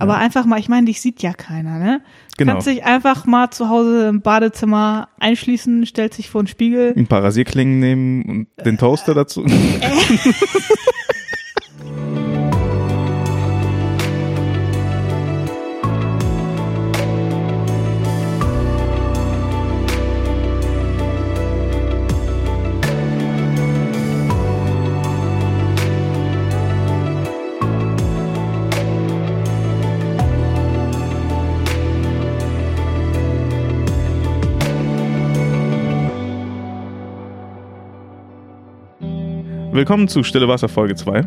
Aber einfach mal, ich meine, dich sieht ja keiner, ne? Genau. Kannst dich einfach mal zu Hause im Badezimmer einschließen, stellt sich vor den Spiegel. Ein paar Rasierklingen nehmen und den Toaster dazu. Willkommen zu Stille Wasser Folge 2.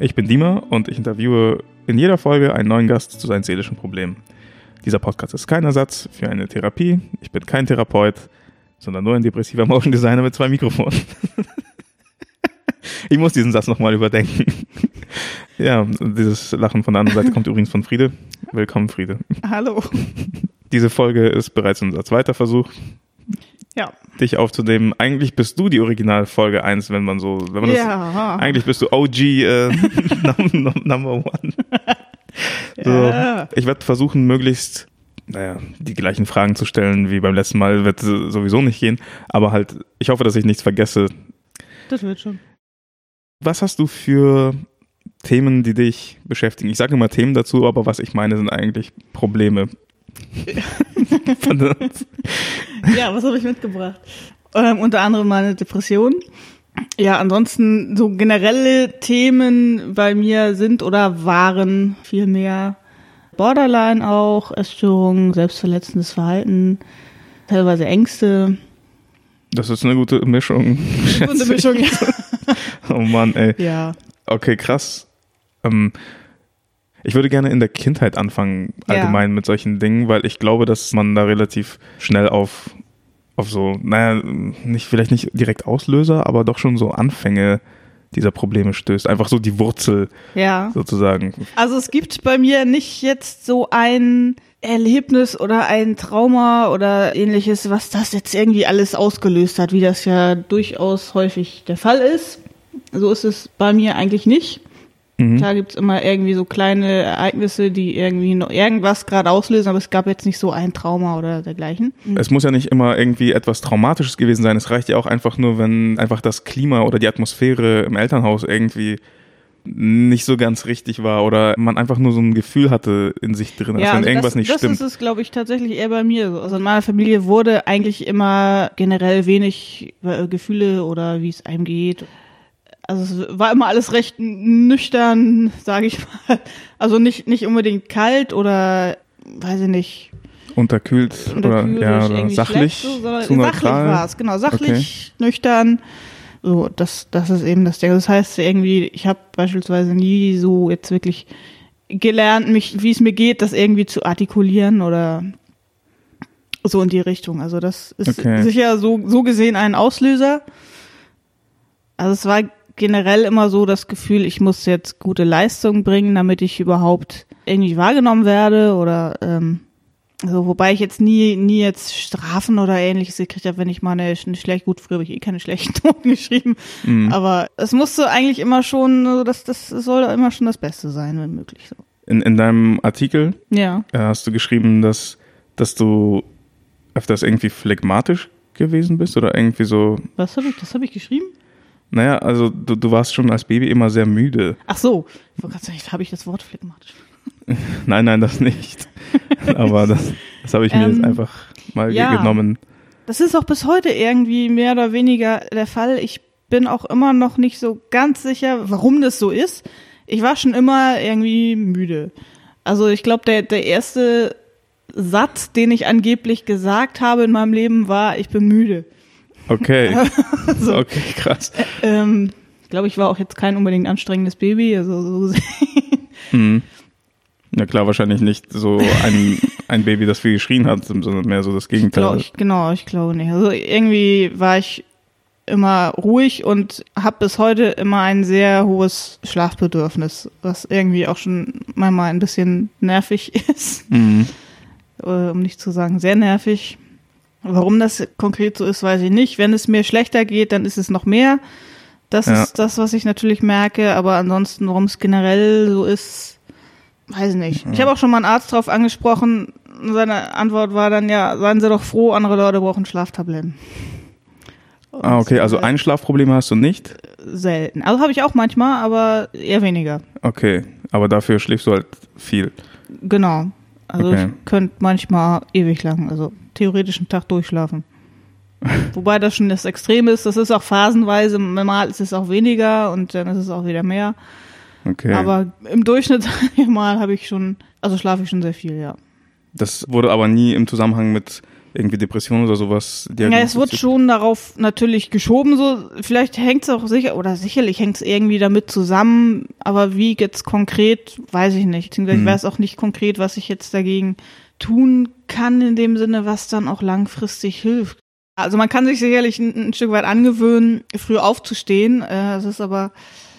Ich bin Dima und ich interviewe in jeder Folge einen neuen Gast zu seinen seelischen Problemen. Dieser Podcast ist kein Ersatz für eine Therapie. Ich bin kein Therapeut, sondern nur ein depressiver Motion Designer mit zwei Mikrofonen. ich muss diesen Satz nochmal überdenken. ja, dieses Lachen von der anderen Seite kommt übrigens von Friede. Willkommen, Friede. Hallo. Diese Folge ist bereits unser zweiter Versuch Ja. dich aufzunehmen. Eigentlich bist du die Original Folge 1, wenn man so, wenn man das, Ja. eigentlich bist du OG äh, num- Number One. So, Ja. ich werde versuchen, möglichst, naja, die gleichen Fragen zu stellen wie beim letzten Mal, wird sowieso nicht gehen, aber halt, ich hoffe, dass ich nichts vergesse. Das wird schon. Was hast du für Themen, die dich beschäftigen? Ich sage immer Themen dazu, aber was ich meine, sind eigentlich Probleme. Ja, was habe ich mitgebracht? Ähm, unter anderem meine Depression. Ja, ansonsten so generelle Themen bei mir sind oder waren viel mehr Borderline auch, Essstörungen, selbstverletzendes Verhalten, teilweise Ängste. das ist eine gute Mischung. Eine Mischung, ja. Oh Mann, ey. ja. Okay, krass. Ähm, ich würde gerne in der Kindheit anfangen, Ja. allgemein mit solchen Dingen, weil ich glaube, dass man da relativ schnell auf, auf so, naja, nicht, vielleicht nicht direkt Auslöser, aber doch schon so Anfänge dieser Probleme stößt. Einfach so die Wurzel Ja. sozusagen. Also es gibt bei mir nicht jetzt so ein Erlebnis oder ein Trauma oder ähnliches, was das jetzt irgendwie alles ausgelöst hat, wie das ja durchaus häufig der Fall ist. So ist es bei mir eigentlich nicht. Mhm. Klar gibt's immer irgendwie so kleine Ereignisse, die irgendwie noch irgendwas gerade auslösen, aber es gab jetzt nicht so ein Trauma oder dergleichen. Es muss ja nicht immer irgendwie etwas Traumatisches gewesen sein. Es reicht ja auch einfach nur, wenn einfach das Klima oder die Atmosphäre im Elternhaus irgendwie nicht so ganz richtig war oder man einfach nur so ein Gefühl hatte in sich drin, als wenn also irgendwas das, nicht das stimmt. ist es, glaube ich, tatsächlich eher bei mir so. Also in meiner Familie wurde eigentlich immer generell wenig äh, Gefühle oder wie es einem geht. Also es war immer alles recht nüchtern, sage ich mal. Also nicht nicht unbedingt kalt oder weiß ich nicht Unterkühlt, unterkühlt oder, ja, oder sachlich, schlecht, so, sondern zu sachlich war es, genau, sachlich, nüchtern. So, das, das ist eben das Ding. Das heißt irgendwie, ich habe beispielsweise nie so jetzt wirklich gelernt, mich, wie es mir geht, das irgendwie zu artikulieren oder so in die Richtung. Also das ist Okay. sicher so, so gesehen ein Auslöser. Also es war generell immer so das Gefühl, ich muss jetzt gute Leistung bringen, damit ich überhaupt irgendwie wahrgenommen werde oder ähm, also wobei ich jetzt nie, nie jetzt Strafen oder ähnliches gekriegt habe, wenn ich mal eine, eine schlecht, gut, früher habe ich eh keine schlechten Noten geschrieben, Mhm. aber es musste eigentlich immer schon, also das, das soll immer schon das Beste sein, wenn möglich so. In, in deinem Artikel Ja. äh, hast du geschrieben, dass, dass du öfters irgendwie phlegmatisch gewesen bist oder irgendwie so, Was habe ich, das habe ich geschrieben? Naja, also du, du warst schon als Baby immer sehr müde. Ach so, ich wollte gerade sagen, habe ich das Wort phlegmatisch. Nein, nein, das nicht. Aber das, das habe ich mir Ähm, jetzt einfach mal ja. genommen. Das ist auch bis heute irgendwie mehr oder weniger der Fall. Ich bin auch immer noch nicht so ganz sicher, warum das so ist. Ich war schon immer irgendwie müde. Also ich glaube, der, der erste Satz, den ich angeblich gesagt habe in meinem Leben, war, ich bin müde. Okay, So. okay, krass. Ähm, ich glaube, ich war auch jetzt kein unbedingt anstrengendes Baby. Also so gesehen. Mhm. Ja klar, wahrscheinlich nicht so ein, ein Baby, das viel geschrien hat, sondern mehr so das Gegenteil. Glaub, ich, genau, ich glaube nicht. Also irgendwie war ich immer ruhig und habe bis heute immer ein sehr hohes Schlafbedürfnis, was irgendwie auch schon manchmal ein bisschen nervig ist, Mhm. äh, um nicht zu sagen sehr nervig. Warum das konkret so ist, weiß ich nicht. Wenn es mir schlechter geht, dann ist es noch mehr. Das Ja. ist das, was ich natürlich merke, aber ansonsten, warum es generell so ist, weiß nicht. Ich habe auch schon mal einen Arzt drauf angesprochen. Seine Antwort war dann ja, seien Sie doch froh, andere Leute brauchen Schlaftabletten. Und, Ah, okay, also äh, Einschlafprobleme hast du nicht? selten. Also habe ich auch manchmal, aber eher weniger. Okay, aber dafür schläfst du halt viel. Genau. Also Okay. ich könnte manchmal ewig lang, also theoretisch einen Tag durchschlafen. Wobei das schon das Extrem ist, das ist auch phasenweise, mal ist es auch weniger und dann ist es auch wieder mehr. Okay. Aber im Durchschnitt mal habe ich schon, also schlafe ich schon sehr viel, ja. das wurde aber nie im Zusammenhang mit irgendwie Depressionen oder sowas Ja, es wird schon darauf natürlich geschoben, so vielleicht hängt es auch sicher, oder sicherlich hängt es irgendwie damit zusammen, aber wie jetzt konkret, weiß ich nicht. Beziehungsweise Mhm. Ich weiß auch nicht konkret, was ich jetzt dagegen tun kann, in dem Sinne, was dann auch langfristig hilft. Also man kann sich sicherlich ein, ein Stück weit angewöhnen, früh aufzustehen. Äh, Es ist aber,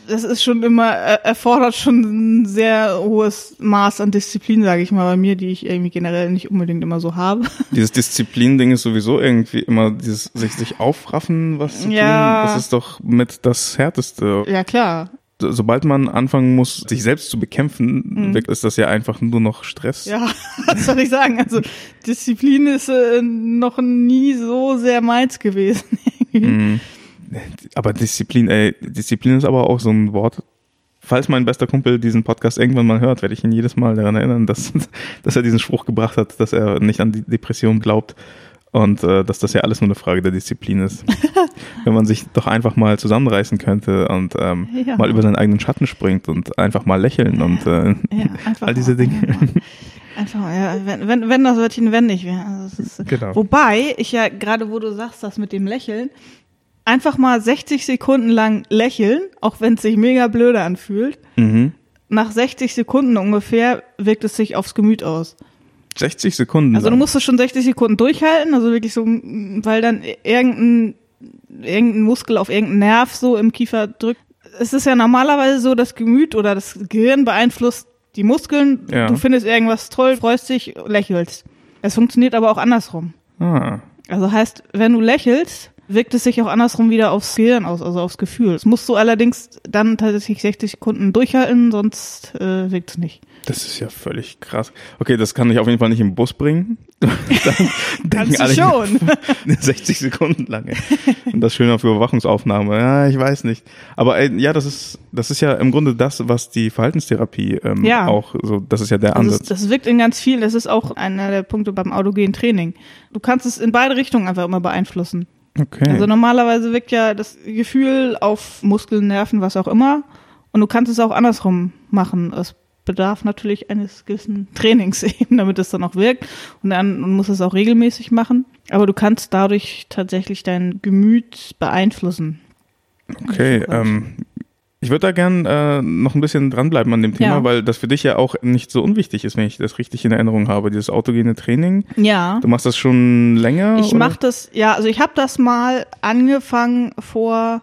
das ist schon immer, er- erfordert schon ein sehr hohes Maß an Disziplin, sage ich mal, bei mir, die ich irgendwie generell nicht unbedingt immer so habe. Dieses Disziplin-Ding ist sowieso irgendwie immer dieses sich, sich aufraffen, was zu Ja. tun. Das ist doch mit das Härteste. Ja, klar. So- Sobald man anfangen muss, sich selbst zu bekämpfen, Mhm. ist das ja einfach nur noch Stress. Ja, was soll ich sagen? Also Disziplin ist äh, noch nie so sehr meins gewesen. Mhm. Aber Disziplin, ey, Disziplin ist aber auch so ein Wort. Falls mein bester Kumpel diesen Podcast irgendwann mal hört, werde ich ihn jedes Mal daran erinnern, dass, dass er diesen Spruch gebracht hat, dass er nicht an die Depression glaubt und äh, dass das ja alles nur eine Frage der Disziplin ist. Wenn man sich doch einfach mal zusammenreißen könnte und ähm, Ja. mal über seinen eigenen Schatten springt und einfach mal lächeln und äh, Ja, all diese Dinge. Einfach mal, ja, wenn, wenn, wenn das Wörtchen wenn nicht wäre. Also ist, Genau. Wobei, ich ja gerade, wo du sagst, das mit dem Lächeln, einfach mal 60 Sekunden lang lächeln, auch wenn es sich mega blöde anfühlt. Mhm. Nach 60 Sekunden ungefähr wirkt es sich aufs Gemüt aus. 60 Sekunden. Also du lang. musst es schon 60 Sekunden durchhalten, also wirklich so, weil dann irgendein, irgendein Muskel auf irgendeinen Nerv so im Kiefer drückt. Es ist ja normalerweise so, das Gemüt oder das Gehirn beeinflusst die Muskeln. Ja. Du findest irgendwas toll, freust dich, lächelst. Es funktioniert aber auch andersrum. ah. Also heißt, wenn du lächelst, wirkt es sich auch andersrum wieder aufs Gehirn aus, also aufs Gefühl. Das musst du allerdings dann tatsächlich 60 Sekunden durchhalten, sonst äh, wirkt es nicht. Das ist ja völlig krass. Okay, das kann ich auf jeden Fall nicht im Bus bringen. Kannst du schon. 60 Sekunden lang. ey. Und das schön auf Überwachungsaufnahme. Ja, ich weiß nicht. Aber ey, ja, das ist das ist ja im Grunde das, was die Verhaltenstherapie ähm, Ja. auch so. Das ist ja der Also Ansatz. es, das wirkt in ganz vielen, das ist auch einer der Punkte beim autogenen Training. Du kannst es in beide Richtungen einfach immer beeinflussen. Okay. Also normalerweise wirkt ja das Gefühl auf Muskeln, Nerven, was auch immer. Und du kannst es auch andersrum machen. Es bedarf natürlich eines gewissen Trainings eben, damit es dann auch wirkt. Und dann muss es auch regelmäßig machen. Aber du kannst dadurch tatsächlich dein Gemüt beeinflussen. Okay, ähm, ich würde da gern äh, noch ein bisschen dranbleiben an dem Thema, Ja. weil das für dich ja auch nicht so unwichtig ist, wenn ich das richtig in Erinnerung habe, dieses autogene Training. Ja. Du machst das schon länger? Ich mache das, ja, also ich habe das mal angefangen vor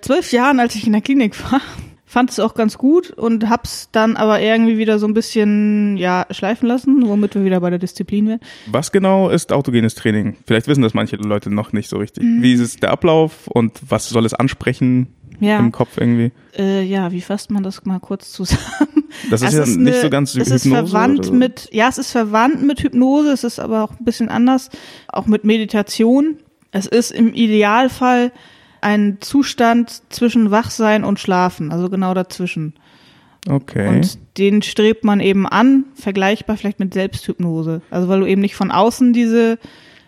zwölf Jahren, als ich in der Klinik war. Fand es auch ganz gut und hab's dann aber irgendwie wieder so ein bisschen, ja, schleifen lassen, womit wir wieder bei der Disziplin wären. Was genau ist autogenes Training? Vielleicht wissen das manche Leute noch nicht so richtig. Mhm. Wie ist es der Ablauf und was soll es ansprechen Ja, im Kopf irgendwie? äh, ja, wie fasst man das mal kurz zusammen? Das ist Es ja nicht eine- so ganz Es ist Hypnose verwandt oder so. mit, ja, es ist verwandt mit Hypnose, es ist aber auch ein bisschen anders, auch mit Meditation. Es ist im Idealfall ein Zustand zwischen Wachsein und Schlafen, also genau dazwischen. Okay. Und den strebt man eben an, vergleichbar vielleicht mit Selbsthypnose. Also weil du eben nicht von außen diese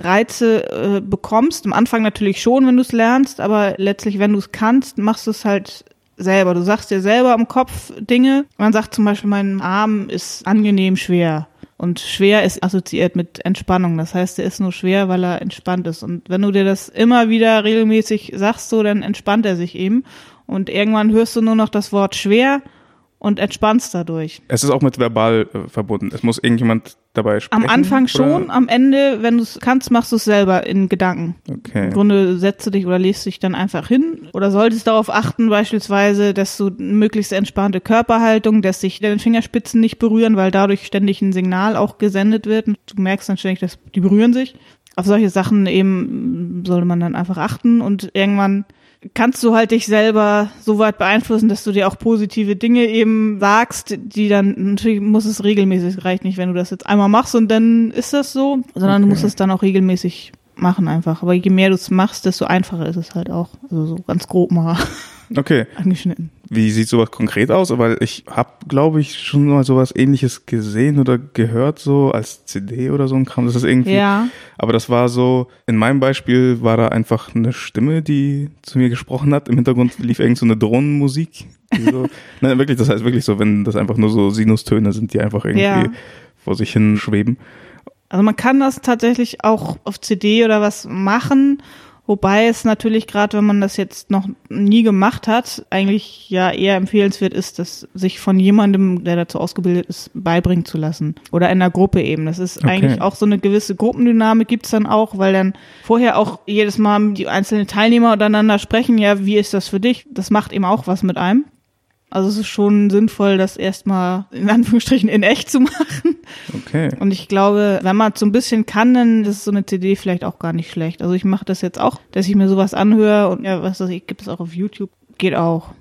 Reize äh, bekommst. Am Anfang natürlich schon, wenn du es lernst, aber letztlich, wenn du es kannst, machst du es halt selber. Du sagst dir selber im Kopf Dinge. Man sagt zum Beispiel, mein Arm ist angenehm schwer. Und schwer ist assoziiert mit Entspannung. Das heißt, er ist nur schwer, weil er entspannt ist. Und wenn du dir das immer wieder regelmäßig sagst, so, dann entspannt er sich eben. Und irgendwann hörst du nur noch das Wort schwer und entspannst dadurch. es ist auch mit verbal äh, verbunden. Es muss irgendjemand dabei sprechen. Am Anfang oder? schon, am Ende, wenn du es kannst, machst du es selber in Gedanken. Okay. Im Grunde setzt du dich oder lässt dich dann einfach hin oder solltest darauf achten, beispielsweise, dass du eine möglichst entspannte Körperhaltung, dass sich deine Fingerspitzen nicht berühren, weil dadurch ständig ein Signal auch gesendet wird. Und du merkst dann ständig, dass die berühren sich. Auf solche Sachen eben sollte man dann einfach achten und irgendwann kannst du halt dich selber so weit beeinflussen, dass du dir auch positive Dinge eben sagst, die dann, natürlich muss es regelmäßig, reicht nicht, wenn du das jetzt einmal machst und dann ist das so, sondern du musst es dann auch regelmäßig machen einfach. Aber je mehr du es machst, desto einfacher ist es halt auch. Also so ganz grob mal Okay. angeschnitten. Wie sieht sowas konkret aus? Weil ich habe, glaube ich, schon mal sowas ähnliches gesehen oder gehört, so als CD oder so ein Kram. Das ist irgendwie. Ja. Aber das war so, in meinem Beispiel war da einfach eine Stimme, die zu mir gesprochen hat. Im Hintergrund lief irgend so eine Drohnenmusik. So, Nein, wirklich, das heißt wirklich so, wenn das einfach nur so Sinustöne sind, die einfach irgendwie Ja. vor sich hin schweben. Also man kann das tatsächlich auch auf CD oder was machen, wobei es natürlich gerade, wenn man das jetzt noch nie gemacht hat, eigentlich ja eher empfehlenswert ist, das sich von jemandem, der dazu ausgebildet ist, beibringen zu lassen. Oder in einer Gruppe eben. Das ist Okay. eigentlich auch so eine gewisse Gruppendynamik gibt's dann auch, weil dann vorher auch jedes Mal die einzelnen Teilnehmer untereinander sprechen, ja, wie ist das für dich? Das macht eben auch was mit einem. Also es ist schon sinnvoll, das erstmal in Anführungsstrichen in echt zu machen. Okay. Und ich glaube, wenn man so ein bisschen kann, dann ist so eine CD vielleicht auch gar nicht schlecht. Also ich mache das jetzt auch, dass ich mir sowas anhöre und ja, was weiß ich, gibt es auch auf YouTube. Geht auch.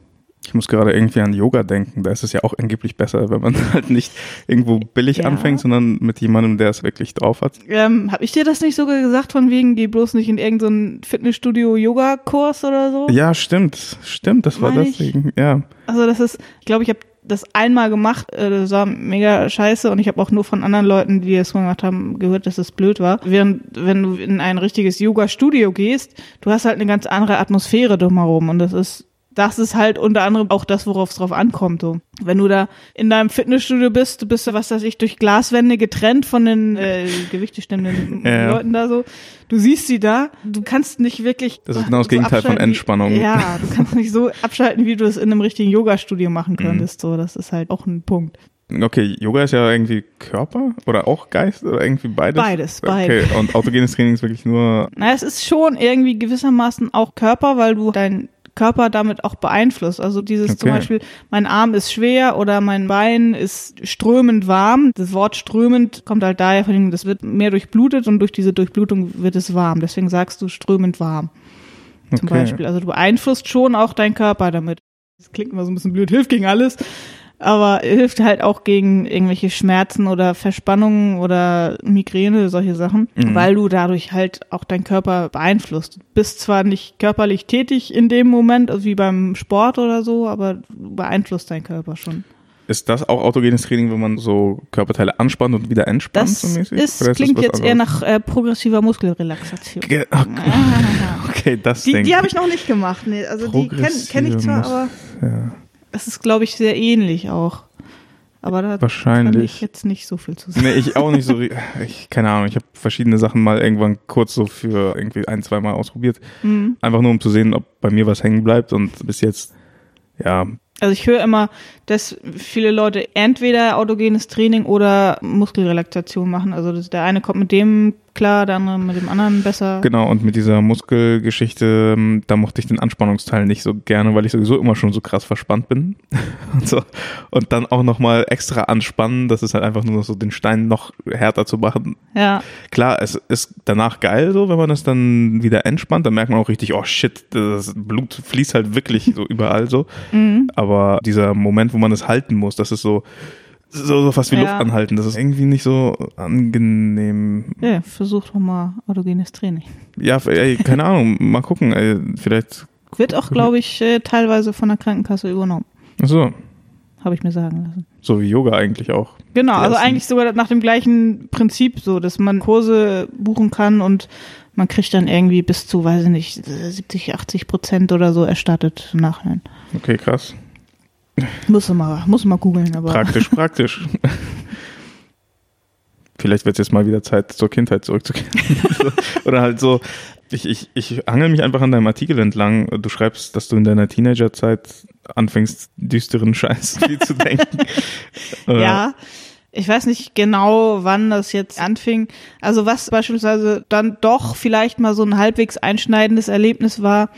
Ich muss gerade irgendwie an Yoga denken. Da ist es ja auch angeblich besser, wenn man halt nicht irgendwo billig Ja. anfängt, sondern mit jemandem, der es wirklich drauf hat. Ähm, habe ich dir das nicht sogar gesagt, von wegen, geh bloß nicht in irgendein Fitnessstudio-Yoga-Kurs oder so? Ja, stimmt. Stimmt, das war ich? deswegen. Ja. Also das ist, ich glaube, ich habe das einmal gemacht, äh, das war mega scheiße und ich habe auch nur von anderen Leuten, die das mal gemacht haben, gehört, dass es blöd war. Während wenn du in ein richtiges Yoga-Studio gehst, du hast halt eine ganz andere Atmosphäre drumherum und das ist das ist halt unter anderem auch das, worauf es drauf ankommt. So. Wenn du da in deinem Fitnessstudio bist, du bist, was weiß ich, durch Glaswände getrennt von den äh, gewichtestemmenden Ja. Leuten da so. Du siehst sie da, du kannst nicht wirklich. Das ist genau das so Gegenteil von abschalten wie- Entspannung. Ja, du kannst nicht so abschalten, wie du es in einem richtigen Yoga-Studio machen Mhm. könntest. So, das ist halt auch ein Punkt. Okay, Yoga ist ja irgendwie Körper oder auch Geist oder irgendwie beides? Beides, Okay, beides. und autogenes Training ist wirklich nur. Na, es ist schon irgendwie gewissermaßen auch Körper, weil du deinen Körper damit auch beeinflusst. Also dieses zum Okay. Beispiel, mein Arm ist schwer oder mein Bein ist strömend warm. Das Wort strömend kommt halt daher von dem, das wird mehr durchblutet und durch diese Durchblutung wird es warm. Deswegen sagst du strömend warm. Zum Okay. Beispiel. Also du beeinflusst schon auch deinen Körper damit. Das klingt immer so ein bisschen blöd, hilft gegen alles. Aber hilft halt auch gegen irgendwelche Schmerzen oder Verspannungen oder Migräne, solche Sachen, Mhm. weil du dadurch halt auch deinen Körper beeinflusst. Du bist zwar nicht körperlich tätig in dem Moment, also wie beim Sport oder so, aber du beeinflusst deinen Körper schon. Ist das auch autogenes Training, wenn man so Körperteile anspannt und wieder entspannt? Das so mäßig? ist, Oder klingt jetzt eher nach äh, progressiver Muskelrelaxation. Ge- oh, Okay, das Die, die habe ich noch nicht gemacht. Nee, also die kenne kenn ich zwar, aber Ja, das ist, glaube ich, sehr ähnlich auch. Aber da kann ich wahrscheinlich. jetzt nicht so viel zu sagen. Nee, ich auch nicht so. Ich, keine Ahnung, ich habe verschiedene Sachen mal irgendwann kurz so für irgendwie ein, zwei Mal ausprobiert. Mhm. Einfach nur, um zu sehen, ob bei mir was hängen bleibt. Und bis jetzt, ja, Also ich höre immer, dass viele Leute entweder autogenes Training oder Muskelrelaxation machen. Also der eine kommt mit dem klar, der andere mit dem anderen besser. genau. Und mit dieser Muskelgeschichte, ähm, da mochte ich den Anspannungsteil nicht so gerne, weil ich sowieso immer schon so krass verspannt bin. und, so. und dann auch nochmal extra anspannen, das ist halt einfach nur noch so den Stein noch härter zu machen. Ja, Klar, es ist danach geil so, wenn man das dann wieder entspannt, dann merkt man auch richtig, oh shit, das Blut fließt halt wirklich so überall so. mhm. Aber dieser Moment, wo man es halten muss, das ist so, so, so fast wie Ja. Luft anhalten. Das ist irgendwie nicht so angenehm. ja versuch doch mal autogenes Training. Ja, ey, keine Ahnung, mal gucken. Ey, vielleicht. Wird auch, glaube ich, äh, teilweise von der Krankenkasse übernommen. So, Habe ich mir sagen lassen. so wie Yoga eigentlich auch. Genau, also eigentlich sogar nach dem gleichen Prinzip so, dass man Kurse buchen kann und man kriegt dann irgendwie bis zu, weiß ich nicht, 70, 80 Prozent oder so erstattet im Nachhinein. Okay, krass. Muss mal, muss mal googeln, aber. Praktisch, praktisch. Vielleicht wird es jetzt mal wieder Zeit, zur Kindheit zurückzukehren. Oder halt so, ich, ich, ich hangel mich einfach an deinem Artikel entlang. Du schreibst, dass du in deiner Teenagerzeit anfängst, düsteren Scheiß zu denken. Ja, ich weiß nicht genau, wann das jetzt anfing. Also was beispielsweise dann doch vielleicht mal so ein halbwegs einschneidendes Erlebnis war,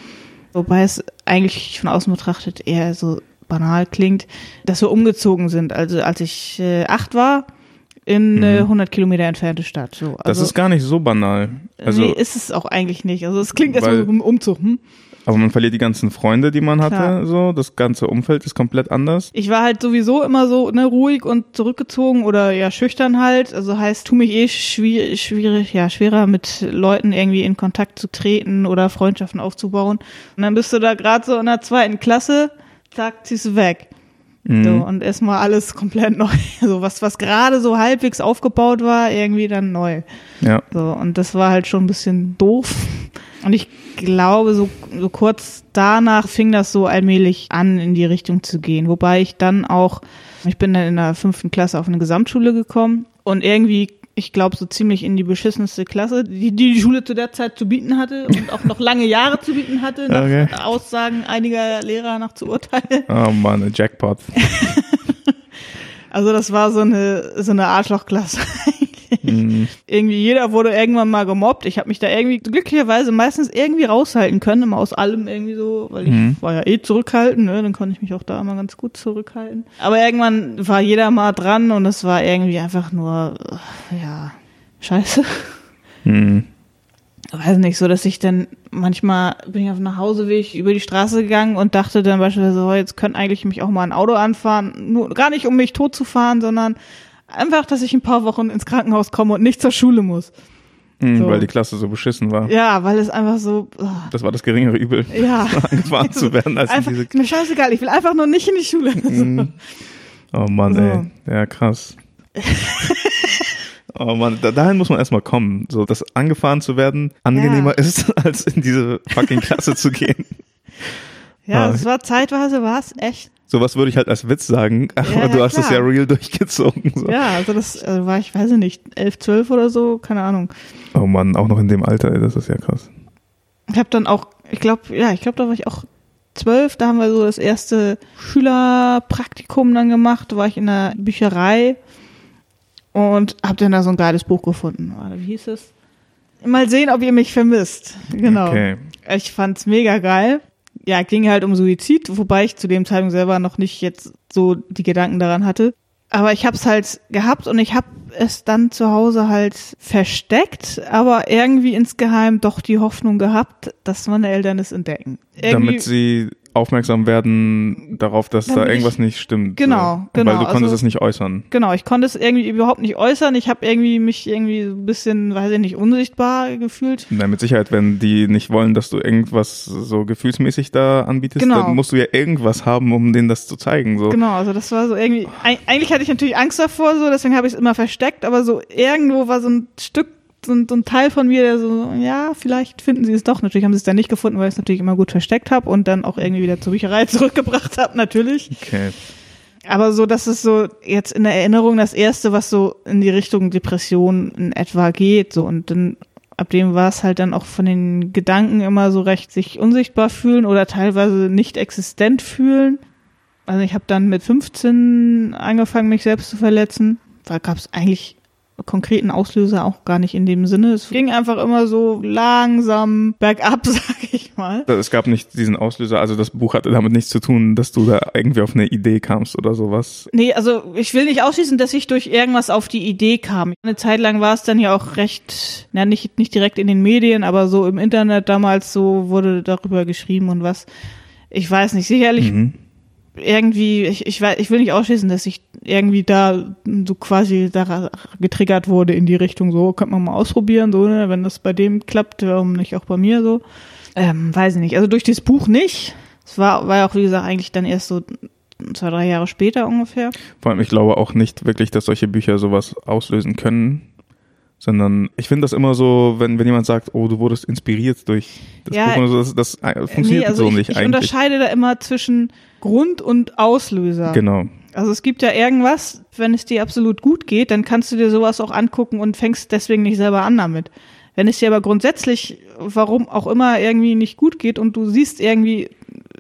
wobei es eigentlich von außen betrachtet eher so banal klingt, dass wir umgezogen sind. Also als ich äh, acht war, in eine 100 Kilometer entfernte Stadt. So. Mhm. Das Also, ist gar nicht so banal. Also, nee, ist es auch eigentlich nicht. Also es klingt erstmal so Umzug. Hm? Aber man verliert die ganzen Freunde, die man hatte, Klar. so. Das ganze Umfeld ist komplett anders. Ich war halt sowieso immer so ne, ruhig und zurückgezogen oder ja schüchtern halt. Also heißt, tu mich eh schwierig, schwierig, ja schwerer mit Leuten irgendwie in Kontakt zu treten oder Freundschaften aufzubauen. Und dann bist du da gerade so in der zweiten Klasse, zack, ziehst du weg. Mhm. So, und erstmal alles komplett neu. So was, was gerade so halbwegs aufgebaut war, irgendwie dann neu. Ja. So, und das war halt schon ein bisschen doof. Und ich glaube, so, so kurz danach fing das so allmählich an, in die Richtung zu gehen. Wobei ich dann auch, ich bin dann in der fünften Klasse auf eine Gesamtschule gekommen und irgendwie, ich glaube, so ziemlich in die beschissenste Klasse, die die, Schule zu der Zeit zu bieten hatte und auch noch lange Jahre zu bieten hatte, nach Okay. Aussagen einiger Lehrer nach zu urteilen. Oh Mann, ein Jackpot. Also das war so eine, so eine Arschlochklasse. Mhm. irgendwie jeder wurde irgendwann mal gemobbt. Ich habe mich da irgendwie glücklicherweise meistens irgendwie raushalten können, immer aus allem irgendwie so, weil ich Mhm. war ja eh zurückhaltend, ne? dann konnte ich mich auch da immer ganz gut zurückhalten. Aber irgendwann war jeder mal dran und es war irgendwie einfach nur, ja, scheiße. Mhm. Weiß nicht, so dass ich dann manchmal bin ich auf dem Nachhauseweg über die Straße gegangen und dachte dann beispielsweise, oh, jetzt könnte eigentlich mich auch mal ein Auto anfahren. Nur gar nicht, um mich tot zu fahren, sondern einfach, dass ich ein paar Wochen ins Krankenhaus komme und nicht zur Schule muss. Mhm, So. Weil die Klasse so beschissen war. Ja, weil es einfach so, oh, Das war das geringere Übel, ja. angefahren zu werden, als in Einfach, diese. mir scheißegal, ich will einfach nur nicht in die Schule. Mhm. Oh Mann, So. ey. Ja, krass. Oh Mann, da, dahin muss man erstmal kommen. So, dass angefahren zu werden angenehmer ist, als in diese fucking Klasse zu gehen. Ja, Ah. es war zeitweise, war es echt. Sowas würde ich halt als Witz sagen, aber Ja, du hast es ja real durchgezogen. So. Ja, also das äh, war, ich weiß nicht, elf, zwölf oder so, keine Ahnung. Oh Mann, auch noch in dem Alter, ey, das ist ja krass. Ich habe dann auch, ich glaube, ja, ich glaube, da war ich auch zwölf, da haben wir so das erste Schülerpraktikum dann gemacht, da war ich in der Bücherei und habe dann da so ein geiles Buch gefunden. Wie hieß es? Mal sehen, ob ihr mich vermisst. Genau. Okay. Ich fand's mega geil. Ja, ging halt um Suizid, wobei ich zu dem Zeitpunkt selber noch nicht jetzt so die Gedanken daran hatte. Aber ich hab's halt gehabt und ich hab es dann zu Hause halt versteckt, aber irgendwie insgeheim doch die Hoffnung gehabt, dass meine Eltern es entdecken. Irgendwie, Damit sie aufmerksam werden darauf, dass da Damit irgendwas ich- nicht stimmt. Genau, so. genau, Weil du konntest also- es nicht äußern. genau, ich konnte es irgendwie überhaupt nicht äußern. Ich habe irgendwie mich irgendwie so ein bisschen, weiß ich nicht, unsichtbar gefühlt. Na, mit Sicherheit, wenn die nicht wollen, dass du irgendwas so gefühlsmäßig da anbietest, Genau. dann musst du ja irgendwas haben, um denen das zu zeigen. So. Genau, also das war so irgendwie, eig- eigentlich hatte ich natürlich Angst davor, so, deswegen habe ich es immer versteckt, aber so irgendwo war so ein Stück, so ein, so ein Teil von mir, der so, ja, vielleicht finden sie es doch. Natürlich haben sie es dann nicht gefunden, weil ich es natürlich immer gut versteckt habe und dann auch irgendwie wieder zur Bücherei zurückgebracht habe, natürlich. Okay. Aber so, das ist so jetzt in der Erinnerung das erste, was so in die Richtung Depression in etwa geht, so und dann ab dem war es halt dann auch von den Gedanken immer so recht sich unsichtbar fühlen oder teilweise nicht existent fühlen. Also ich habe dann mit 15 angefangen, mich selbst zu verletzen. Da gab es eigentlich konkreten Auslöser auch gar nicht in dem Sinne. Es ging einfach immer so langsam bergab, sag ich mal. Es gab nicht diesen Auslöser, also das Buch hatte damit nichts zu tun, dass du da irgendwie auf eine Idee kamst oder sowas. Nee, also ich will nicht ausschließen, dass ich durch irgendwas auf die Idee kam. Eine Zeit lang war es dann ja auch recht, na nicht, nicht direkt in den Medien, aber so im Internet damals so wurde darüber geschrieben und was. Ich weiß nicht, sicherlich Mhm. Irgendwie, ich, ich, weiß, ich will nicht ausschließen, dass ich irgendwie da so quasi da getriggert wurde in die Richtung, so könnte man mal ausprobieren, so, ne? wenn das bei dem klappt, warum nicht auch bei mir so. Ähm, weiß ich nicht. Also durch das Buch nicht. Es war, war ja auch, wie gesagt, eigentlich dann erst so zwei, drei Jahre später ungefähr. Vor allem, ich glaube auch nicht wirklich, dass solche Bücher sowas auslösen können. Sondern ich finde das immer so, wenn, wenn jemand sagt, oh, du wurdest inspiriert durch das Ja, Buch oder so, das, das äh, funktioniert nee, also so ich, nicht ich eigentlich. unterscheide da immer zwischen Grund und Auslöser. Genau. Also es gibt ja irgendwas, wenn es dir absolut gut geht, dann kannst du dir sowas auch angucken und fängst deswegen nicht selber an damit. Wenn es dir aber grundsätzlich, warum auch immer, irgendwie nicht gut geht und du siehst irgendwie,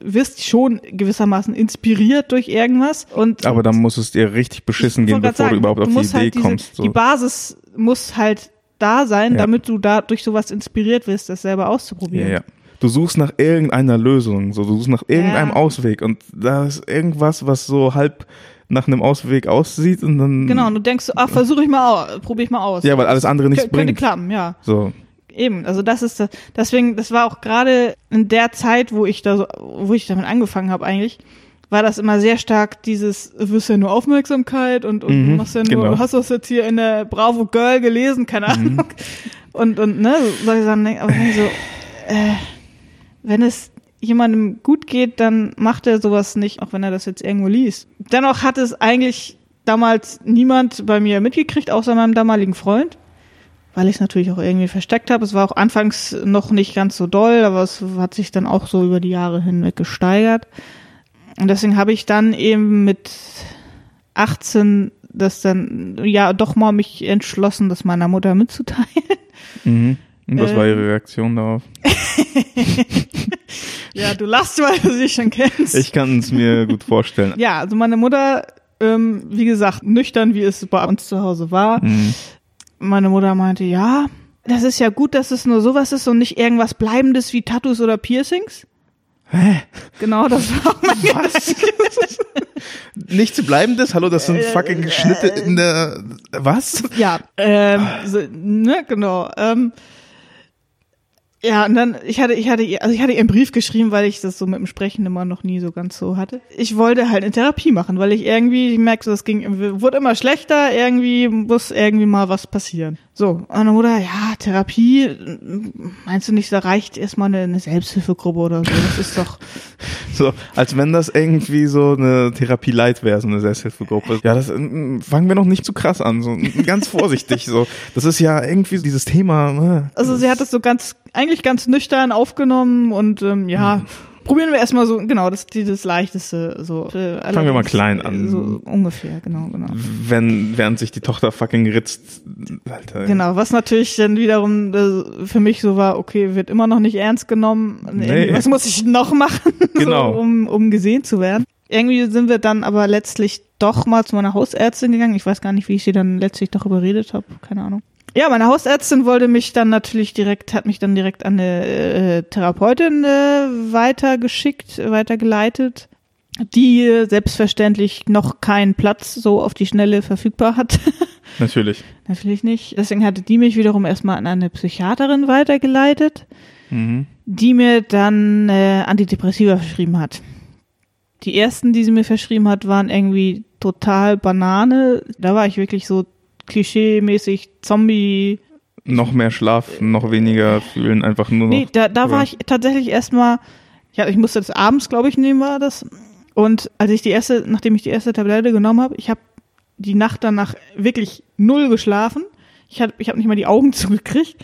wirst schon gewissermaßen inspiriert durch irgendwas und Aber dann muss es dir richtig beschissen Ich gehen, bevor sagen, du überhaupt auf die Idee halt diese, kommst. So. Die Basis muss halt da sein, Ja. damit du da durch sowas inspiriert wirst, das selber Ja, auszuprobieren. ja. Du suchst nach irgendeiner Lösung, so du suchst nach irgendeinem Ja. Ausweg und da ist irgendwas, was so halb nach einem Ausweg aussieht und dann Genau, und du denkst, so, ach, versuche ich mal aus, probiere ich mal aus. ja, weil alles andere nichts Kö- könnte bringt. klappen, ja. So, Eben, also das ist das, deswegen, das war auch gerade in der Zeit, wo ich da so, wo ich damit angefangen habe eigentlich, war das immer sehr stark dieses, du wirst ja nur Aufmerksamkeit und, und Mhm, machst ja nur, genau. hast du das jetzt hier in der Bravo Girl gelesen, keine Ahnung. Und, und, ne, solche Sachen, ne, aber ich so, äh, wenn es jemandem gut geht, dann macht er sowas nicht, auch wenn er das jetzt irgendwo liest. Dennoch hat es eigentlich damals niemand bei mir mitgekriegt, außer meinem damaligen Freund, weil ich es natürlich auch irgendwie versteckt habe. Es war auch anfangs noch nicht ganz so doll, aber es hat sich dann auch so über die Jahre hinweg gesteigert. Und deswegen habe ich dann eben mit 18 das dann ja doch mal mich entschlossen, das meiner Mutter mitzuteilen. Mhm. Und was war Ähm. Ihre Reaktion darauf? Ja, du lachst, weil du sie schon kennst. Ich kann es mir gut vorstellen. ja, also meine Mutter, ähm, wie gesagt, nüchtern, wie es bei uns zu Hause war. Mhm. Meine Mutter meinte, ja, das ist ja gut, dass es nur sowas ist und nicht irgendwas Bleibendes wie Tattoos oder Piercings. Hä? Genau, das war mein Was? Nichts Bleibendes? Hallo, das sind fucking Schnitte in der. Was? Ja, ähm, so, ne, genau. Ähm, ja, und dann, ich hatte, ich hatte, ihr- also ich hatte ihr einen Brief geschrieben, weil ich das so mit dem Sprechen immer noch nie so ganz so hatte. Ich wollte halt eine Therapie machen, weil ich irgendwie, ich merke so, es ging, wurde immer schlechter, irgendwie muss irgendwie mal was passieren. So, meine Mutter, ja, Therapie, meinst du nicht, da reicht erstmal eine, eine Selbsthilfegruppe oder so, das ist doch, So, als wenn das irgendwie so eine Therapie light wäre, so eine Selbsthilfegruppe. Ja, das äh, fangen wir noch nicht zu krass an, so ganz vorsichtig. so, das ist ja irgendwie dieses Thema. Äh. Also sie hat das so ganz, eigentlich ganz nüchtern aufgenommen und ähm, ja, probieren wir erstmal so, genau, das dieses leichteste so. Fangen wir mal klein an. So ungefähr, genau, genau. Wenn während sich die Tochter fucking ritzt, Alter. Genau, was natürlich dann wiederum äh, für mich so war, okay, wird immer noch nicht ernst genommen. Nee. Was muss ich noch machen, Genau. so, um, um gesehen zu werden? Irgendwie sind wir dann aber letztlich doch mal zu meiner Hausärztin gegangen. Ich weiß gar nicht, wie ich sie dann letztlich doch überredet habe, keine Ahnung. Ja, meine Hausärztin wollte mich dann natürlich direkt, hat mich dann direkt an eine äh, Therapeutin äh, weitergeschickt, weitergeleitet, die äh, selbstverständlich noch keinen Platz so auf die Schnelle verfügbar hat. Natürlich. Natürlich nicht. Deswegen hatte die mich wiederum erstmal an eine Psychiaterin weitergeleitet, Mhm. die mir dann äh, Antidepressiva verschrieben hat. Die ersten, die sie mir verschrieben hat, waren irgendwie total Banane. Da war ich wirklich so klischee-mäßig Zombie. Noch mehr Schlaf, noch weniger fühlen, einfach nur noch. Nee, da, da war ich tatsächlich erstmal, ja, ich musste das abends, glaube ich, nehmen, war das. Und als ich die erste, nachdem ich die erste Tablette genommen habe, ich habe die Nacht danach wirklich null geschlafen. Ich habe ich hab nicht mal die Augen zugekriegt.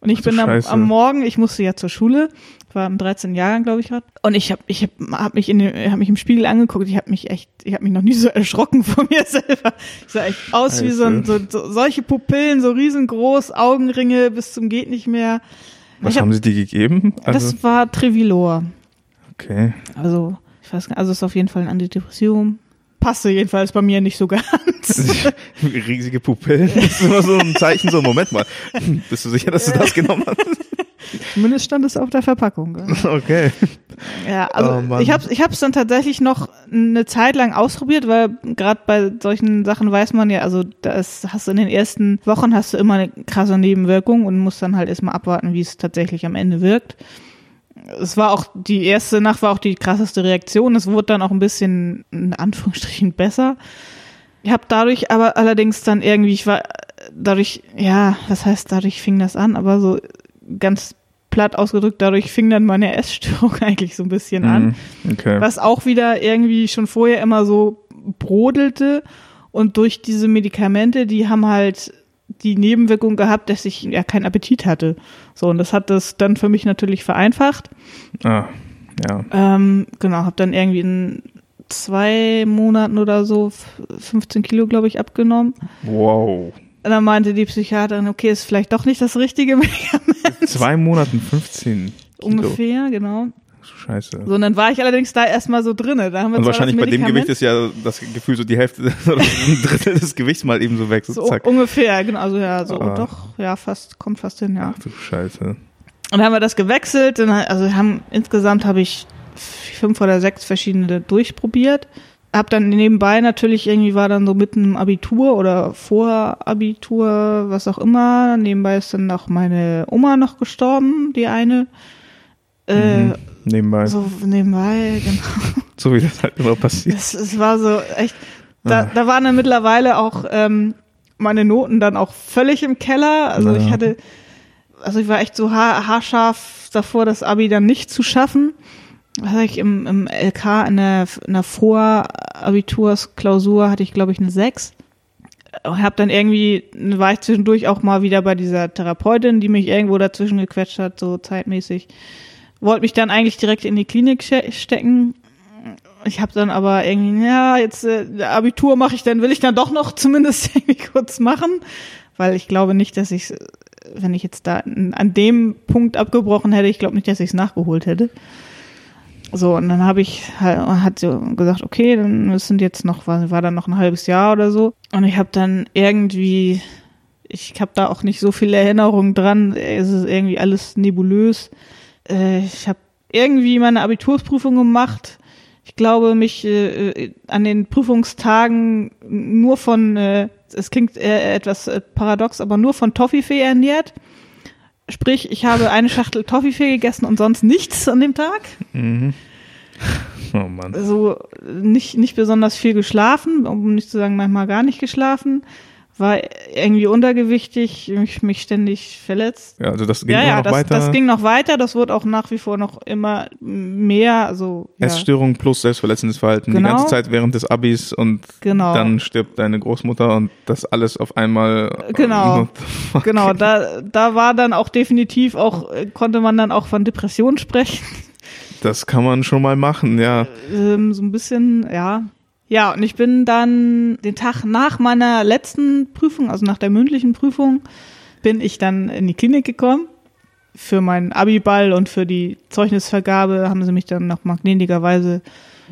Und ich Ach bin am, am Morgen, ich musste ja zur Schule, war im 13. Jahrgang, glaube ich gerade. Und ich habe ich hab, hab mich in den, hab mich im Spiegel angeguckt. Ich habe mich echt, ich habe mich noch nie so erschrocken von mir selber. Ich sah echt aus wie so, ein, so, so solche Pupillen, so riesengroß, Augenringe bis zum geht nicht mehr. Was ich hab- haben sie dir gegeben? Also, das war Trivilor. okay. Also, ich weiß gar nicht, also es ist auf jeden Fall ein Antidepressivum. Passte jedenfalls bei mir nicht so ganz. Riesige Pupillen. Das ist immer so ein Zeichen, so, Moment mal. Bist du sicher, dass du das genommen hast? Zumindest stand es auf der Verpackung. Okay. Ja, also Oh, ich habe ich hab's dann tatsächlich noch eine Zeit lang ausprobiert, weil gerade bei solchen Sachen weiß man ja, also da ist, hast du in den ersten Wochen hast du immer eine krasse Nebenwirkung und musst dann halt erstmal abwarten, wie es tatsächlich am Ende wirkt. Es war auch die erste Nacht war auch die krasseste Reaktion. Es wurde dann auch ein bisschen in Anführungsstrichen besser. Ich habe dadurch aber allerdings dann irgendwie, ich war dadurch, ja, was heißt dadurch fing das an, aber so ganz platt ausgedrückt, dadurch fing dann meine Essstörung eigentlich so ein bisschen an Mhm. Okay. was auch wieder irgendwie schon vorher immer so brodelte und durch diese Medikamente, die haben halt die Nebenwirkung gehabt, dass ich ja keinen Appetit hatte. So, und das hat das dann für mich natürlich vereinfacht. Ah, ja. Ähm, genau, habe dann irgendwie in zwei Monaten oder so f- 15 Kilo, glaube ich, abgenommen. Wow. Und dann meinte die Psychiaterin, okay, ist vielleicht doch nicht das richtige Medikament. Zwei Monaten 15 Kilo. Ungefähr, genau. Scheiße. So, und dann war ich allerdings da erstmal so drinne. Da haben wir Und wahrscheinlich bei dem Gewicht ist ja das Gefühl so die Hälfte oder ein Drittel des Gewichts mal eben so weg. So, So ungefähr, genau, also ja, so Ah. doch, ja, fast, kommt fast hin, ja. Ach du Scheiße. Und dann haben wir das gewechselt, und, also haben insgesamt habe ich fünf oder sechs verschiedene durchprobiert. Hab dann nebenbei natürlich irgendwie war dann so mitten im Abitur oder vor Abitur, was auch immer. Nebenbei ist dann noch meine Oma noch gestorben, die eine. Äh, Mhm. Nebenbei. So nebenbei, genau. So wie das halt immer passiert. Es, es war so echt. Da, Ah. da waren dann mittlerweile auch ähm, meine Noten dann auch völlig im Keller. Also Ja. ich hatte, also ich war echt so haar, haarscharf davor, das Abi dann nicht zu schaffen. Was hatte ich im, im LK in der, in der Vorabitursklausur hatte ich, glaube ich, eine 6. Hab dann irgendwie, war ich zwischendurch auch mal wieder bei dieser Therapeutin, die mich irgendwo dazwischen gequetscht hat, so zeitmäßig. Wollte mich dann eigentlich direkt in die Klinik ste- stecken. Ich habe dann aber irgendwie, ja, jetzt äh, Abitur mache ich dann, will ich dann doch noch zumindest irgendwie kurz machen, weil ich glaube nicht, dass ich, wenn ich jetzt da an dem Punkt abgebrochen hätte, ich glaube nicht, dass ich es nachgeholt hätte. So, und dann habe ich, halt- hat sie gesagt, okay, dann sind jetzt noch, war, war dann noch ein halbes Jahr oder so. Und ich habe dann irgendwie, ich habe da auch nicht so viele Erinnerungen dran, es ist irgendwie alles nebulös. Äh, ich habe irgendwie meine Abitursprüfung gemacht. Ich glaube, mich äh, äh, an den Prüfungstagen nur von, äh, es klingt äh, etwas paradox, aber nur von Toffifee ernährt. Sprich, ich habe eine Schachtel Toffifee gegessen und sonst nichts an dem Tag. Mhm. Oh Mann. So nicht, nicht besonders viel geschlafen, um nicht zu sagen, manchmal gar nicht geschlafen. War irgendwie untergewichtig, mich, mich ständig verletzt. Ja, also das ging ja, ja, noch das, weiter. das ging noch weiter. Das wird auch nach wie vor noch immer mehr. Also, ja, Essstörung plus selbstverletzendes Verhalten die Genau. ganze Zeit während des Abis und genau. dann stirbt deine Großmutter und das alles auf einmal. äh, Genau. Genau, da, da war dann auch definitiv auch, äh, konnte man dann auch von Depressionen sprechen. Das kann man schon mal machen, ja. ähm, so ein bisschen, ja. Ja, und ich bin dann den Tag nach meiner letzten Prüfung, also nach der mündlichen Prüfung, bin ich dann in die Klinik gekommen. Für meinen Abiball und für die Zeugnisvergabe haben sie mich dann noch mal gnädigerweise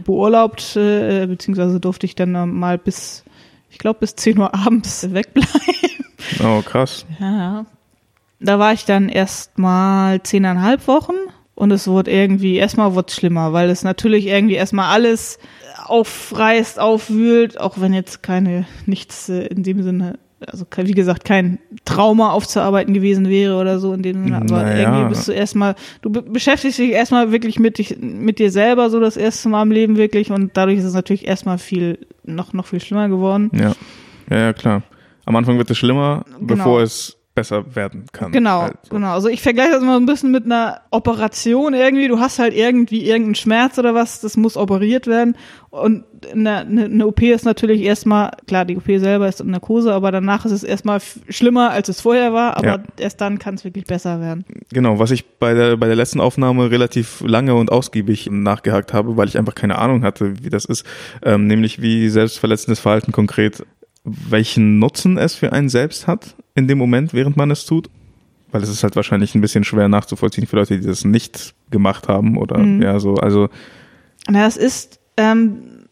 beurlaubt, äh, beziehungsweise durfte ich dann mal bis, ich glaube, bis 10 Uhr abends wegbleiben. Oh, krass. Ja. Da war ich dann erst mal zehneinhalb Wochen und es wurde irgendwie, erstmal wurde es schlimmer, weil es natürlich irgendwie erstmal alles aufreißt, aufwühlt, auch wenn jetzt keine, nichts äh, in dem Sinne, also wie gesagt, kein Trauma aufzuarbeiten gewesen wäre oder so in dem Sinne, aber Naja. irgendwie bist du erstmal, du be beschäftigst dich erstmal wirklich mit dich, mit dir selber so das erste Mal im Leben wirklich und dadurch ist es natürlich erstmal viel, noch, noch viel schlimmer geworden. Ja. Ja, ja, klar. Am Anfang wird es schlimmer, Genau. bevor es besser werden kann. Genau, Halt so. genau. Also ich vergleiche das immer ein bisschen mit einer Operation irgendwie. Du hast halt irgendwie irgendeinen Schmerz oder was, das muss operiert werden. Und eine, eine, eine OP ist natürlich erstmal, klar, die OP selber ist in Narkose, aber danach ist es erstmal schlimmer, als es vorher war, aber Ja. erst dann kann es wirklich besser werden. Genau, was ich bei der, bei der letzten Aufnahme relativ lange und ausgiebig nachgehakt habe, weil ich einfach keine Ahnung hatte, wie das ist, ähm, nämlich wie selbstverletzendes Verhalten konkret, welchen Nutzen es für einen selbst hat in dem Moment, während man es tut. Weil es ist halt wahrscheinlich ein bisschen schwer nachzuvollziehen für Leute, die das nicht gemacht haben oder Mhm. ja, so, also Na, das ist, ähm,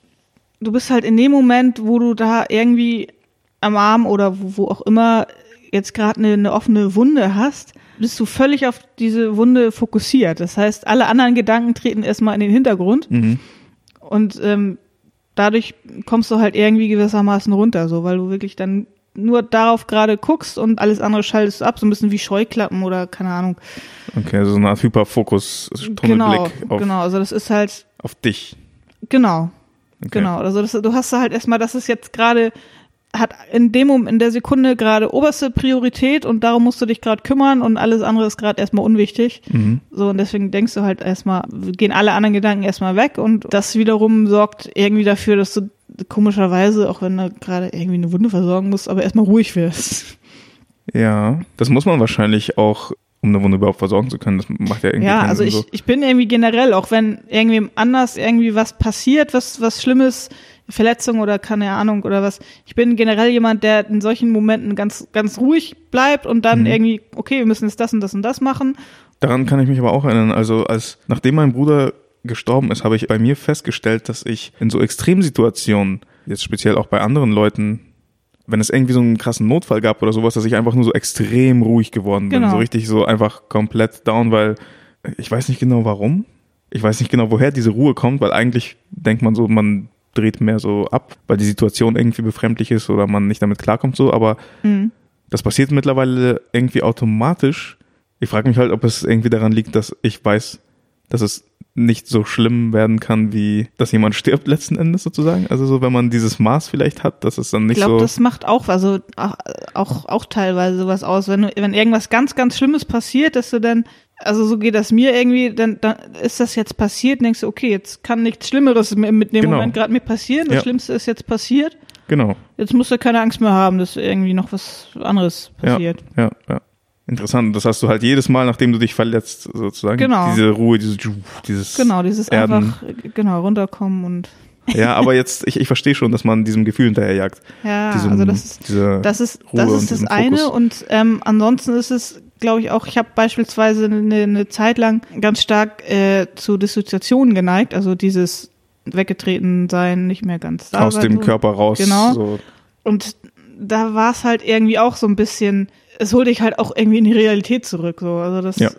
du bist halt in dem Moment, wo du da irgendwie am Arm oder wo, wo auch immer jetzt gerade eine, eine offene Wunde hast, bist du völlig auf diese Wunde fokussiert. Das heißt, alle anderen Gedanken treten erstmal in den Hintergrund mhm. und ähm, dadurch kommst du halt irgendwie gewissermaßen runter, so weil du wirklich dann nur darauf gerade guckst und alles andere schaltest du ab, so ein bisschen wie Scheuklappen oder keine Ahnung. okay, also so eine Art Hyperfokus, Genau, Tunnelblick auf, genau. Also das ist halt auf dich. genau. Okay. Genau, also das, du hast da halt erstmal, das ist jetzt gerade, hat in dem Moment, in der Sekunde gerade oberste Priorität und darum musst du dich gerade kümmern und alles andere ist gerade erstmal unwichtig. Mhm. So, und deswegen denkst du halt erstmal, gehen alle anderen Gedanken erstmal weg und das wiederum sorgt irgendwie dafür, dass du komischerweise, auch wenn du gerade irgendwie eine Wunde versorgen musst, aber erstmal ruhig wirst. Ja, das muss man wahrscheinlich auch, um eine Wunde überhaupt versorgen zu können. Das macht ja irgendwie Ja, also ich, so. ich bin irgendwie generell, auch wenn irgendwem anders irgendwie was passiert, was, was Schlimmes, Verletzung oder keine Ahnung oder was. Ich bin generell jemand, der in solchen Momenten ganz, ganz ruhig bleibt und dann Mhm. irgendwie, okay, wir müssen jetzt das und das und das machen. Daran kann ich mich aber auch erinnern. Also als nachdem mein Bruder gestorben ist, habe ich bei mir festgestellt, dass ich in so Extremsituationen, jetzt speziell auch bei anderen Leuten, wenn es irgendwie so einen krassen Notfall gab oder sowas, dass ich einfach nur so extrem ruhig geworden bin. Genau. So richtig so einfach komplett down, weil ich weiß nicht genau warum. Ich weiß nicht genau, woher diese Ruhe kommt, weil eigentlich denkt man so, man dreht mehr so ab, weil die Situation irgendwie befremdlich ist oder man nicht damit klarkommt so, aber Mhm. das passiert mittlerweile irgendwie automatisch. Ich frage mich halt, ob es irgendwie daran liegt, dass ich weiß, dass es nicht so schlimm werden kann, wie dass jemand stirbt letzten Endes sozusagen. Also so, wenn man dieses Maß vielleicht hat, dass es dann Ich nicht glaube, so. das macht auch, also auch, auch, auch teilweise sowas aus. Wenn, wenn irgendwas ganz, ganz Schlimmes passiert, dass du dann, also so geht das mir irgendwie, dann, dann ist das jetzt passiert, denkst du, okay, jetzt kann nichts Schlimmeres mit dem Genau. Moment gerade mir passieren. Das Ja. Schlimmste ist jetzt passiert. genau. Jetzt musst du keine Angst mehr haben, dass irgendwie noch was anderes Ja, passiert. ja, ja. Interessant. Das hast du halt jedes Mal, nachdem du dich verletzt, sozusagen. Genau. Diese Ruhe, dieses, dieses Genau, dieses Erden. einfach, äh, genau, runterkommen und, Ja, aber jetzt, ich, ich verstehe schon, dass man diesem Gefühl hinterherjagt. ja, Diesem, also das ist, Das ist, das ist das eine und ähm, ansonsten ist es, glaube ich, auch, ich habe beispielsweise eine, eine Zeit lang ganz stark äh, zu Dissoziationen geneigt, also dieses weggetreten sein, nicht mehr ganz da aus sein, dem so. Körper raus. Genau. So. Und da war es halt irgendwie auch so ein bisschen, es holt dich halt auch irgendwie in die Realität zurück, so, also das Ja.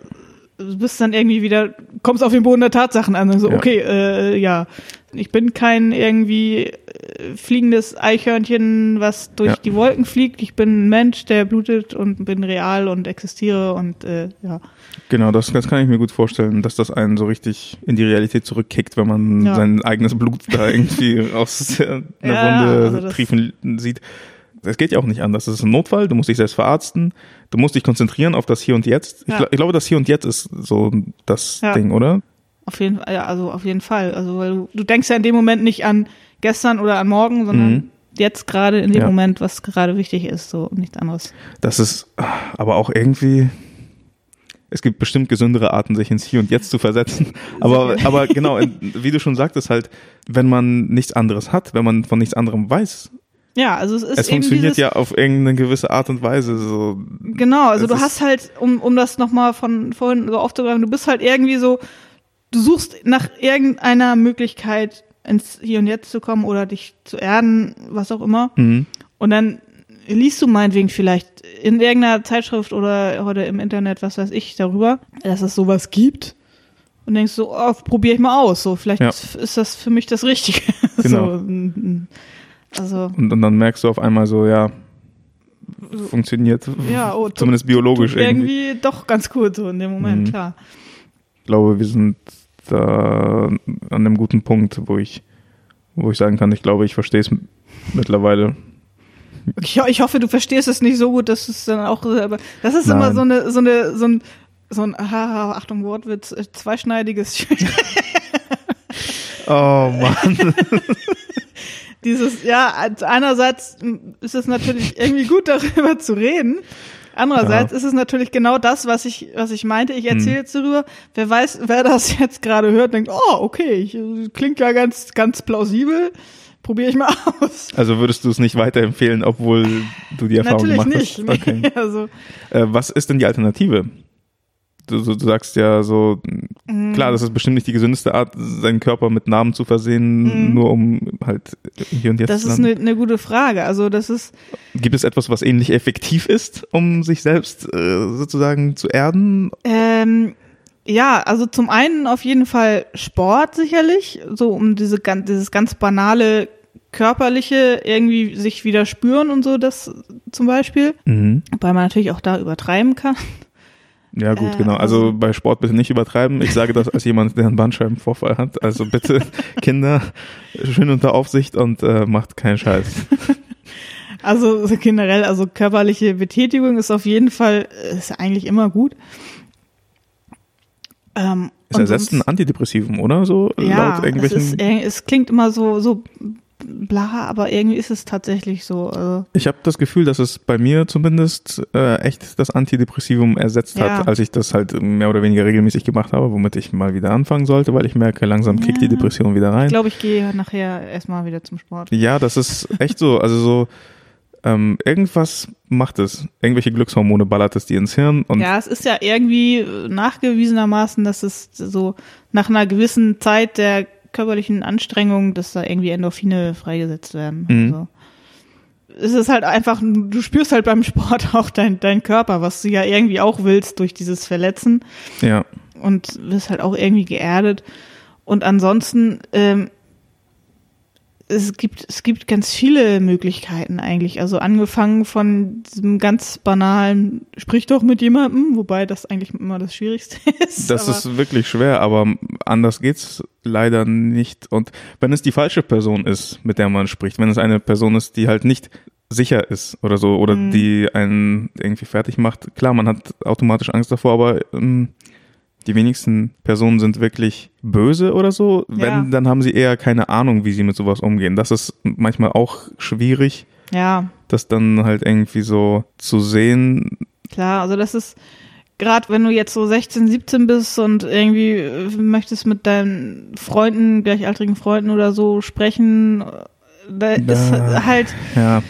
du bist dann irgendwie wieder, kommst auf den Boden der Tatsachen an und so, Ja. okay, äh, ja, ich bin kein irgendwie äh, fliegendes Eichhörnchen, was durch Ja. die Wolken fliegt. Ich bin ein Mensch, der blutet und bin real und existiere und äh, ja. Genau, das, das kann ich mir gut vorstellen, dass das einen so richtig in die Realität zurückkickt, wenn man Ja. sein eigenes Blut da irgendwie aus der einer Ja, Wunde also triefen sieht. Es geht ja auch nicht anders. Das ist ein Notfall, du musst dich selbst verarzten, du musst dich konzentrieren auf das Hier und Jetzt. Ich, Ja. gl- ich glaube, das Hier und Jetzt ist so das. Ding, oder? Auf jeden Fall, ja, also auf jeden Fall. Also weil du, du denkst ja in dem Moment nicht an gestern oder an morgen, sondern Mhm. jetzt gerade in dem Ja. Moment, was gerade wichtig ist, so und nichts anderes. Das ist aber auch irgendwie. Es gibt bestimmt gesündere Arten, sich ins Hier und Jetzt zu versetzen. Aber, aber genau, wie du schon sagtest, halt, wenn man nichts anderes hat, wenn man von nichts anderem weiß, Ja, also es ist es funktioniert ja auf irgendeine gewisse Art und Weise. So, Genau, also Es du hast halt, um, um das nochmal von vorhin so aufzugreifen, du bist halt irgendwie so, du suchst nach irgendeiner Möglichkeit ins Hier und Jetzt zu kommen oder dich zu erden, was auch immer. mhm. Und dann liest du meinetwegen vielleicht in irgendeiner Zeitschrift oder heute im Internet, was weiß ich, darüber, dass es sowas gibt. Und denkst so, oh, probiere ich mal aus. So, vielleicht Ja. ist das für mich das Richtige. Genau. So, mm, mm. also, und, und dann merkst du auf einmal so, ja, funktioniert ja, oh, zumindest biologisch irgendwie. irgendwie doch ganz gut so in dem Moment, Mhm. klar. Ich glaube, wir sind da an einem guten Punkt, wo ich, wo ich sagen kann, ich glaube, ich verstehe es mittlerweile. Ich, ich hoffe, du verstehst es nicht so gut, dass es dann auch, aber das ist immer Nein. so eine, so eine, so ein, so ein, aha, Achtung, Wortwitz, äh, zweischneidiges, Oh Mann. dieses, ja, einerseits ist es natürlich irgendwie gut, darüber zu reden. Andererseits Ja. ist es natürlich genau das, was ich, was ich meinte. Ich erzähle Hm. jetzt darüber. Wer weiß, wer das jetzt gerade hört, denkt, oh, okay, ich, äh, klingt ja ganz, ganz plausibel. Probiere ich mal aus. Also würdest du es nicht weiterempfehlen, obwohl du die Erfahrung Natürlich gemacht nicht. hast? Okay. Nee, also, Äh, was ist denn die Alternative? Du, du, sagst ja so, Mhm. klar, das ist bestimmt nicht die gesündeste Art, seinen Körper mit Namen zu versehen, Mhm. nur um halt hier und jetzt das zu ist eine, eine gute Frage. Also, das ist, Gibt es etwas, was ähnlich effektiv ist, um sich selbst äh, sozusagen zu erden? Ähm, ja, also zum einen auf jeden Fall Sport sicherlich, so um diese ganz, dieses ganz banale körperliche irgendwie sich wieder spüren und so das zum Beispiel, Mhm. weil man natürlich auch da übertreiben kann. Ja gut, Äh, genau. Also, also- bei Sport bitte nicht übertreiben. Ich sage das als jemand, der einen Bandscheibenvorfall hat. Also bitte Kinder schön unter Aufsicht und äh, macht keinen Scheiß. Also so generell, also körperliche Betätigung ist auf jeden Fall ist eigentlich immer gut. Ähm, Es ersetzt ein sonst- Antidepressivum, oder so? ja, laut es, irgendwelchen. ist, ir- es klingt immer so so bla, aber irgendwie ist es tatsächlich so. Also, Ich habe das Gefühl, dass es bei mir zumindest äh, echt das Antidepressivum ersetzt Ja. hat, als ich das halt mehr oder weniger regelmäßig gemacht habe, womit ich mal wieder anfangen sollte, weil ich merke, langsam kickt Ja. die Depression wieder rein. ich glaube, ich gehe nachher erstmal wieder zum Sport. Ja, das ist echt so. Also so ähm, irgendwas macht es. Irgendwelche Glückshormone ballert es dir ins Hirn und Ja, es ist ja irgendwie nachgewiesenermaßen, dass es so nach einer gewissen Zeit der körperlichen Anstrengung, dass da irgendwie Endorphine freigesetzt werden. Mhm. Also, es ist halt einfach, du spürst halt beim Sport auch dein, dein Körper, was du ja irgendwie auch willst durch dieses Verletzen ja, und wirst halt auch irgendwie geerdet. Und ansonsten, ähm, es gibt, es gibt ganz viele Möglichkeiten eigentlich. Also angefangen von diesem ganz banalen, sprich doch mit jemandem, wobei das eigentlich immer das Schwierigste ist. Das ist wirklich schwer, aber anders geht's leider nicht. Und wenn es die falsche Person ist, mit der man spricht, wenn es eine Person ist, die halt nicht sicher ist oder so, oder mhm. die einen irgendwie fertig macht, klar, man hat automatisch Angst davor, aber ähm, die wenigsten Personen sind wirklich böse oder so. Ja. Wenn, dann haben sie eher keine Ahnung, wie sie mit sowas umgehen. Das ist manchmal auch schwierig. Ja. Das dann halt irgendwie so zu sehen. Klar, also das ist, gerade wenn du jetzt so 16, 17 bist und irgendwie äh, möchtest mit deinen Freunden, gleichaltrigen Freunden oder so sprechen, da ist halt, ja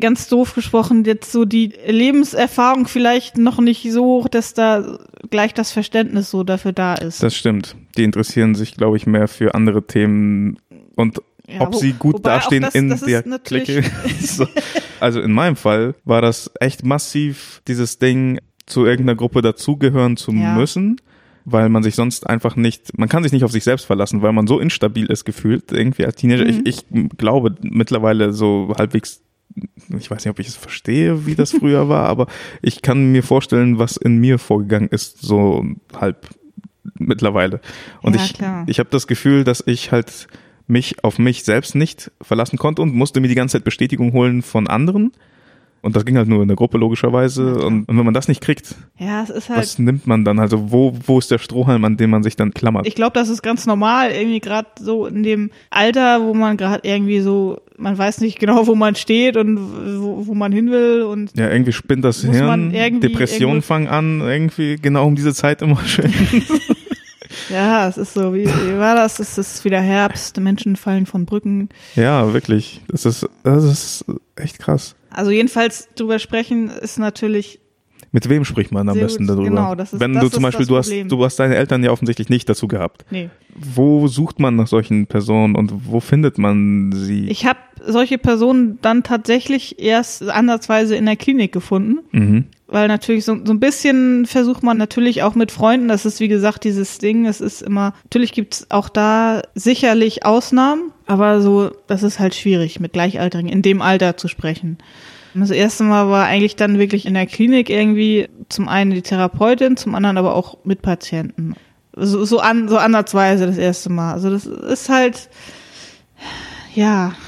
ganz doof gesprochen, jetzt so die Lebenserfahrung vielleicht noch nicht so hoch, dass da gleich das Verständnis so dafür da ist. Das stimmt. Die interessieren sich, glaube ich, mehr für andere Themen und ja, ob wo, sie gut dastehen das, in das der Clique. so. Also in meinem Fall war das echt massiv, dieses Ding, zu irgendeiner Gruppe dazugehören zu ja. müssen weil man sich sonst einfach nicht, man kann sich nicht auf sich selbst verlassen, weil man so instabil ist gefühlt irgendwie als Teenager. Mhm. Ich, ich glaube mittlerweile so halbwegs ich weiß nicht, ob ich es verstehe, wie das früher war, aber ich kann mir vorstellen, was in mir vorgegangen ist, so halb mittlerweile. Und ja, ich, klar. ich habe das Gefühl, dass ich halt mich auf mich selbst nicht verlassen konnte und musste mir die ganze Zeit Bestätigung holen von anderen. Und das ging halt nur in der Gruppe logischerweise. Und, und, wenn man das nicht kriegt, ja, es ist halt, was nimmt man dann? Also wo, wo ist der Strohhalm, an dem man sich dann klammert? Ich glaube, das ist ganz normal, irgendwie gerade so in dem Alter, wo man gerade irgendwie so, man weiß nicht genau, wo man steht und wo, wo man hin will. Und ja, irgendwie spinnt das Hirn, Depressionen fangen an, irgendwie genau um diese Zeit immer schön. Ja, es ist so, wie, wie war das? Es ist wieder Herbst, Menschen fallen von Brücken. Ja, wirklich. Das ist, das ist echt krass. Also jedenfalls drüber sprechen ist natürlich. Mit wem spricht man am besten darüber? Genau, das ist Wenn das du zum Beispiel, du hast, du hast deine Eltern ja offensichtlich nicht dazu gehabt. Nee. Wo sucht man nach solchen Personen und wo findet man sie? Ich habe solche Personen dann tatsächlich erst ansatzweise in der Klinik gefunden. Mhm. Weil natürlich so, so ein bisschen versucht man natürlich auch mit Freunden, das ist wie gesagt dieses Ding, es ist immer, natürlich gibt's auch da sicherlich Ausnahmen, aber so, das ist halt schwierig, mit Gleichaltrigen in dem Alter zu sprechen. Das erste Mal war eigentlich dann wirklich in der Klinik irgendwie zum einen die Therapeutin, zum anderen aber auch mit Patienten. So, so, an, so ansatzweise das erste Mal. Also das ist halt, ja.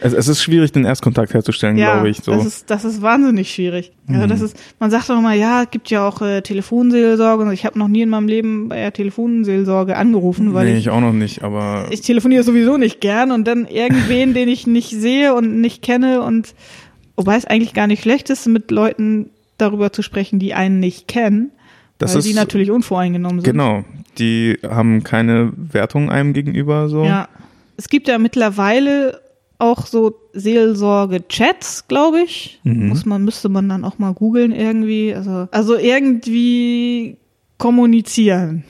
Es, es ist schwierig, den Erstkontakt herzustellen, ja, glaube ich. So. Das ist, das ist wahnsinnig schwierig. Also das mhm. ist, man sagt doch immer, ja, es gibt ja auch äh, Telefonseelsorge. Und ich habe noch nie in meinem Leben bei der Telefonseelsorge angerufen, weil nee, ich, ich auch noch nicht, aber ich telefoniere sowieso nicht gern und dann irgendwen, den ich nicht sehe und nicht kenne und wobei es eigentlich gar nicht schlecht ist, mit Leuten darüber zu sprechen, die einen nicht kennen. Das weil ist, die natürlich unvoreingenommen sind. Genau, die haben keine Wertung einem gegenüber so. Ja, es gibt ja mittlerweile auch so Seelsorge-Chats, glaube ich. Mhm. Muss man, müsste man dann auch mal googeln irgendwie. Also, also irgendwie kommunizieren.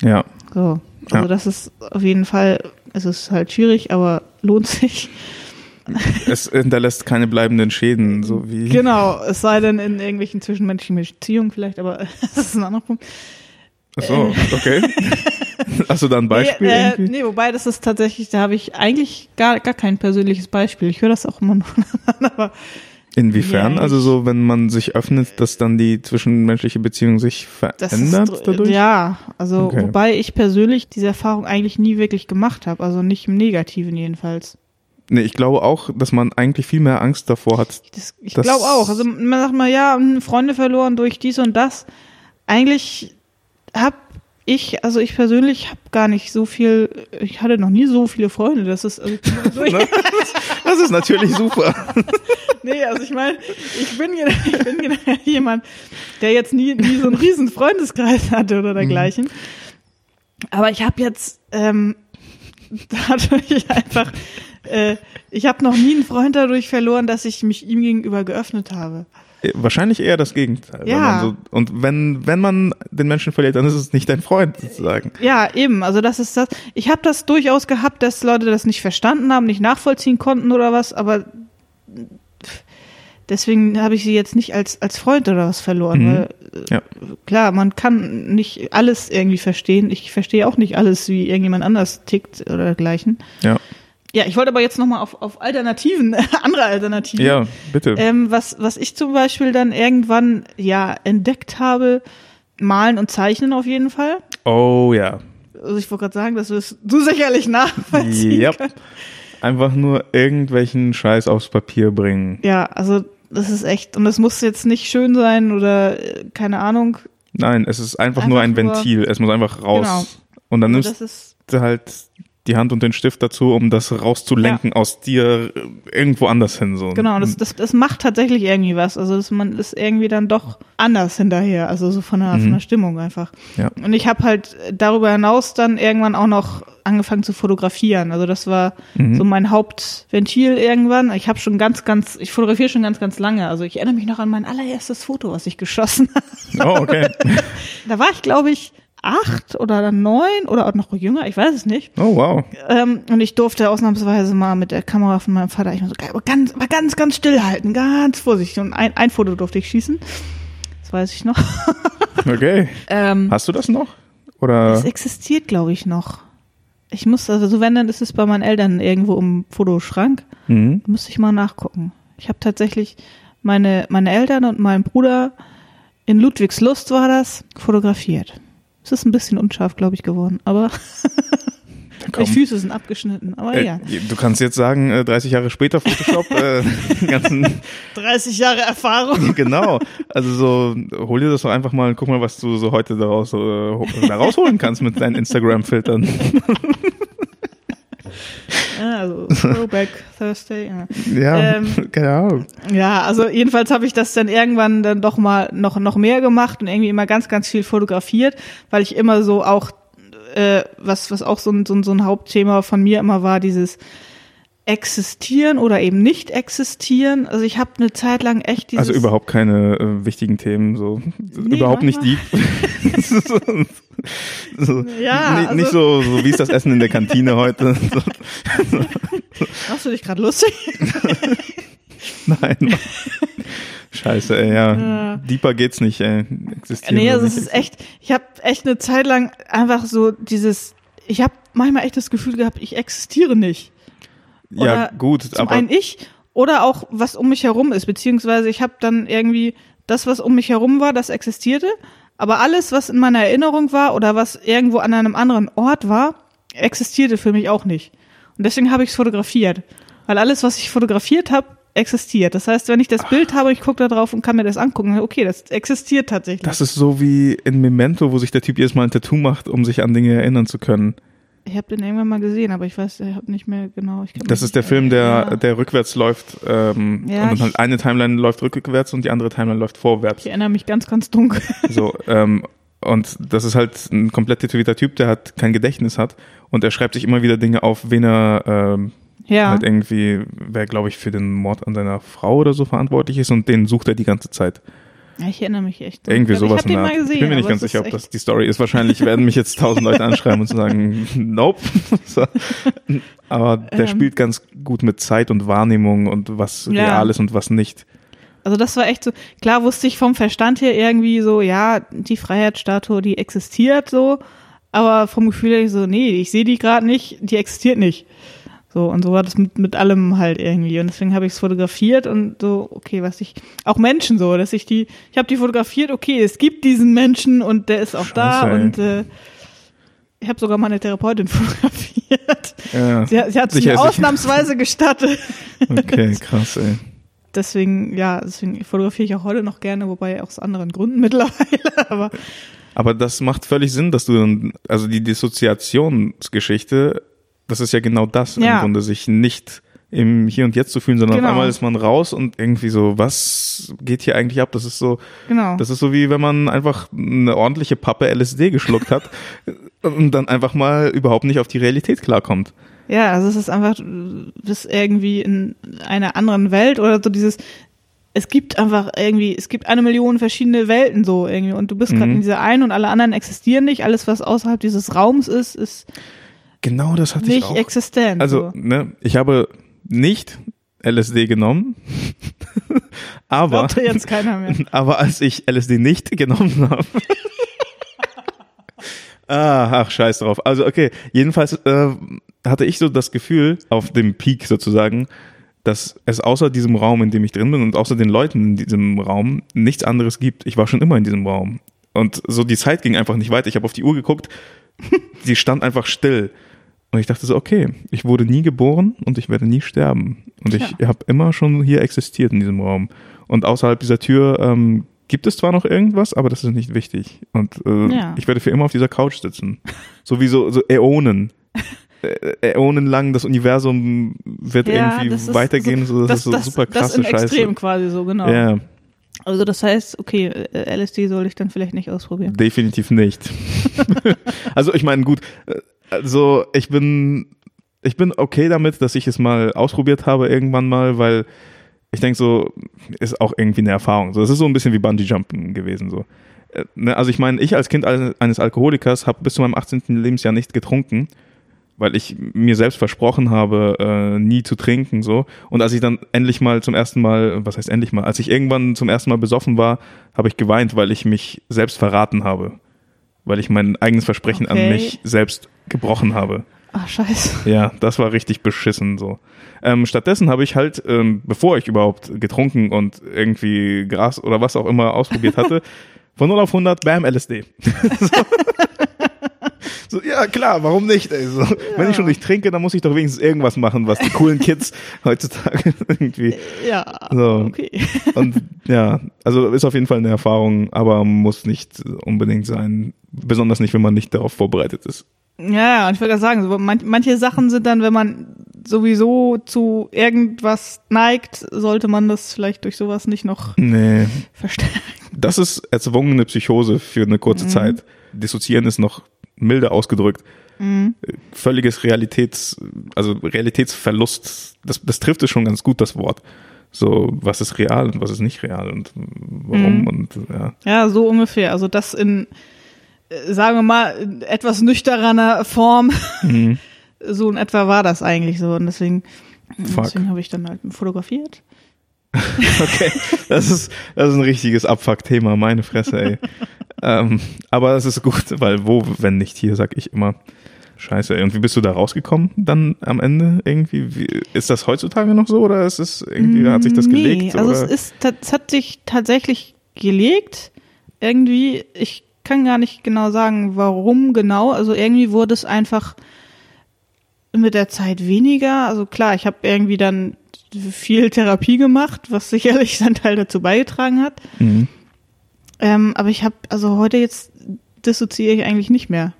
Ja. So. Also ja. das ist auf jeden Fall, es ist halt schwierig, aber lohnt sich. Es hinterlässt keine bleibenden Schäden, so wie. Genau, es sei denn in irgendwelchen zwischenmenschlichen Beziehungen vielleicht, aber das ist ein anderer Punkt. Ach so, okay. Hast du da ein Beispiel? Nee, äh, nee, wobei das ist tatsächlich, da habe ich eigentlich gar, gar kein persönliches Beispiel. Ich höre das auch immer noch aber Inwiefern? Ja, also so, wenn man sich öffnet, dass dann die zwischenmenschliche Beziehung sich verändert ist, dadurch? Ja, also okay. wobei ich persönlich diese Erfahrung eigentlich nie wirklich gemacht habe, also nicht im Negativen jedenfalls. Nee, ich glaube auch, dass man eigentlich viel mehr Angst davor hat. Das, ich glaube auch. Also man sagt mal, ja, Freunde verloren durch dies und das. Eigentlich hab ich, also ich persönlich habe gar nicht so viel, ich hatte noch nie so viele Freunde. Das ist, also das ist natürlich super. nee, also ich meine, ich bin, ich bin jemand, der jetzt nie, nie so einen riesen Freundeskreis hatte oder dergleichen. Aber ich habe jetzt ähm, dadurch einfach, äh, ich habe noch nie einen Freund dadurch verloren, dass ich mich ihm gegenüber geöffnet habe. Wahrscheinlich eher das Gegenteil. Ja. So, und wenn, wenn man den Menschen verliert, dann ist es nicht dein Freund sozusagen. Ja, eben. Also das ist das. Ich habe das durchaus gehabt, dass Leute das nicht verstanden haben, nicht nachvollziehen konnten oder was, aber deswegen habe ich sie jetzt nicht als, als Freund oder was verloren. Mhm. Weil, ja. Klar, man kann nicht alles irgendwie verstehen. Ich verstehe auch nicht alles, wie irgendjemand anders tickt oder dergleichen. Ja. Ja, ich wollte aber jetzt nochmal auf, auf Alternativen, andere Alternativen. Ja, bitte. Ähm, was, was ich zum Beispiel dann irgendwann ja entdeckt habe, malen und zeichnen auf jeden Fall. oh ja. Also ich wollte gerade sagen, das wirst du sicherlich nachvollziehen. Yep. können. Einfach nur irgendwelchen Scheiß aufs Papier bringen. Ja, also das ist echt, und das muss jetzt nicht schön sein oder äh, keine Ahnung. Nein, es ist einfach, Einfach nur ein Ventil. Es muss einfach raus. Genau. Und dann nimmst du halt die Hand und den Stift dazu, um das rauszulenken aus dir äh, irgendwo anders hin. So. genau, das, das, das macht tatsächlich irgendwie was. Also das, man ist irgendwie dann doch anders hinterher, also so von der, von der Stimmung einfach. Ja. Und ich habe halt darüber hinaus dann irgendwann auch noch angefangen zu fotografieren. Also das war so mein Hauptventil irgendwann. Ich habe schon ganz, ganz, ich fotografiere schon ganz, ganz lange. Also ich erinnere mich noch an mein allererstes Foto, was ich geschossen habe. Oh, okay. Da war ich, glaube ich, acht oder dann neun oder auch noch jünger, ich weiß es nicht. Oh, wow. Ähm, und ich durfte ausnahmsweise mal mit der Kamera von meinem Vater, ich war so, aber ganz, aber ganz, ganz still halten, ganz vorsichtig. Und ein, ein Foto durfte ich schießen. Das weiß ich noch. Okay. Ähm, Hast du das noch? Oder? es existiert, glaube ich, noch. Ich muss, also so wenn, dann ist es bei meinen Eltern irgendwo im Fotoschrank. Mhm. Müsste ich mal nachgucken. Ich habe tatsächlich meine, meine Eltern und meinen Bruder in Ludwigslust war das, fotografiert. Es ist ein bisschen unscharf, glaube ich, geworden, aber die Füße sind abgeschnitten, aber Äh, ja. Du kannst jetzt sagen, äh, 30 Jahre später Photoshop, äh, die ganzen, 30 Jahre Erfahrung. genau. Also so, hol dir das doch einfach mal und guck mal, was du so heute daraus, äh, rausholen kannst mit deinen Instagram-Filtern. Ja, also Throwback Thursday. Ja. Ja, Ähm, keine Ahnung. ja, also jedenfalls habe ich das dann irgendwann dann doch mal noch noch mehr gemacht und irgendwie immer ganz ganz viel fotografiert, weil ich immer so auch äh, was was auch so ein, so ein so ein Hauptthema von mir immer war dieses existieren oder eben nicht existieren. Also ich habe eine Zeit lang echt dieses Also überhaupt keine äh, wichtigen Themen, so Nee, überhaupt nicht deep. so, so, Ja, ni- nicht also- so, so wie ist das Essen in der Kantine heute. Machst du dich gerade lustig? nein. Scheiße, ey, ja. Ja. Deeper geht's nicht, ey. Existieren Nee, also es ist echt, ich habe echt eine Zeit lang einfach so dieses, ich habe manchmal echt das Gefühl gehabt, ich existiere nicht. Ja, gut, Zum aber einen ich oder auch was um mich herum ist, beziehungsweise ich habe dann irgendwie das, was um mich herum war, das existierte, aber alles, was in meiner Erinnerung war oder was irgendwo an einem anderen Ort war, existierte für mich auch nicht. Und deswegen habe ich es fotografiert, weil alles, was ich fotografiert habe, existiert. Das heißt, wenn ich das Bild habe, ich gucke da drauf und kann mir das angucken, okay, das existiert tatsächlich. das ist so wie in Memento, wo sich der Typ jedes Mal ein Tattoo macht, um sich an Dinge erinnern zu können. Ich habe den irgendwann mal gesehen, aber ich weiß, ich habe nicht mehr genau. Das ist der Film, der, erinnern. der rückwärts läuft ähm, Ja, und halt eine Timeline läuft rückwärts und die andere Timeline läuft vorwärts. Ich erinnere mich ganz, ganz dunkel. So, ähm, und das ist halt ein komplett tätowierter Typ, der hat kein Gedächtnis hat und er schreibt sich immer wieder Dinge auf, wen er ähm, Ja. halt irgendwie, wer glaube ich für den Mord an seiner Frau oder so verantwortlich ist und den sucht er die ganze Zeit. Ja, ich erinnere mich echt. Irgendwie ich glaub, sowas Ich den in gesehen. Ich bin mir nicht ganz sicher, ob das die Story ist. Wahrscheinlich werden mich jetzt tausend Leute anschreiben und sagen, nope. Aber der Ähm. spielt ganz gut mit Zeit und Wahrnehmung und was Ja. real ist und was nicht. Also das war echt so, klar wusste ich vom Verstand her irgendwie so, ja, die Freiheitsstatue, die existiert so, aber vom Gefühl her so, nee, ich sehe die gerade nicht, die existiert nicht. So, und so war das mit, mit allem halt irgendwie. Und deswegen habe ich es fotografiert und so, okay, was ich, auch Menschen so, dass ich die, ich habe die fotografiert, okay, es gibt diesen Menschen und der ist auch da Scheiße, ey. und äh, ich habe sogar meine Therapeutin fotografiert. Ja. Sie, hat- sie hat es mir ausnahmsweise gestattet. Okay, krass, ey. Deswegen, ja, deswegen fotografiere ich auch heute noch gerne, wobei aus anderen Gründen mittlerweile. Aber Aber das macht völlig Sinn, dass du dann, also die Dissoziationsgeschichte, das ist ja genau das im Ja. Grunde, sich nicht im Hier und Jetzt zu fühlen, sondern Genau. auf einmal ist man raus und irgendwie so, was geht hier eigentlich ab? Das ist so, genau. das ist so wie wenn man einfach eine ordentliche Pappe LSD geschluckt hat und dann einfach mal überhaupt nicht auf die Realität klarkommt. ja, also es ist einfach, du bist irgendwie in einer anderen Welt oder so dieses, es gibt einfach irgendwie, es gibt eine Million verschiedene Welten so irgendwie und du bist gerade Mhm. in dieser einen und alle anderen existieren nicht. Alles, was außerhalb dieses Raums ist, ist Genau das hatte ich nicht auch. existent. Also, so. ne, ich habe nicht LSD genommen, aber jetzt keiner mehr. Aber als ich LSD nicht genommen habe. ah, ach, scheiß drauf. Also, okay, jedenfalls, äh, hatte ich so das Gefühl, auf dem Peak sozusagen, dass es außer diesem Raum, in dem ich drin bin und außer den Leuten in diesem Raum nichts anderes gibt. Ich war schon immer in diesem Raum. Und so die Zeit ging einfach nicht weiter. Ich habe auf die Uhr geguckt, sie stand einfach still. Und ich dachte so, okay, ich wurde nie geboren und ich werde nie sterben. Und ich Ja. habe immer schon hier existiert in diesem Raum. Und außerhalb dieser Tür ähm, gibt es zwar noch irgendwas, aber das ist nicht wichtig. Und äh, Ja. ich werde für immer auf dieser Couch sitzen. So wie so, so Äonen. Äonen lang, das Universum wird irgendwie das weitergehen. So, das, ist so super Das krasse in Scheiße. Extrem quasi so, genau. Ja, Also das heißt, okay, LSD soll ich dann vielleicht nicht ausprobieren. definitiv nicht. also ich meine, gut, äh, also ich bin, ich bin okay damit, dass ich es mal ausprobiert habe irgendwann mal, weil ich denke so, ist auch irgendwie eine Erfahrung. So, es ist so ein bisschen wie Bungee Jumpen gewesen so. Äh, ne, Also ich meine, ich als Kind eines eines Alkoholikers habe bis zu meinem 18. Lebensjahr nicht getrunken, weil ich mir selbst versprochen habe, äh, nie zu trinken so. Und als ich dann endlich mal zum ersten Mal, was heißt endlich mal, als ich irgendwann zum ersten Mal besoffen war, habe ich geweint, weil ich mich selbst verraten habe, weil ich mein eigenes Versprechen Okay. an mich selbst gebrochen habe. Ach, scheiße. Ja, das war richtig beschissen so. Ähm, stattdessen habe ich halt, ähm, bevor ich überhaupt getrunken und irgendwie Gras oder was auch immer ausprobiert hatte, von 0 auf 100, bam, LSD. so, so, ja, klar, warum nicht? Ey? So, Wenn ich schon nicht trinke, dann muss ich doch wenigstens irgendwas machen, was die coolen Kids heutzutage irgendwie. Ja, So. okay. Und ja, also ist auf jeden Fall eine Erfahrung, aber muss nicht unbedingt sein. Besonders nicht, wenn man nicht darauf vorbereitet ist. Ja, ja, ich würde sagen, so, man, manche Sachen sind dann, wenn man sowieso zu irgendwas neigt, sollte man das vielleicht durch sowas nicht noch Nee, verstärken. Das ist erzwungene Psychose für eine kurze Zeit. Dissoziieren ist noch milder ausgedrückt. Völliges Realitäts, also Realitätsverlust, das, das trifft es schon ganz gut, das Wort. So, was ist real und was ist nicht real und warum Mhm. und ja. Ja, so ungefähr. Also das in, äh, sagen wir mal, etwas nüchterner Form. Mhm. So in etwa war das eigentlich so. Und deswegen, Fuck. deswegen habe ich dann halt fotografiert. Okay, das ist, das ist ein richtiges Abfuck-Thema, meine Fresse, ey. ähm, aber es ist gut, weil wo, wenn nicht hier, sag ich immer. Scheiße, ey. Und wie bist du da rausgekommen dann am Ende irgendwie? Wie, ist das heutzutage noch so oder ist es irgendwie, hat sich das gelegt? Nee, also oder? es ist, es hat sich tatsächlich gelegt. Irgendwie, ich kann gar nicht genau sagen, warum genau. Also irgendwie wurde es einfach mit der Zeit weniger. Also klar, ich habe irgendwie dann viel Therapie gemacht, was sicherlich seinen Teil dazu beigetragen hat. Mhm. Ähm, aber ich habe, also heute jetzt dissoziiere ich eigentlich nicht mehr.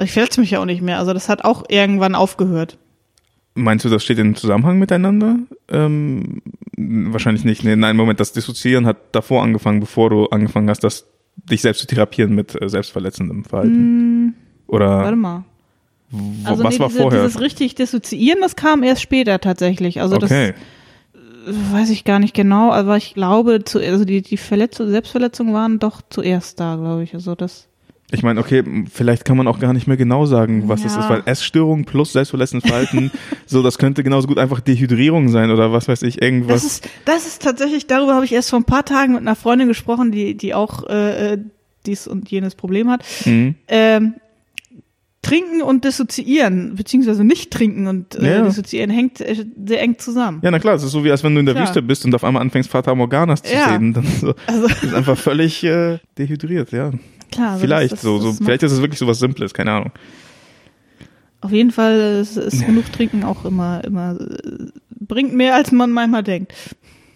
Ich verletze mich ja auch nicht mehr. Also das hat auch irgendwann aufgehört. Meinst du, das steht in Zusammenhang miteinander? Ähm, wahrscheinlich nicht. Nee, nein, Moment, das Dissoziieren hat davor angefangen, bevor du angefangen hast, das, dich selbst zu therapieren mit äh, selbstverletzendem Verhalten. Oder Warte mal. Also was nee, war diese, vorher? dieses richtig dissoziieren, das kam erst später tatsächlich. Also okay. das weiß ich gar nicht genau, aber ich glaube, zu, also die, die Verletzung, Selbstverletzungen waren doch zuerst da, glaube ich. Also das. Ich meine, okay, vielleicht kann man auch gar nicht mehr genau sagen, was es Ja. ist, weil Essstörung plus selbstverletzendes Verhalten, so, das könnte genauso gut einfach Dehydrierung sein oder was weiß ich, irgendwas. Das ist, das ist tatsächlich, darüber habe ich erst vor ein paar Tagen mit einer Freundin gesprochen, die, die auch äh, äh, dies und jenes Problem hat. Mhm. Ähm, trinken und dissoziieren, beziehungsweise nicht trinken und äh, Ja. dissoziieren, hängt äh, sehr eng zusammen. Ja, na klar, es ist so wie, als wenn du in der Klar. Wüste bist und auf einmal anfängst, Fata Morganas zu Ja. sehen. Dann so, Also du bist einfach völlig äh, dehydriert, ja. klar. Also vielleicht, das, das, so, so, das vielleicht ist es wirklich so was Simples, keine Ahnung. Auf jeden Fall ist, ist genug Trinken auch immer, immer äh, bringt mehr, als man manchmal denkt.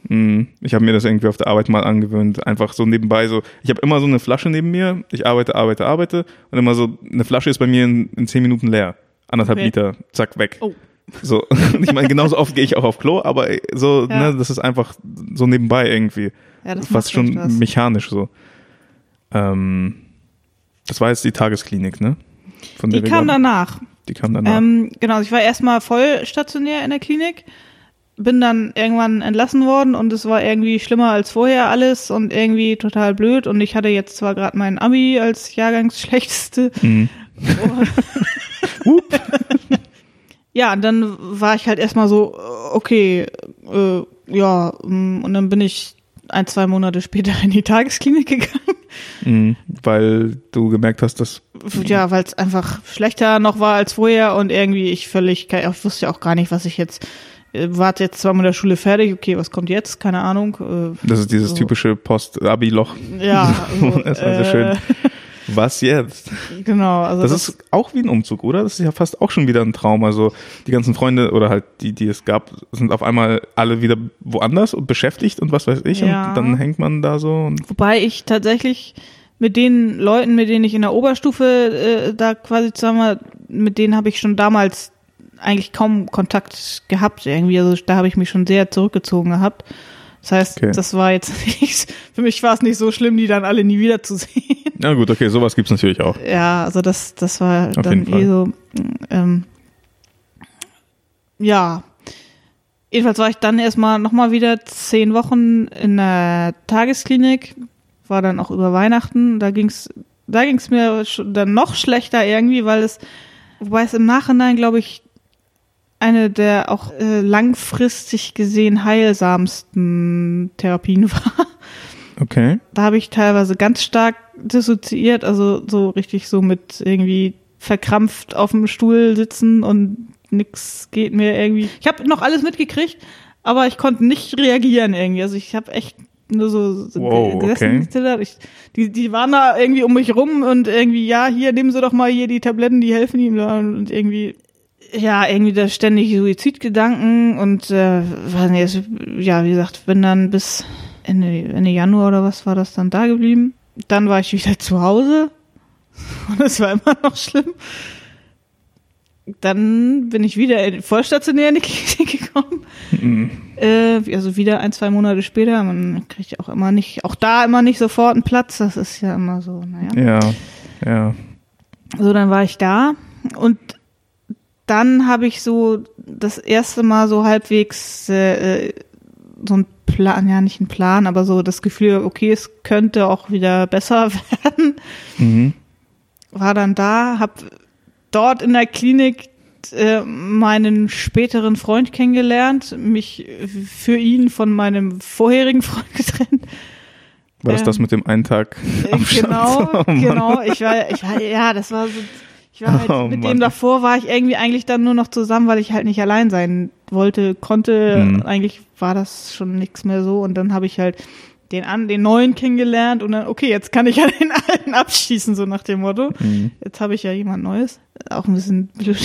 Mhm. Ich habe mir das irgendwie auf der Arbeit mal angewöhnt. Einfach so nebenbei so. Ich habe immer so eine Flasche neben mir. Ich arbeite, arbeite, arbeite. Und immer so, eine Flasche ist bei mir in, in zehn Minuten leer. Anderthalb Okay. Liter. Zack, weg. Oh. So. Ich meine, genauso oft gehe ich auch auf Klo, aber so, Ja. ne, das ist einfach so nebenbei irgendwie. Ja, das Fast schon was. mechanisch so. Ähm, das war jetzt die Tagesklinik, ne? Von Die kam danach. Die kam danach. Ähm, genau, ich war erstmal voll stationär in der Klinik, bin dann irgendwann entlassen worden und es war irgendwie schlimmer als vorher alles und irgendwie total blöd und ich hatte jetzt zwar gerade mein Abi als Jahrgangsschlechteste. Mhm. ja, und dann war ich halt erstmal so, okay, äh, ja, mm, und dann bin ich ein, zwei Monate später in die Tagesklinik gegangen. Mhm, weil du gemerkt hast, dass. Ja, weil es einfach schlechter noch war als vorher und irgendwie ich völlig, ich wusste auch gar nicht, was ich jetzt, warte jetzt zwar mit der Schule fertig, okay, was kommt jetzt? Keine Ahnung. Äh, das ist dieses so. typische Post-Abi-Loch. Ja, also, das war sehr schön. äh, Was jetzt? Genau, also Das, ist auch wie ein Umzug, oder? Das ist ja fast auch schon wieder ein Traum. Also die ganzen Freunde oder halt die, die es gab, sind auf einmal alle wieder woanders und beschäftigt und was weiß ich. Ja. Und dann hängt man da so und Wobei ich tatsächlich mit den Leuten, mit denen ich in der Oberstufe äh, da quasi zusammen war, mit denen habe ich schon damals eigentlich kaum Kontakt gehabt irgendwie. Also da habe ich mich schon sehr zurückgezogen gehabt. Das heißt, Okay. das war jetzt nicht, für mich war es nicht so schlimm, die dann alle nie wiederzusehen. Na gut, okay, sowas gibt's natürlich auch. Ja, also das, das war Auf dann eh so, ähm, ja. Jedenfalls war ich dann erstmal nochmal wieder zehn Wochen in der Tagesklinik, war dann auch über Weihnachten. Da ging's, da ging's mir dann noch schlechter irgendwie, weil es, wobei es im Nachhinein, glaube ich, eine der auch äh, langfristig gesehen heilsamsten Therapien war. Okay. Da habe ich teilweise ganz stark dissoziiert, also so richtig so mit irgendwie verkrampft auf dem Stuhl sitzen und nix geht mir irgendwie. Ich habe noch alles mitgekriegt, aber ich konnte nicht reagieren irgendwie. Also ich habe echt nur so, Wow, gesessen, okay. Ich, die, die waren da irgendwie um mich rum und irgendwie, ja, hier, nehmen Sie doch mal hier die Tabletten, die helfen ihm da und irgendwie, ja, irgendwie da ständig Suizidgedanken und äh, weiß nicht, ja, wie gesagt, bin dann bis Ende, Ende Januar oder was war das dann da geblieben. Dann war ich wieder zu Hause und es war immer noch schlimm. Dann bin ich wieder in, vollstationär in die Klinik gekommen. Mhm. Äh, also wieder ein, zwei Monate später. Man kriegt ja auch immer nicht, auch da immer nicht sofort einen Platz. Das ist ja immer so, naja. Ja, ja. So, dann war ich da und dann habe ich so das erste Mal so halbwegs äh, äh, so ein Plan, ja nicht ein Plan, aber so das Gefühl, okay, es könnte auch wieder besser werden. Mhm. War dann da, hab dort in der Klinik äh, meinen späteren Freund kennengelernt, mich für ihn von meinem vorherigen Freund getrennt. War das Ähm, das mit dem einen Tag Äh, Abstand? Genau, Oh genau. Ich war, ich war, ja, das war so. Ich war halt, Oh mit Mann. dem davor war ich irgendwie eigentlich dann nur noch zusammen, weil ich halt nicht allein sein wollte, konnte. Mhm. Eigentlich war das schon nichts mehr so. Und dann habe ich halt den an, den neuen kennengelernt und dann, okay, jetzt kann ich ja den alten abschießen, so nach dem Motto. Mhm. Jetzt habe ich ja jemand Neues. Auch ein bisschen blöd.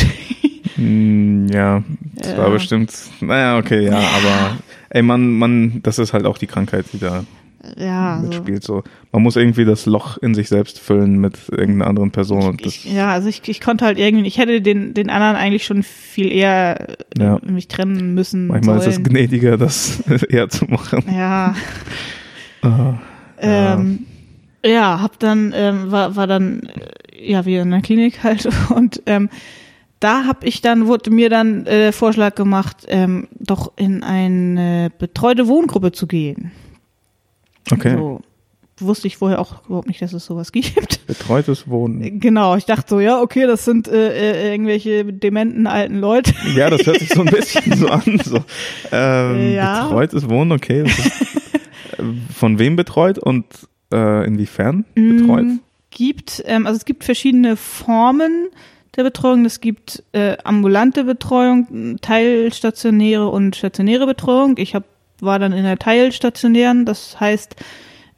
Mm, Ja, das war Ja. bestimmt. Naja, okay, ja, aber ey, man, man, das ist halt auch die Krankheit, die da ja, mitspielt. So, man muss irgendwie das Loch in sich selbst füllen mit irgendeiner anderen Person. Das, Ich, ja, also ich, ich konnte halt irgendwie, ich hätte den, den anderen eigentlich schon viel eher äh, Ja. mich trennen müssen. manchmal ist es sollen. gnädiger, das eher zu machen. Ja, Ah, ähm, ja, hab dann, ähm, war, war dann, äh, ja, wieder in der Klinik halt und ähm, da hab ich dann, wurde mir dann äh, der Vorschlag gemacht, ähm, doch in eine betreute Wohngruppe zu gehen. Okay, So, wusste ich vorher auch überhaupt nicht, dass es sowas gibt. betreutes Wohnen. Genau, ich dachte so, ja, okay, das sind äh, äh, irgendwelche dementen alten Leute. Ja, das hört sich so ein bisschen so an. So. Ähm, Ja. Betreutes Wohnen, okay. Ist, äh, von wem betreut und äh, inwiefern Mm, betreut? Gibt, ähm, also es gibt verschiedene Formen der Betreuung. Es gibt äh, ambulante Betreuung, teilstationäre und stationäre Betreuung. Ich hab, war dann in der teilstationären, das heißt,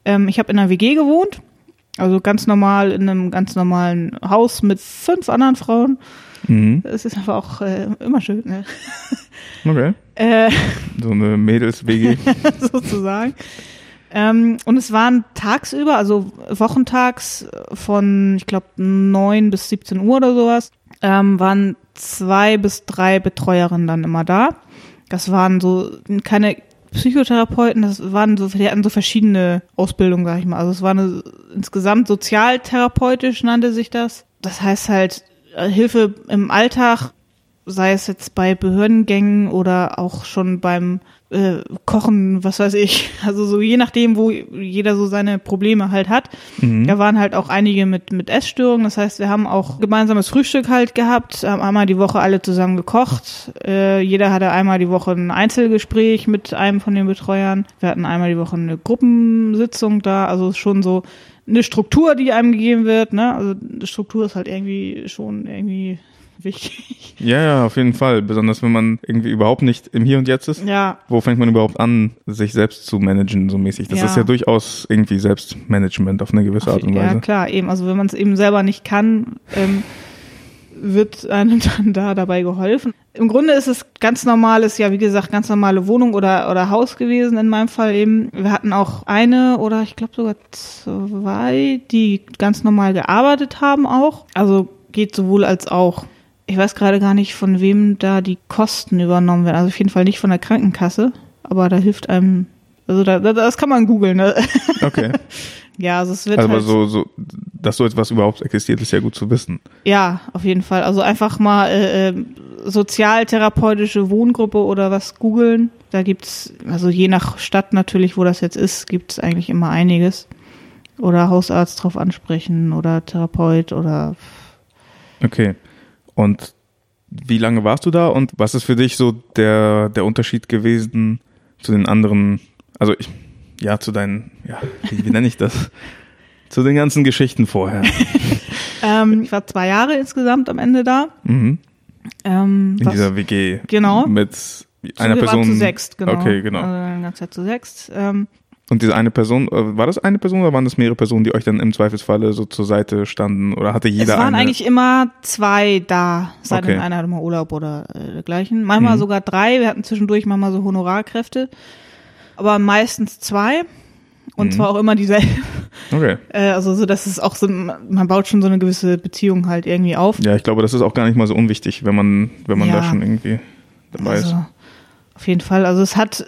ähm, ich habe in einer WG gewohnt, also ganz normal in einem ganz normalen Haus mit fünf anderen Frauen. Mhm. Das ist aber auch äh, immer schön, ne? Okay. Äh, So eine Mädels-WG. sozusagen. Ähm, und es waren tagsüber, also wochentags von, ich glaube, 9 bis 17 Uhr oder sowas, ähm, waren zwei bis drei Betreuerinnen dann immer da. Das waren so keine Psychotherapeuten, das waren so, die hatten so verschiedene Ausbildungen, sag ich mal. Also es war eine insgesamt sozialtherapeutisch nannte sich das. Das heißt halt äh, Hilfe im Alltag, sei es jetzt bei Behördengängen oder auch schon beim äh, Kochen, was weiß ich. Also so je nachdem, wo jeder so seine Probleme halt hat. Mhm. Da waren halt auch einige mit, mit Essstörungen. Das heißt, wir haben auch gemeinsames Frühstück halt gehabt, haben einmal die Woche alle zusammen gekocht. Äh, jeder hatte einmal die Woche ein Einzelgespräch mit einem von den Betreuern. Wir hatten einmal die Woche eine Gruppensitzung da. Also schon so eine Struktur, die einem gegeben wird, ne? Also Struktur ist halt irgendwie schon irgendwie wichtig. Ja, ja, auf jeden Fall. Besonders wenn man irgendwie überhaupt nicht im Hier und Jetzt ist. Ja, Wo fängt man überhaupt an, sich selbst zu managen, so mäßig? Das Ja. ist ja durchaus irgendwie Selbstmanagement auf eine gewisse Art und ja Weise. klar, eben. Also wenn man es eben selber nicht kann, ähm, wird einem dann da dabei geholfen. Im Grunde ist es ganz normales, ja wie gesagt, ganz normale Wohnung oder, oder Haus gewesen in meinem Fall eben. Wir hatten auch eine oder ich glaube sogar zwei, die ganz normal gearbeitet haben auch. Also geht sowohl als auch. Ich weiß gerade gar nicht, von wem da die Kosten übernommen werden. Also auf jeden Fall nicht von der Krankenkasse, aber da hilft einem, also da, da- das kann man googeln. Ne? Okay. Ja, also es wird Also aber halt, so, so, dass so etwas überhaupt existiert, ist ja gut zu wissen. Ja, auf jeden Fall. Also einfach mal äh, äh, sozialtherapeutische Wohngruppe oder was googeln. Da gibt's, also je nach Stadt natürlich, wo das jetzt ist, gibt's eigentlich immer einiges. Oder Hausarzt drauf ansprechen oder Therapeut oder Okay. Und wie lange warst du da und was ist für dich so der, der Unterschied gewesen zu den anderen, also ich, ja, zu deinen, ja, wie, wie nenne ich das? zu den ganzen Geschichten vorher. ähm, ich war zwei Jahre insgesamt am Ende da. Mhm. Ähm, In was- dieser WG. Genau. Mit einer Person. zu sechst, genau. Okay, genau. Also ganze Zeit zu sechst. Ähm, Und diese eine Person, äh, war das eine Person oder waren das mehrere Personen, die euch dann im Zweifelsfalle so zur Seite standen? Oder hatte jeder es waren eine? eigentlich immer zwei da, sei Okay. denn einer hatte mal Urlaub oder äh, dergleichen. Manchmal Mhm. sogar drei, wir hatten zwischendurch manchmal so Honorarkräfte, aber meistens zwei und Mhm. zwar auch immer dieselben. okay. Äh, also so, dass es auch so, man baut schon so eine gewisse Beziehung halt irgendwie auf. Ja, ich glaube, das ist auch gar nicht mal so unwichtig, wenn man, wenn man Ja. da schon irgendwie dabei ist. Also, auf jeden Fall. Also es hat,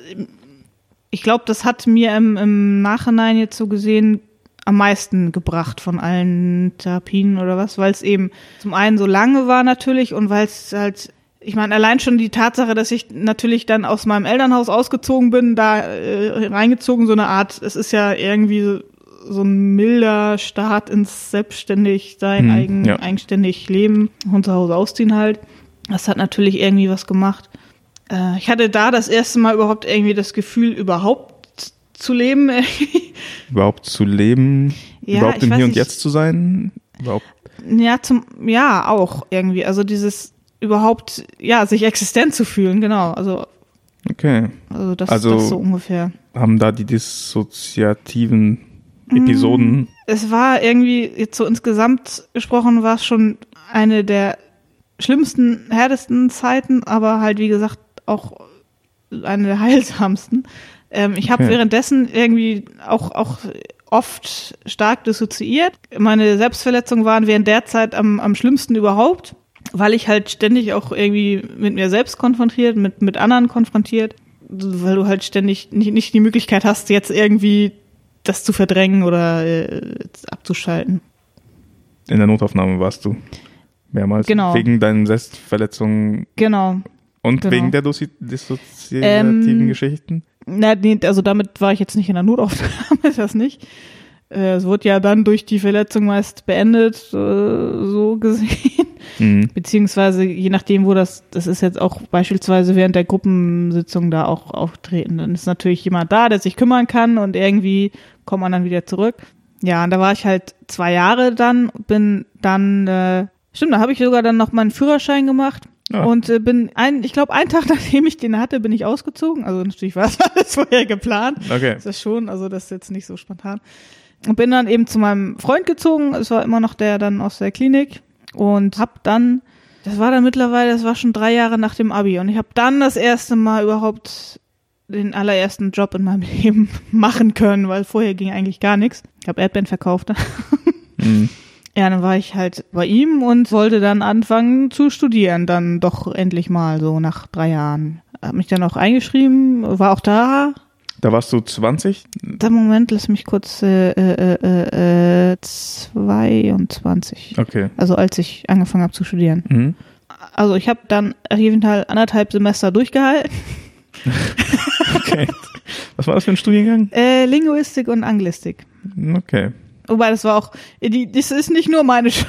ich glaube, das hat mir im, im Nachhinein jetzt so gesehen am meisten gebracht von allen Therapien oder was, weil es eben zum einen so lange war natürlich und weil es halt, ich meine, allein schon die Tatsache, dass ich natürlich dann aus meinem Elternhaus ausgezogen bin, da äh, reingezogen, so eine Art, es ist ja irgendwie so, ein milder Start ins Selbstständigsein, Mhm, eigen, ja. eigenständig leben, von zu Hause ausziehen halt. Das hat natürlich irgendwie was gemacht. Äh, ich hatte da das erste Mal überhaupt irgendwie das Gefühl, überhaupt zu leben. Überhaupt zu leben, Ja, überhaupt im Hier und nicht. Jetzt zu sein, überhaupt. ja, zum, ja, auch irgendwie. Also dieses überhaupt, ja, sich existent zu fühlen, genau. Also, Okay. also das, Also- das so ungefähr. Haben da die dissoziativen Episoden, Es war irgendwie, jetzt so insgesamt gesprochen, war es schon eine der schlimmsten, härtesten Zeiten, aber halt, wie gesagt, auch eine der heilsamsten. Ähm, ich habe Okay. währenddessen irgendwie auch, auch oft stark dissoziiert. Meine Selbstverletzungen waren während der Zeit am, am schlimmsten überhaupt, weil ich halt ständig auch irgendwie mit mir selbst konfrontiert, mit, mit anderen konfrontiert, weil du halt ständig nicht, nicht die Möglichkeit hast, jetzt irgendwie das zu verdrängen oder äh, abzuschalten. in der Notaufnahme warst du mehrmals. Genau. Wegen deinen Selbstverletzungen Genau. Und Genau. wegen der dissoziativen Ähm, Geschichten. Na, nee, also damit war ich jetzt nicht in der Notaufnahme, das nicht. Äh, es wurde ja dann durch die Verletzung meist beendet, äh, so gesehen. Mhm. Beziehungsweise je nachdem, wo das, das ist jetzt auch beispielsweise während der Gruppensitzung da auch auftreten. Dann ist natürlich jemand da, der sich kümmern kann und irgendwie kommt man dann wieder zurück. Ja, und da war ich halt zwei Jahre dann, bin dann, äh, stimmt, da habe ich sogar dann noch meinen Führerschein gemacht. Ah. Und äh, bin ein, ich glaube, einen Tag nachdem ich den hatte, bin ich ausgezogen. Also natürlich war es alles vorher geplant. Okay. Das ist schon, also das ist jetzt nicht so spontan. Und bin dann eben zu meinem Freund gezogen. Es war immer noch der dann aus der Klinik und hab dann, das war dann mittlerweile, das war schon drei Jahre nach dem Abi und ich habe dann das erste Mal überhaupt den allerersten Job in meinem Leben machen können, weil vorher ging eigentlich gar nichts. Ich habe Erdbeeren verkauft. Mhm. Ja, dann war ich halt bei ihm und wollte dann anfangen zu studieren, dann doch endlich mal so nach drei Jahren. Hab mich dann auch eingeschrieben, war auch da, Da warst du 20? da Moment, lass mich kurz äh, äh, äh, äh, 22. Okay. Also als ich angefangen habe zu studieren. Mhm. Also ich habe dann auf jeden Fall anderthalb Semester durchgehalten. Okay. Was war das für ein Studiengang? Äh, Linguistik und Anglistik. Okay. Wobei das war auch, die, das ist nicht nur meine Schuld.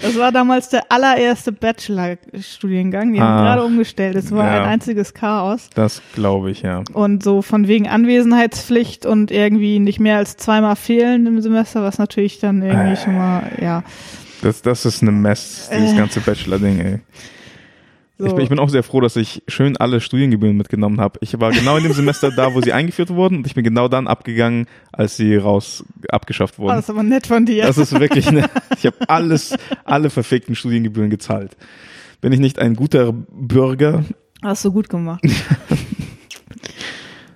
Das war damals der allererste Bachelor-Studiengang. Die haben Ah. gerade umgestellt. Es war Ja. ein einziges Chaos. Das glaube ich, ja. Und so von wegen Anwesenheitspflicht und irgendwie nicht mehr als zweimal fehlen im Semester, was natürlich dann irgendwie Äh. schon mal, ja. Das, das ist eine Mess, dieses Äh. ganze Bachelor-Ding, ey. So. Ich, bin, ich bin auch sehr froh, dass ich schön alle Studiengebühren mitgenommen habe. Ich war genau in dem Semester da, wo sie eingeführt wurden und ich bin genau dann abgegangen, als sie raus abgeschafft Oh, wurden. das ist aber nett von dir. Das ist wirklich, ne, ich habe alles, alle verfickten Studiengebühren gezahlt. Bin ich nicht ein guter Bürger? Hast du gut gemacht.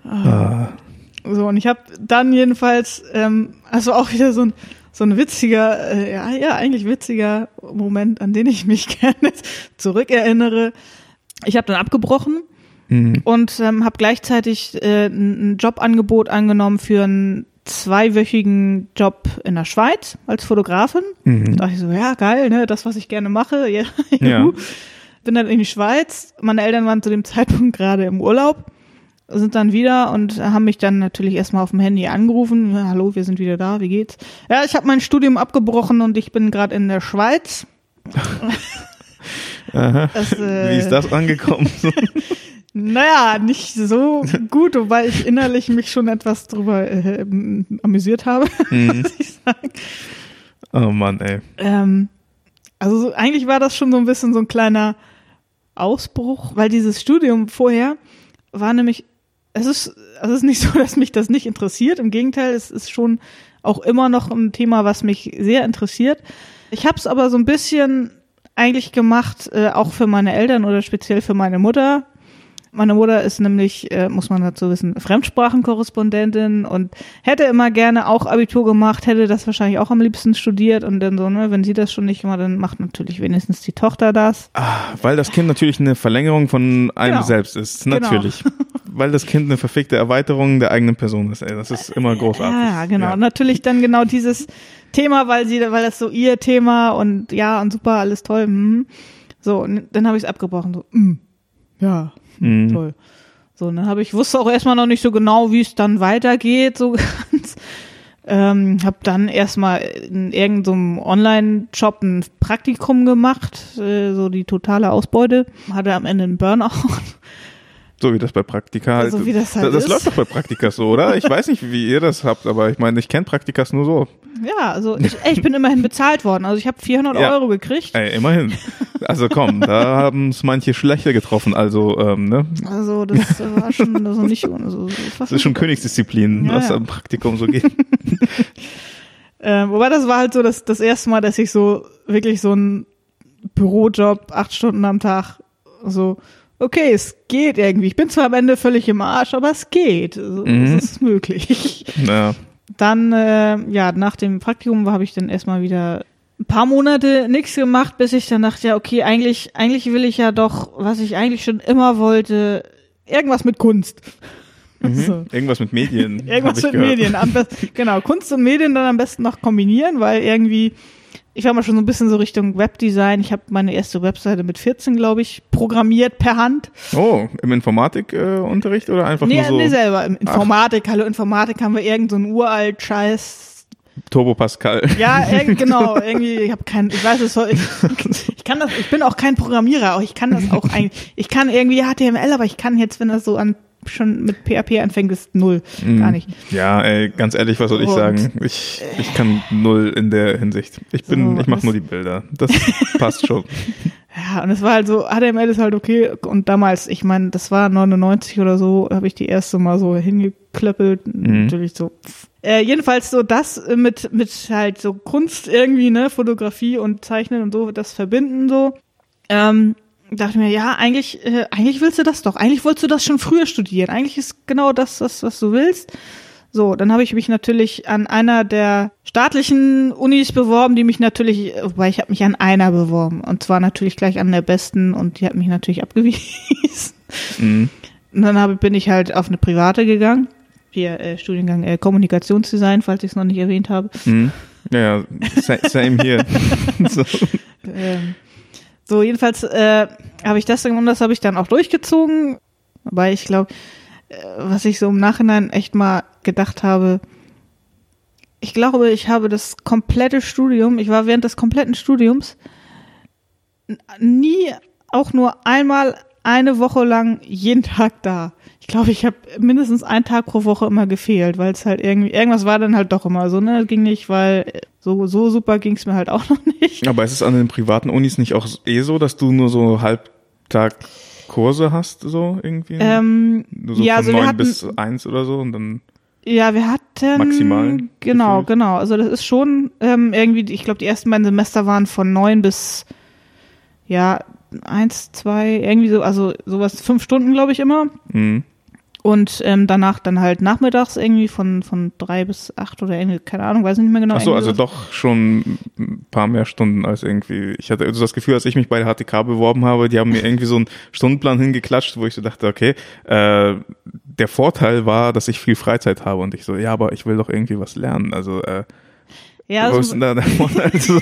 Ah, So, und ich habe dann jedenfalls, ähm, also auch wieder so ein, so ein witziger, äh, ja, ja, eigentlich witziger Moment, an den ich mich gerne zurückerinnere. Ich habe dann abgebrochen mhm. und ähm, habe gleichzeitig äh, ein Jubangebot angenommen für einen zweiwöchigen Job in der Schweiz als Fotografin. Mhm. Da dachte ich so, ja, geil, ne, das, was ich gerne mache. Ja, Ja. Bin dann in die Schweiz. Meine Eltern waren zu dem Zeitpunkt gerade im Urlaub, sind dann wieder und haben mich dann natürlich erstmal auf dem Handy angerufen. Ja, hallo, wir sind wieder da, wie geht's? Ja, ich habe mein Studium abgebrochen und ich bin gerade in der Schweiz. Aha. Das, äh, Wie ist das angekommen? Naja, nicht so gut, wobei ich innerlich mich schon etwas drüber äh, amüsiert habe, Mhm. muss ich sagen. Oh Mann, ey. Ähm, also so, eigentlich war das schon so ein bisschen so ein kleiner Ausbruch, weil dieses Studium vorher war nämlich, es ist, es ist nicht so, dass mich das nicht interessiert. Im Gegenteil, es ist schon auch immer noch ein Thema, was mich sehr interessiert. Ich habe es aber so ein bisschen eigentlich gemacht, äh, auch für meine Eltern oder speziell für meine Mutter. Meine Mutter ist nämlich, äh, muss man dazu wissen, Fremdsprachenkorrespondentin und hätte immer gerne auch Abitur gemacht, hätte das wahrscheinlich auch am liebsten studiert und dann so, ne, wenn sie das schon nicht macht, dann macht natürlich wenigstens die Tochter das. Ah, weil das Kind natürlich eine Verlängerung von einem Genau. selbst ist. Genau. Weil das Kind eine verfickte Erweiterung der eigenen Person ist, ey. Das ist immer großartig. Ja, genau. Ja. Natürlich dann genau dieses Thema, weil sie, weil das so ihr Thema und ja und super, alles toll. Mhm. So, und dann habe ich es abgebrochen. So, mm, ja, Mhm. toll. So, und dann habe ich wusste auch erstmal noch nicht so genau, wie es dann weitergeht, so ganz. Ähm, habe dann erstmal in irgendeinem Online-Shop ein Praktikum gemacht, äh, so die totale Ausbeute. Hatte am Ende einen Burnout. So wie das bei Praktika halt. So wie das halt das ist. läuft doch bei Praktikas so, oder? Ich weiß nicht, wie ihr das habt, aber ich meine, ich kenne Praktikas nur so. Ja, also ich, ey, ich bin immerhin bezahlt worden. Also ich habe 400 Ja. Euro gekriegt. Ey, immerhin. Also komm, da haben es manche schlechter getroffen. Also, ähm, ne? Also das äh, war schon also nicht ohne so. so Das ist schon Königsdisziplin, Ja, was ja. am Praktikum so geht. Ähm, wobei das war halt so das, das erste Mal, dass ich so wirklich so einen Bürojob, acht Stunden am Tag, so, okay, es geht irgendwie. Ich bin zwar am Ende völlig im Arsch, aber es geht. Also, Mhm. Es ist möglich. Ja. Dann, äh, ja, nach dem Praktikum habe ich dann erstmal wieder ein paar Monate nichts gemacht, bis ich dann dachte, ja, okay, eigentlich, eigentlich will ich ja doch, was ich eigentlich schon immer wollte, irgendwas mit Kunst. Mhm. So. Irgendwas mit Medien. Irgendwas mit gehört. Medien. Am besten, genau, Kunst und Medien dann am besten noch kombinieren, weil irgendwie, ich war mal schon so ein bisschen so Richtung Webdesign. Ich habe meine erste Webseite mit 14, glaube ich, programmiert per Hand. Oh, im Informatikunterricht äh, oder einfach Nee, nur so nee, selber. Im Informatik, hallo Informatik haben wir irgend so einen uralt Scheiß. Turbo Pascal? Ja, irgend, genau, irgendwie, ich habe kein, ich weiß es ich, ich kann das, ich bin auch kein Programmierer, auch ich kann das auch eigentlich, ich kann irgendwie HTML, aber ich kann jetzt, wenn das so an schon mit PHP anfängt, ist null, gar nicht. Ja, ey, ganz ehrlich, was soll ich Und- sagen? Ich, ich kann null in der Hinsicht. Ich bin, So, ich mache nur die Bilder. Das passt schon. Ja, und es war halt so, HTML ist halt okay. Und damals, ich meine, das war 99 oder so, habe ich die erste Mal so hingeklöppelt. Mhm. Natürlich so. Äh, jedenfalls so das äh, mit, mit halt so Kunst irgendwie, ne, Fotografie und Zeichnen und so, das verbinden so. Ähm, dachte mir, ja, eigentlich, äh, eigentlich willst du das doch. Eigentlich wolltest du das schon früher studieren. Eigentlich ist genau das, das was du willst. So, dann habe ich mich natürlich an einer der staatlichen Unis beworben, die mich natürlich, wobei ich habe mich an einer beworben und zwar natürlich gleich an der besten und die hat mich natürlich abgewiesen. Mhm. Und dann habe, bin ich halt auf eine private gegangen, hier äh, Studiengang äh, Kommunikationsdesign, falls ich es noch nicht erwähnt habe. Mhm. Ja, ja, sa- same hier. so. Ähm, so, jedenfalls äh, habe ich das und das habe ich dann auch durchgezogen, weil ich glaube, äh, was ich so im Nachhinein echt mal gedacht habe, ich glaube, ich habe das komplette Studium, ich war während des kompletten Studiums nie auch nur einmal eine Woche lang jeden Tag da. Ich glaube, ich habe mindestens einen Tag pro Woche immer gefehlt, weil es halt irgendwie, irgendwas war dann halt doch immer so, ne? Ging nicht, weil so, so super ging es mir halt auch noch nicht. Aber ist es an den privaten Unis nicht auch eh so, dass du nur so Halbtag Kurse hast, so irgendwie? Ähm, nur so ja, von also wir neun hatten- bis eins oder so und dann. Ja, wir hatten Maximal Genau, gefühlt. genau. Also das ist schon ähm, irgendwie, ich glaube, die ersten beiden Semester waren von neun bis ja eins, zwei, irgendwie so, also sowas fünf Stunden, glaube ich immer. Mhm. Und ähm, danach dann halt nachmittags irgendwie von von drei bis acht oder irgendwie, keine Ahnung, weiß ich nicht mehr genau. Ach so, irgendwie also so. doch schon ein paar mehr Stunden als irgendwie. Ich hatte so das Gefühl, als ich mich bei der HTK beworben habe, die haben mir irgendwie so einen Stundenplan hingeklatscht, wo ich so dachte, okay, äh, der Vorteil war, dass ich viel Freizeit habe und ich so, ja, aber ich will doch irgendwie was lernen. Also äh, Ja, also, ist Vorteil? Also,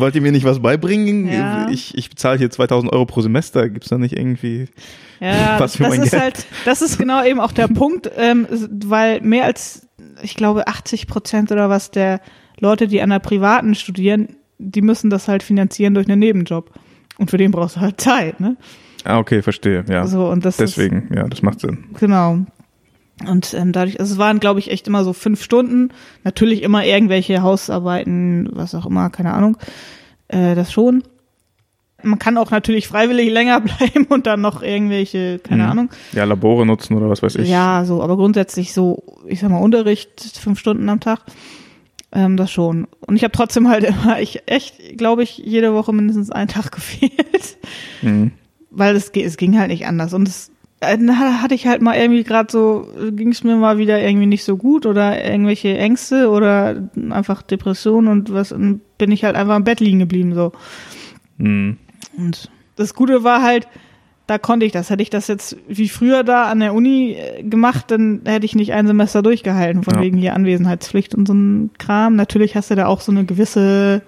wollt ihr mir nicht was beibringen? Ja. Ich, ich bezahle hier 2000 Euro pro Semester. Gibt's da nicht irgendwie? Ja, Was für das mein ist Geld. halt, das ist genau eben auch der Punkt, ähm, weil mehr als, ich glaube, 80 Prozent oder was der Leute, die an der privaten studieren, die müssen das halt finanzieren durch einen Nebenjob. Und für den brauchst du halt Zeit, ne? Ah, okay, verstehe. Ja, So, und das deswegen. Ja, das macht Sinn. ist, genau. Und ähm, dadurch, also es waren, glaube ich, echt immer so fünf Stunden. Natürlich immer irgendwelche Hausarbeiten, was auch immer, keine Ahnung. Äh, das schon. Man kann auch natürlich freiwillig länger bleiben und dann noch irgendwelche, keine Mhm. Ahnung. Ja, Labore nutzen oder was weiß ich. Ja, so, aber grundsätzlich so, ich sag mal, Unterricht fünf Stunden am Tag. Ähm, das schon. Und ich habe trotzdem halt immer, ich echt, glaube ich, jede Woche mindestens einen Tag gefehlt. Mhm. Weil es, es ging halt nicht anders. Und es dann hatte ich halt mal irgendwie gerade so, ging es mir mal wieder irgendwie nicht so gut oder irgendwelche Ängste oder einfach Depressionen und was, und bin ich halt einfach im Bett liegen geblieben so. Mhm. Und das Gute war halt, da konnte ich das. Hätte ich das jetzt wie früher da an der Uni äh, gemacht, dann hätte ich nicht ein Semester durchgehalten, von Ja. wegen hier Anwesenheitspflicht und so ein Kram. Natürlich hast du da auch so eine gewisse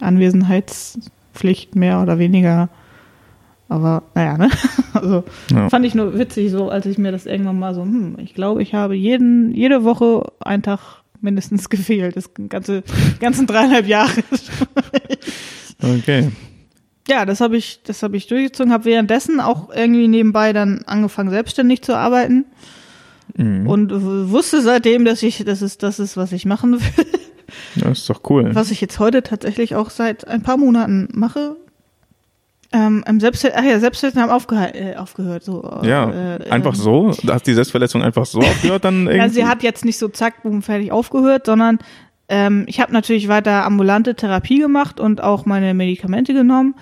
Anwesenheitspflicht, mehr oder weniger. Aber naja, ne? Also Ja. fand ich nur witzig, so als ich mir das irgendwann mal so, hm, ich glaube, ich habe jeden, jede Woche einen Tag mindestens gefehlt. Das ganze, ganzen dreieinhalb Jahre. Okay. Ja, das habe ich, das habe ich durchgezogen, habe währenddessen auch irgendwie nebenbei dann angefangen, selbstständig zu arbeiten Mhm. und wusste seitdem, dass ich, das ist, das ist, was ich machen will. Ja, ist doch cool. Was ich jetzt heute tatsächlich auch seit ein paar Monaten mache. Ähm, im Selbst ach ja, Selbsthilfen haben äh, aufgehört. So, Ja, äh, einfach ähm, so. Da hat die Selbstverletzung einfach so aufgehört dann irgendwie. Ja, sie hat jetzt nicht so zack, boom, fertig aufgehört, sondern ähm, ich habe natürlich weiter ambulante Therapie gemacht und auch meine Medikamente genommen.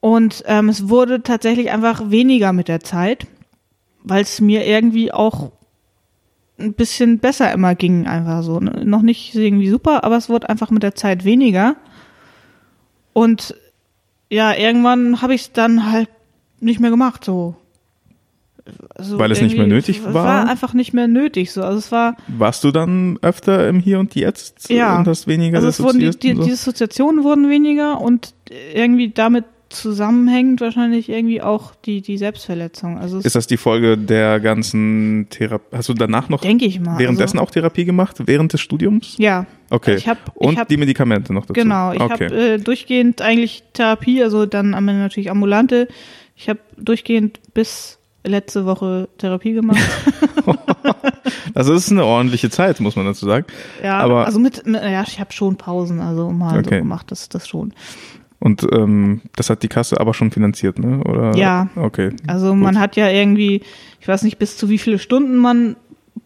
Und ähm, es wurde tatsächlich einfach weniger mit der Zeit, weil es mir irgendwie auch ein bisschen besser immer ging, einfach so. Noch nicht irgendwie super, aber es wurde einfach mit der Zeit weniger. Und ja, irgendwann habe ich es dann halt nicht mehr gemacht, so. Also Weil es nicht mehr nötig es war? war einfach nicht mehr nötig, so. Also es war, Warst du dann öfter im Hier und Jetzt Ja. und hast weniger also es wurden die, die, so? die Dissoziationen wurden weniger und irgendwie damit zusammenhängend wahrscheinlich irgendwie auch die, die Selbstverletzung. Also Ist das die Folge der ganzen Therapie? Hast du danach noch denke ich mal. währenddessen also, auch Therapie gemacht? Während des Studiums? Ja. Okay. Ich hab, und ich hab, die Medikamente noch dazu? Genau, ich okay. habe äh, durchgehend eigentlich Therapie, also dann am Ende natürlich ambulante. Ich habe durchgehend bis letzte Woche Therapie gemacht. Also es ist eine ordentliche Zeit, muss man dazu sagen. ja, Aber- also mit, mit ja, ich habe schon Pausen, also mal Okay. so gemacht, das das schon. Und ähm, das hat die Kasse aber schon finanziert, ne? Oder? Ja. Okay. Also man hat ja irgendwie, ich weiß nicht, bis zu wie viele Stunden man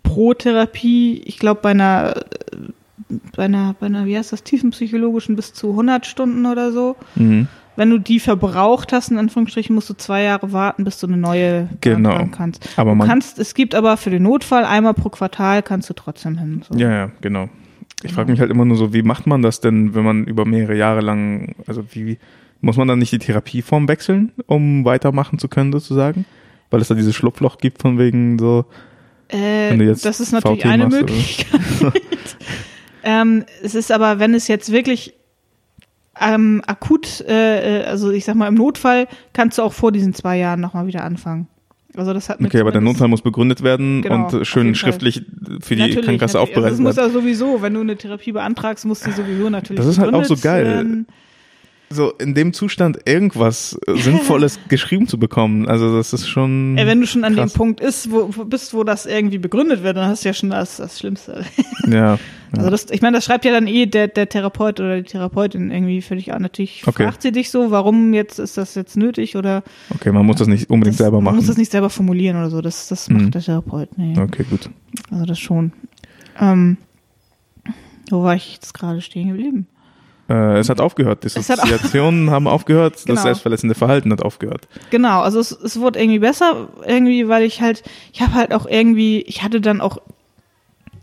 pro Therapie, ich glaube bei einer, äh, bei einer, bei einer, wie heißt das, tiefenpsychologischen bis zu 100 Stunden oder so. Mhm. Wenn du die verbraucht hast, in Anführungsstrichen, musst du zwei Jahre warten, bis du eine neue Genau. kannst. Aber Du man. kannst, es gibt aber für den Notfall einmal pro Quartal kannst du trotzdem hin. So. Ja, ja, genau. Ich frage mich halt immer nur so, wie macht man das denn, wenn man über mehrere Jahre lang, also wie, muss man dann nicht die Therapieform wechseln, um weitermachen zu können, sozusagen? Weil es da dieses Schlupfloch gibt von wegen so, Äh, das ist natürlich VT eine machst? Möglichkeit. ähm, es ist aber, wenn es jetzt wirklich ähm, akut, äh, äh, also ich sag mal im Notfall, kannst du auch vor diesen zwei Jahren nochmal wieder anfangen. Also das hat Okay, aber der Notfall muss begründet werden Genau, und auf schön jeden Fall. schriftlich für die Natürlich, Krankenkasse natürlich. aufbereitet Also Das muss werden. ja sowieso, wenn du eine Therapie beantragst, muss die sowieso natürlich Das ist halt auch so geil. werden. So in dem Zustand irgendwas äh, Sinnvolles geschrieben zu bekommen, also das ist schon. Ey, wenn du schon an Krass. dem Punkt ist, wo, wo bist, wo das irgendwie begründet wird, dann hast du ja schon das, das Schlimmste. ja. Also das, ich meine, das schreibt ja dann eh der, der Therapeut oder die Therapeutin irgendwie dich an. Natürlich Okay. fragt sie dich so, warum jetzt ist das jetzt nötig oder Okay, man muss das nicht unbedingt das, selber man machen. muss das nicht selber formulieren oder so. Das, das Mhm. macht der Therapeut. Nee. okay, gut. Also das schon. Ähm, wo war ich jetzt gerade stehen geblieben? Äh, es hat aufgehört. Dissoziationen haben aufgehört, Genau. das selbstverletzende Verhalten hat aufgehört. Genau, also es, es wurde irgendwie besser, irgendwie, weil ich halt, ich habe halt auch irgendwie, ich hatte dann auch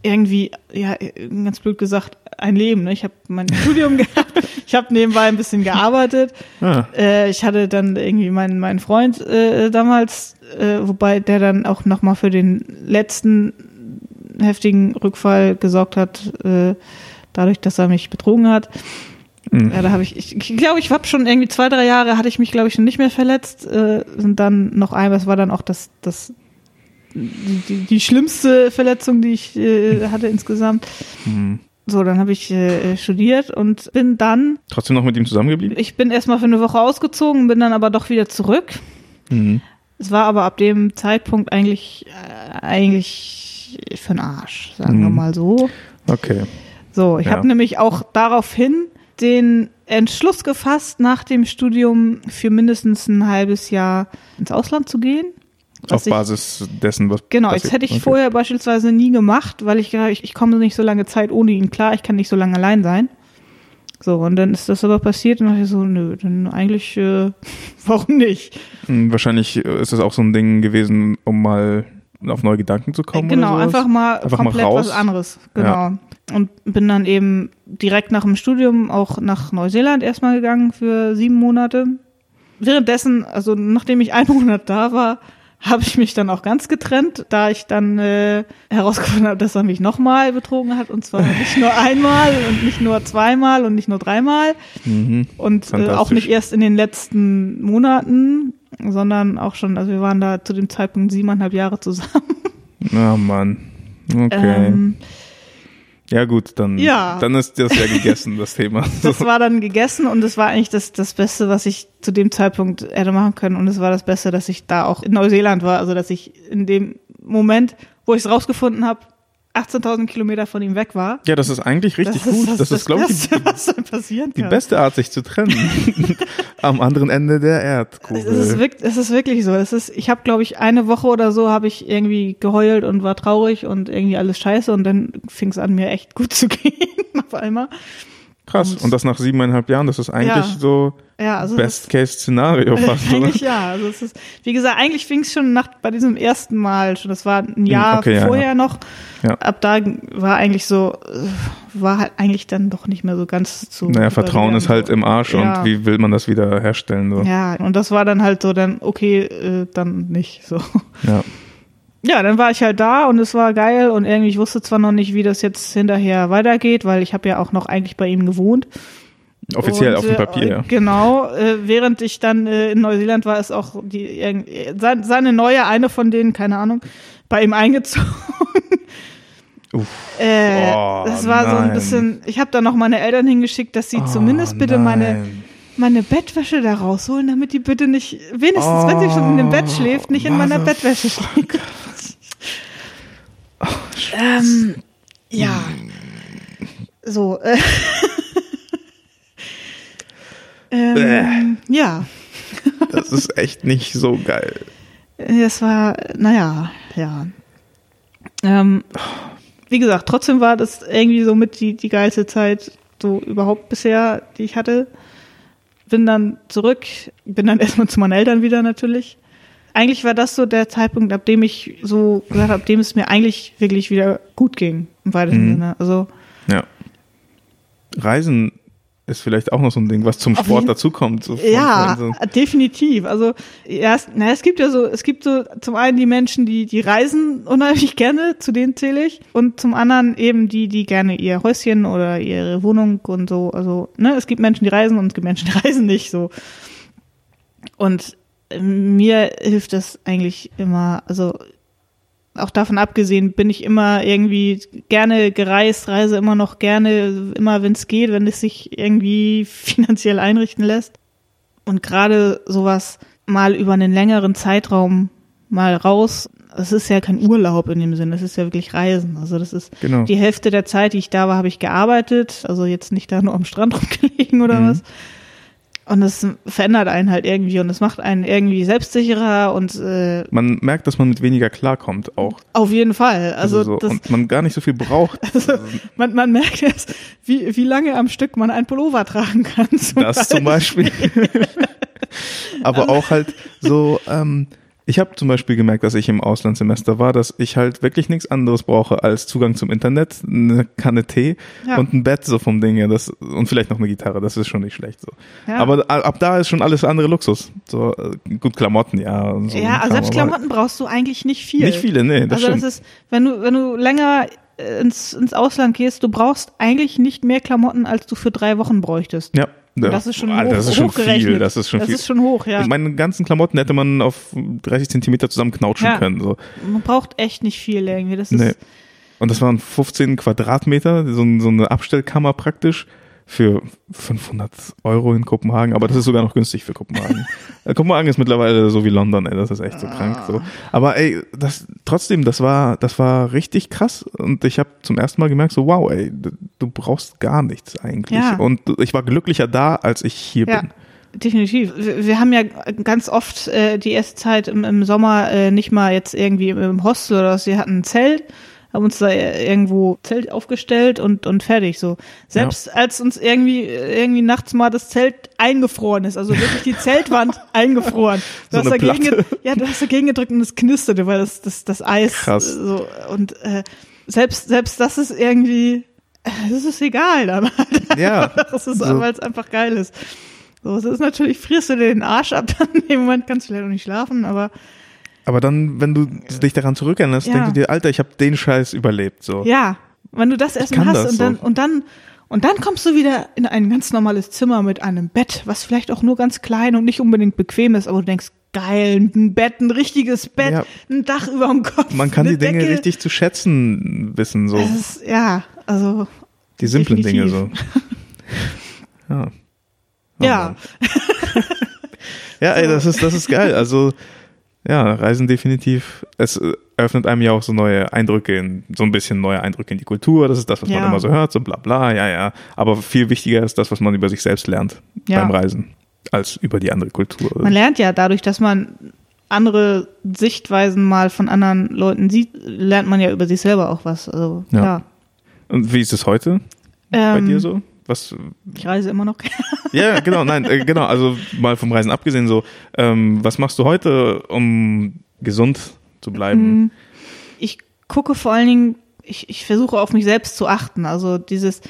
irgendwie, ja, ganz blöd gesagt, ein Leben. Ne? Ich habe mein Studium gehabt, ich habe nebenbei ein bisschen gearbeitet. Ah, Äh, ich hatte dann irgendwie meinen meinen Freund äh, damals, äh, wobei der dann auch noch mal für den letzten heftigen Rückfall gesorgt hat, äh, dadurch, dass er mich betrogen hat. Mh. Ja, da habe ich, ich, ich glaube, ich habe schon irgendwie zwei, drei Jahre hatte ich mich, glaube ich, schon nicht mehr verletzt. Äh, und dann noch einmal, das war dann auch das, das die, die, schlimmste Verletzung, die ich äh, hatte insgesamt. Mhm. So, dann habe ich äh, studiert und bin dann, Trotzdem noch mit ihm zusammengeblieben? ich bin erstmal für eine Woche ausgezogen, bin dann aber doch wieder zurück. Mhm. Es war aber ab dem Zeitpunkt eigentlich, äh, eigentlich für den Arsch, sagen wir Mhm. mal so. Okay. So, ich Ja. habe nämlich auch daraufhin den Entschluss gefasst, nach dem Studium für mindestens ein halbes Jahr ins Ausland zu gehen. Auf ich, Basis dessen, was Genau, passiert. das hätte ich okay. vorher beispielsweise nie gemacht, weil ich ich, ich komme nicht so lange Zeit ohne ihn klar, ich kann nicht so lange allein sein. So, und dann ist das aber passiert und dachte ich so, nö, dann eigentlich, äh, warum nicht? Mhm, Wahrscheinlich äh, ist es auch so ein Ding gewesen, um mal auf neue Gedanken zu kommen. genau, oder sowas. einfach mal Einfach mal komplett raus. was anderes. Genau. Und bin dann eben direkt nach dem Studium auch nach Neuseeland erstmal gegangen für sieben Monate. Währenddessen, also nachdem ich einen Monat da war, habe ich mich dann auch ganz getrennt, da ich dann äh, herausgefunden habe, dass er mich nochmal betrogen hat und zwar nicht nur einmal und nicht nur zweimal und nicht nur dreimal Mhm. und äh, auch nicht erst in den letzten Monaten, sondern auch schon, also wir waren da zu dem Zeitpunkt siebeneinhalb Jahre zusammen. Ah, Mann. Okay. Ähm, ja, gut, dann, ja. dann ist das ja gegessen, das Thema. das war dann gegessen und es war eigentlich das, das Beste, was ich zu dem Zeitpunkt hätte machen können. Und es war das Beste, dass ich da auch in Neuseeland war. Also, dass ich in dem Moment, wo ich es rausgefunden habe, 18.000 Kilometer von ihm weg war. Ja, das ist eigentlich richtig gut. Das, ist, glaube ich, die, Beste, was dann passieren die kann. beste Art, sich zu trennen. Am anderen Ende der Erdkugel. Es ist, wirklich, es ist wirklich so. Es ist, ich habe, glaube ich, eine Woche oder so habe ich irgendwie geheult und war traurig und irgendwie alles scheiße und dann fing es an, mir echt gut zu gehen auf einmal. Krass. und- Und das nach siebeneinhalb Jahren, das ist eigentlich Ja. so Ja, also Best-Case-Szenario fast, oder? Eigentlich ja. Also es ist, wie gesagt, eigentlich fing es schon nach bei diesem ersten Mal schon. Das war ein Jahr okay, vorher ja. noch. Ab da war eigentlich so, war halt eigentlich dann doch nicht mehr so ganz zu. Naja, Vertrauen ist halt im Arsch und wie will man das wieder herstellen? So. Ja, und das war dann halt so, dann okay, äh, dann nicht so. Ja. Ja, dann war ich halt da und es war geil und irgendwie, ich wusste zwar noch nicht, wie das jetzt hinterher weitergeht, weil ich habe ja auch noch eigentlich bei ihm gewohnt. Offiziell Und, auf dem äh, Papier, ja. Genau, äh, während ich dann äh, in Neuseeland war, ist auch die äh, sein- seine neue, eine von denen, keine Ahnung, bei ihm eingezogen. Uff. Äh, Oh, das war so ein nein. bisschen, ich habe da noch meine Eltern hingeschickt, dass sie zumindest Oh, bitte meine, nein. meine Bettwäsche da rausholen, damit die bitte nicht, wenigstens, wenn sie schon in dem Bett Oh, schläft, nicht in meiner Bettwäsche schläft. ähm, ja. So, äh. ähm, ja. Das ist echt nicht so geil. Es war, naja, ja. Ähm, wie gesagt, trotzdem war das irgendwie so mit die, die geilste Zeit so überhaupt bisher, die ich hatte. Bin dann zurück, bin dann erstmal zu meinen Eltern wieder natürlich. Eigentlich war das so der Zeitpunkt, ab dem ich so gesagt habe, ab dem es mir eigentlich wirklich wieder gut ging, im weitesten Mhm. Sinne. Also, Ja. Reisen ist vielleicht auch noch so ein Ding, was zum Auf Sport dazukommt. So Ja, so- definitiv. Also ja, es, na, es gibt ja so, es gibt so zum einen die Menschen, die die reisen unheimlich gerne, zu denen zähle ich, und zum anderen eben die, die gerne ihr Häuschen oder ihre Wohnung und so. Also ne, es gibt Menschen, die reisen und es gibt Menschen, die reisen nicht so. Und mir hilft das eigentlich immer, also auch davon abgesehen bin ich immer irgendwie gerne gereist, reise immer noch gerne, immer wenn es geht, wenn es sich irgendwie finanziell einrichten lässt. Und gerade sowas mal über einen längeren Zeitraum mal raus, es ist ja kein Urlaub in dem Sinn, es ist ja wirklich Reisen. Also das ist Genau. die Hälfte der Zeit, die ich da war, habe ich gearbeitet, also jetzt nicht da nur am Strand rumgelegen oder Mhm. was. Und das verändert einen halt irgendwie und es macht einen irgendwie selbstsicherer und äh, Man merkt, dass man mit weniger klarkommt auch. auf jeden Fall. Also, so, das, und man gar nicht so viel braucht. also man, man merkt jetzt, wie, wie lange am Stück man ein Pullover tragen kann. Zum Das zum Beispiel. Beispiel. Aber auch halt so, ähm, ich habe zum Beispiel gemerkt, dass ich im Auslandssemester war, dass ich halt wirklich nichts anderes brauche als Zugang zum Internet, eine Kanne Tee Ja. und ein Bett so vom Ding her. Das, und vielleicht noch eine Gitarre, das ist schon nicht schlecht so. Ja. Aber ab da ist schon alles andere Luxus. So, äh, gut, Klamotten, ja. So Ja, Kram, selbst Klamotten brauchst du eigentlich nicht viel. Nicht viele, nee, das also stimmt. das ist, wenn du, wenn du länger äh, ins, ins Ausland gehst, du brauchst eigentlich nicht mehr Klamotten, als du für drei Wochen bräuchtest. ja, ja. Das ist schon Ah, hoch, das ist schon viel. Das ist schon das viel. ist schon hoch, ja. Meine ganzen Klamotten hätte man auf 30 Zentimeter zusammenknautschen Ja. können. So. Man braucht echt nicht viel irgendwie. Das Nee. Und das waren 15 Quadratmeter, so, so eine Abstellkammer praktisch für 500 Euro in Kopenhagen. Aber das ist sogar noch günstig für Kopenhagen. Äh, Kopenhagen ist mittlerweile so wie London, ey, das ist echt so krank. So. Aber ey, das trotzdem, das war, das war richtig krass. Und ich habe zum ersten Mal gemerkt, so wow, ey, du, brauchst gar nichts eigentlich. Ja. Und ich war glücklicher da, als ich hier Ja. bin. Definitiv. Wir, wir haben ja ganz oft äh, die erste Zeit im, im Sommer äh, nicht mal jetzt irgendwie im, im Hostel oder was. Wir hatten ein Zelt, haben uns da irgendwo Zelt aufgestellt und, und fertig so. Selbst als uns irgendwie irgendwie nachts mal das Zelt eingefroren ist, also wirklich die Zeltwand eingefroren. Du So hast dagegen, Platte. ja, du hast dagegen gedrückt und es knisterte, weil das das das Eis Krass. so und äh, selbst selbst das ist irgendwie äh, das ist egal dann. Ja. Das ist, So. weil es einfach geil ist. So, es ist natürlich, frierst du dir den Arsch ab, dann dem Moment kannst du vielleicht auch nicht schlafen, aber Aber dann, wenn du dich daran zurückerinnerst, Ja. denkst du dir, Alter, ich habe den Scheiß überlebt. So. ja, wenn du das erstmal hast das und dann, so. und dann, und dann kommst du wieder in ein ganz normales Zimmer mit einem Bett, was vielleicht auch nur ganz klein und nicht unbedingt bequem ist, aber du denkst, geil, ein Bett, ein richtiges Bett, Ja. ein Dach über dem Kopf. Man kann die Dinge Decke. richtig zu schätzen wissen, so. Das ist, ja, also. Die simplen Dinge so. definitiv. Ja. Oh Ja. Ja, ey, das ist, das ist geil. Also, ja, Reisen definitiv. Es äh, eröffnet einem ja auch so neue Eindrücke in, so ein bisschen neue Eindrücke in die Kultur. Das ist das, was man Ja. immer so hört, so bla bla, ja, ja. Aber viel wichtiger ist das, was man über sich selbst lernt Ja. beim Reisen, als über die andere Kultur. man lernt ja dadurch, dass man andere Sichtweisen mal von anderen Leuten sieht, lernt man ja über sich selber auch was. Also, Ja. ja. Und wie ist es heute bei Ähm, dir so? Was, Ich reise immer noch. ja, genau, nein, äh, genau, also mal vom Reisen abgesehen so, ähm, was machst du heute, um gesund zu bleiben? Mhm. Ich gucke vor allen Dingen, ich, ich versuche auf mich selbst zu achten. Also dieses,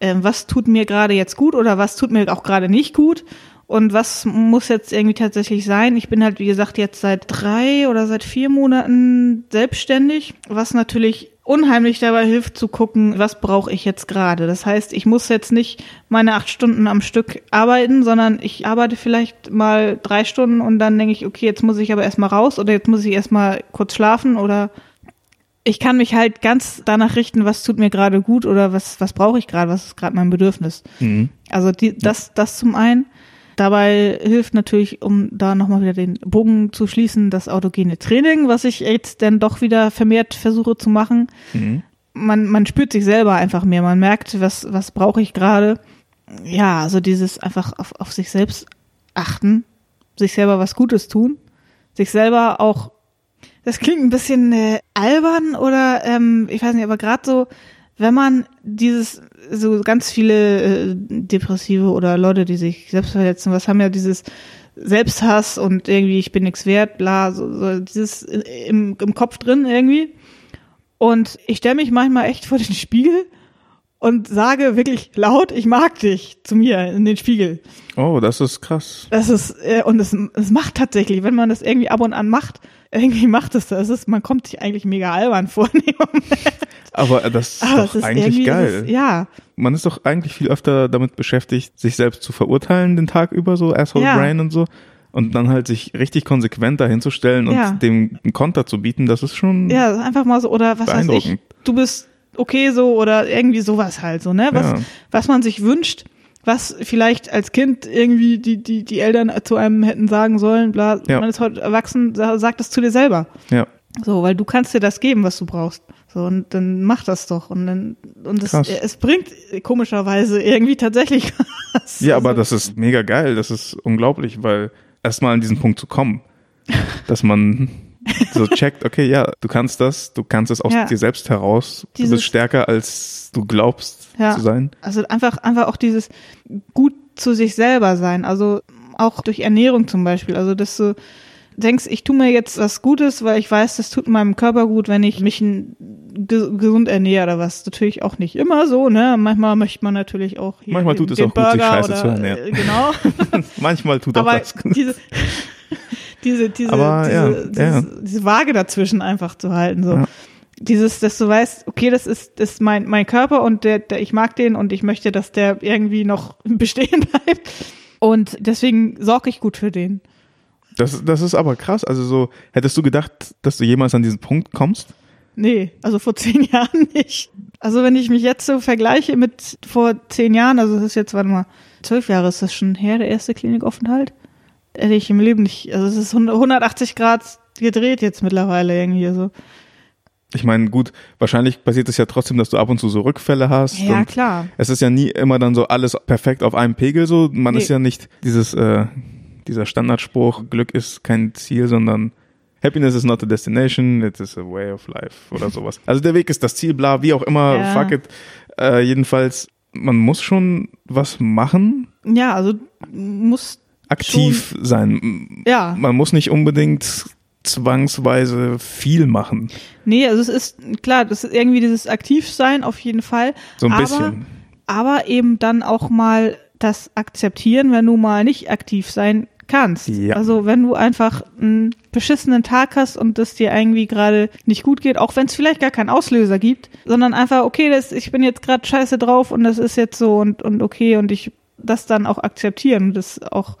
ähm, was tut mir gerade jetzt gut oder was tut mir auch gerade nicht gut und was muss jetzt irgendwie tatsächlich sein. Ich bin halt, wie gesagt, jetzt seit drei oder seit vier Monaten selbstständig, was natürlich unheimlich dabei hilft zu gucken, was brauche ich jetzt gerade. Das heißt, ich muss jetzt nicht meine acht Stunden am Stück arbeiten, sondern ich arbeite vielleicht mal drei Stunden und dann denke ich, okay, jetzt muss ich aber erstmal raus oder jetzt muss ich erstmal kurz schlafen oder ich kann mich halt ganz danach richten, was tut mir gerade gut oder was, was brauche ich gerade, was ist gerade mein Bedürfnis. Mhm. Also die, das, das zum einen. Dabei hilft natürlich, um da nochmal wieder den Bogen zu schließen, das autogene Training, was ich jetzt dann doch wieder vermehrt versuche zu machen. Mhm. Man, man spürt sich selber einfach mehr. Man merkt, was, was brauche ich gerade. Ja, also dieses einfach auf, auf sich selbst achten, sich selber was Gutes tun, sich selber auch, das klingt ein bisschen äh, albern oder ähm, ich weiß nicht, aber gerade so, wenn man dieses, so ganz viele äh, Depressive oder Leute, die sich selbst verletzen, was haben ja dieses Selbsthass und irgendwie ich bin nichts wert, bla, so, so dieses im, im Kopf drin irgendwie. Und ich stelle mich manchmal echt vor den Spiegel und sage wirklich laut, ich mag dich zu mir in den Spiegel. Oh, das ist krass. Das ist, äh, und es, es macht tatsächlich, wenn man das irgendwie ab und an macht, irgendwie macht es das. Ist, man kommt sich eigentlich mega albern vor. Aber das ist Aber doch es ist eigentlich geil. Ist, ja, Man ist doch eigentlich viel öfter damit beschäftigt, sich selbst zu verurteilen den Tag über, so Asshole Ja. Brain und so, Und dann halt sich richtig konsequent dahinzustellen und Ja. dem einen Konter zu bieten, das ist schon Ja, einfach mal so, oder was weiß ich, du bist okay so oder irgendwie sowas halt so, ne? Was, Ja. was man sich wünscht, was vielleicht als Kind irgendwie die, die, die Eltern zu einem hätten sagen sollen, bla, Ja. man ist heute erwachsen, sa- sag das zu dir selber. ja. So, weil du kannst dir das geben, was du brauchst. So, und dann mach das doch. Und dann, und es, es bringt komischerweise irgendwie tatsächlich was. Ja, aber also, das ist mega geil, das ist unglaublich, weil erstmal an diesen Punkt zu kommen, dass man so checkt, okay, ja, du kannst das, du kannst es aus Ja. dir selbst heraus, du Dieses- bist stärker, als du glaubst Ja. zu sein. Also einfach, einfach auch dieses gut zu sich selber sein. Also auch durch Ernährung zum Beispiel. Also dass du denkst, ich tue mir jetzt was Gutes, weil ich weiß, das tut meinem Körper gut, wenn ich mich gesund ernähre oder was. Natürlich auch nicht immer so, ne? Manchmal möchte man natürlich auch hier Manchmal den, tut es auch gut, sich Burger scheiße oder, zu ernähren. äh, Genau. Manchmal tut auch Aber das. diese, diese, diese, Aber diese, ja, diese, ja. diese Waage dazwischen einfach zu halten, so. Ja. Dieses, dass du weißt, okay, das ist, das ist mein, mein Körper und der, der, ich mag den und ich möchte, dass der irgendwie noch bestehen bleibt. Und deswegen sorge ich gut für den. Das, das ist aber krass. Also so, hättest du gedacht, dass du jemals an diesen Punkt kommst? Nee, also vor zehn Jahren nicht. Also wenn ich mich jetzt so vergleiche mit vor zehn Jahren, also das ist jetzt, warte mal, zwölf Jahre ist das schon her, der erste Klinikaufenthalt, hätte ich im Leben nicht, also es ist 100 180 Grad gedreht jetzt mittlerweile irgendwie so. Ich meine, gut, wahrscheinlich passiert es ja trotzdem, dass du ab und zu so Rückfälle hast. Ja, klar. Es ist ja nie immer dann so alles perfekt auf einem Pegel so. Man Nee. ist ja nicht dieses, äh, dieser Standardspruch, Glück ist kein Ziel, sondern Happiness is not a destination, it is a way of life oder sowas. Also der Weg ist das Ziel, bla, wie auch immer, Ja. fuck it. Äh, jedenfalls, man muss schon was machen, Ja, also muss, aktiv sein. ja. Man muss nicht unbedingt zwangsweise viel machen. Nee, also es ist, klar, das ist irgendwie dieses Aktivsein auf jeden Fall. So ein aber, bisschen. Aber eben dann auch mal das akzeptieren, wenn du mal nicht aktiv sein kannst. Ja. Also wenn du einfach einen beschissenen Tag hast und es dir irgendwie gerade nicht gut geht, auch wenn es vielleicht gar keinen Auslöser gibt, sondern einfach, okay, das, ich bin jetzt gerade scheiße drauf und das ist jetzt so und, und okay und ich das dann auch akzeptieren und das auch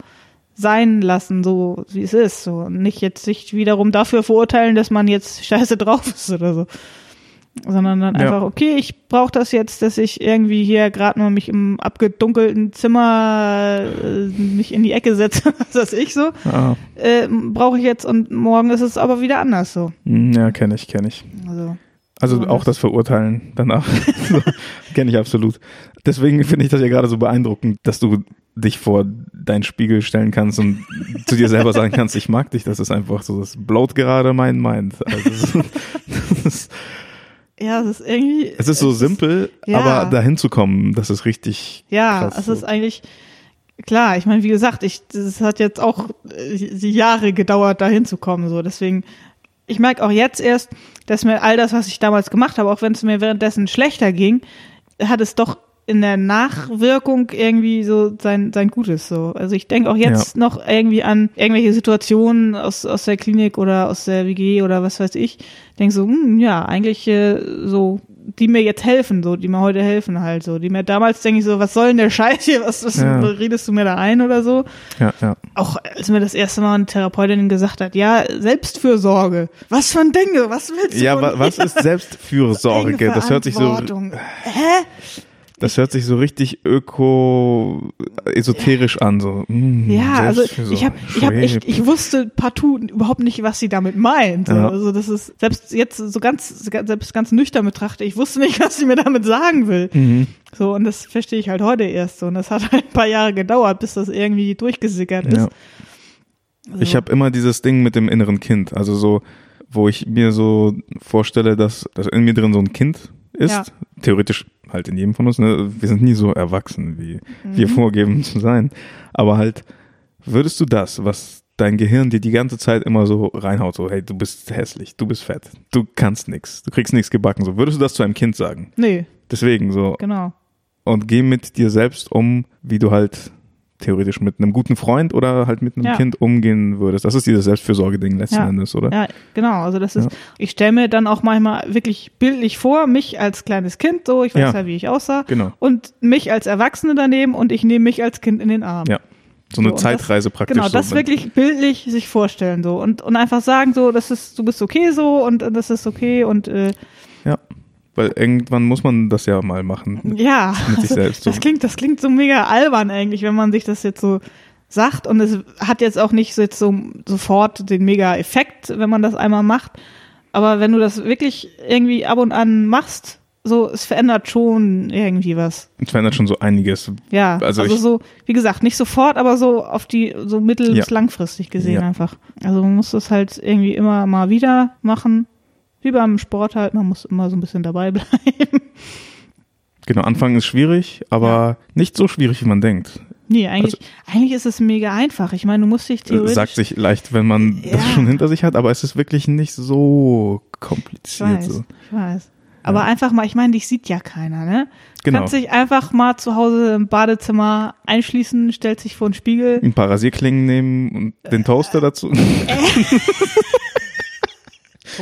sein lassen, so wie es ist. So. Und nicht jetzt sich wiederum dafür verurteilen, dass man jetzt scheiße drauf ist oder so. Sondern dann Ja. einfach, okay, ich brauche das jetzt, dass ich irgendwie hier gerade nur mich im abgedunkelten Zimmer äh, mich in die Ecke setze, was weiß ich so, Ah, äh, brauche ich jetzt und morgen ist es aber wieder anders so. hm, ja, kenne ich, kenne ich. Also, Also So, auch das- das Verurteilen danach. so, Kenne ich absolut. Deswegen finde ich das ja gerade so beeindruckend, dass du dich vor deinen Spiegel stellen kannst und zu dir selber sagen kannst, ich mag dich. Das ist einfach so, das blowt gerade mein Mind. Also, ist- das ist, ja, es ist irgendwie. es ist so simpel, ja. aber dahin zu kommen, das ist richtig Ja, krass. es ist eigentlich klar. Ich meine, wie gesagt, ich das hat jetzt auch äh, die Jahre gedauert, da hinzukommen. So, deswegen. Ich merke auch jetzt erst, dass mir all das, was ich damals gemacht habe, auch wenn es mir währenddessen schlechter ging, hat es doch in der Nachwirkung irgendwie so sein sein Gutes so. Also ich denke auch jetzt noch irgendwie an irgendwelche Situationen aus aus der Klinik oder aus der WG oder was weiß ich. Denke so, hm, ja, eigentlich äh, so die mir jetzt helfen, so, die mir heute helfen halt so. Die mir damals denke ich so, was soll denn der Scheiß hier? Was, was Ja. redest du mir da ein oder so? ja, ja. Auch als mir das erste Mal eine Therapeutin gesagt hat, ja, Selbstfürsorge. Was für ein Ding, was willst du Ja, was ist Selbstfürsorge? Das hört sich so. Hä? Das hört sich so richtig öko esoterisch an, so. mm, Ja, also ich habe ich hab echt, ich wusste partout überhaupt nicht, was sie damit meint. Ja. Also das ist selbst jetzt so ganz selbst ganz nüchtern betrachte, ich wusste nicht, was sie mir damit sagen will. Mhm. So und das verstehe ich halt heute erst so und das hat halt ein paar Jahre gedauert, bis das irgendwie durchgesickert ist. Ja. Also, Ich habe immer dieses Ding mit dem inneren Kind, also so, wo ich mir so vorstelle, dass, dass in mir drin so ein Kind ist. Ja. Theoretisch halt in jedem von uns. Ne? Wir sind nie so erwachsen, wie Mhm. wir vorgeben zu sein. Aber halt, würdest du das, was dein Gehirn dir die ganze Zeit immer so reinhaut, so, hey, du bist hässlich, du bist fett, du kannst nix, du kriegst nichts gebacken, so, würdest du das zu einem Kind sagen? nee, Deswegen so, genau. und geh mit dir selbst um, wie du halt theoretisch mit einem guten Freund oder halt mit einem Ja. Kind umgehen würdest. Das ist dieses Selbstfürsorge-Ding letzten Ja. Endes, oder? Ja, genau. Also das ist, Ja. ich stelle mir dann auch manchmal wirklich bildlich vor, mich als kleines Kind, so, ich weiß Ja. wie ich aussah, Genau. und mich als Erwachsene daneben und ich nehme mich als Kind in den Arm. Ja. So eine So, und Zeitreise das, praktisch. Genau, das so mit- wirklich bildlich sich vorstellen so und und einfach sagen so, das ist, du bist okay so und das ist okay und äh, Ja, weil irgendwann muss man das ja mal machen. ja, Mit sich selbst. So. das klingt, das klingt so mega albern eigentlich, wenn man sich das jetzt so sagt und es hat jetzt auch nicht so jetzt so sofort den mega Effekt, wenn man das einmal macht, aber wenn du das wirklich irgendwie ab und an machst, so es verändert schon irgendwie was. Es verändert schon so einiges. Ja, Also also, so, wie gesagt, nicht sofort, aber so auf die, so mittel- Ja. bis langfristig gesehen Ja. einfach. Also man muss das halt irgendwie immer mal wieder machen. Wie beim Sport halt, man muss immer so ein bisschen dabei bleiben. Genau, Anfangen ist schwierig, aber nicht so schwierig, wie man denkt. Nee, eigentlich, eigentlich ist es mega einfach. Ich meine, du musst dich Äh, theoretisch. Sagt sich leicht, wenn man das Ja. schon hinter sich hat, aber es ist wirklich nicht so ich kompliziert. weiß, So. ich weiß. Aber einfach mal, ich meine, dich sieht ja keiner, ne? Du Genau. kannst dich einfach mal zu Hause im Badezimmer einschließen, stellst dich vor den Spiegel. Ein paar Rasierklingen nehmen und den Toaster dazu.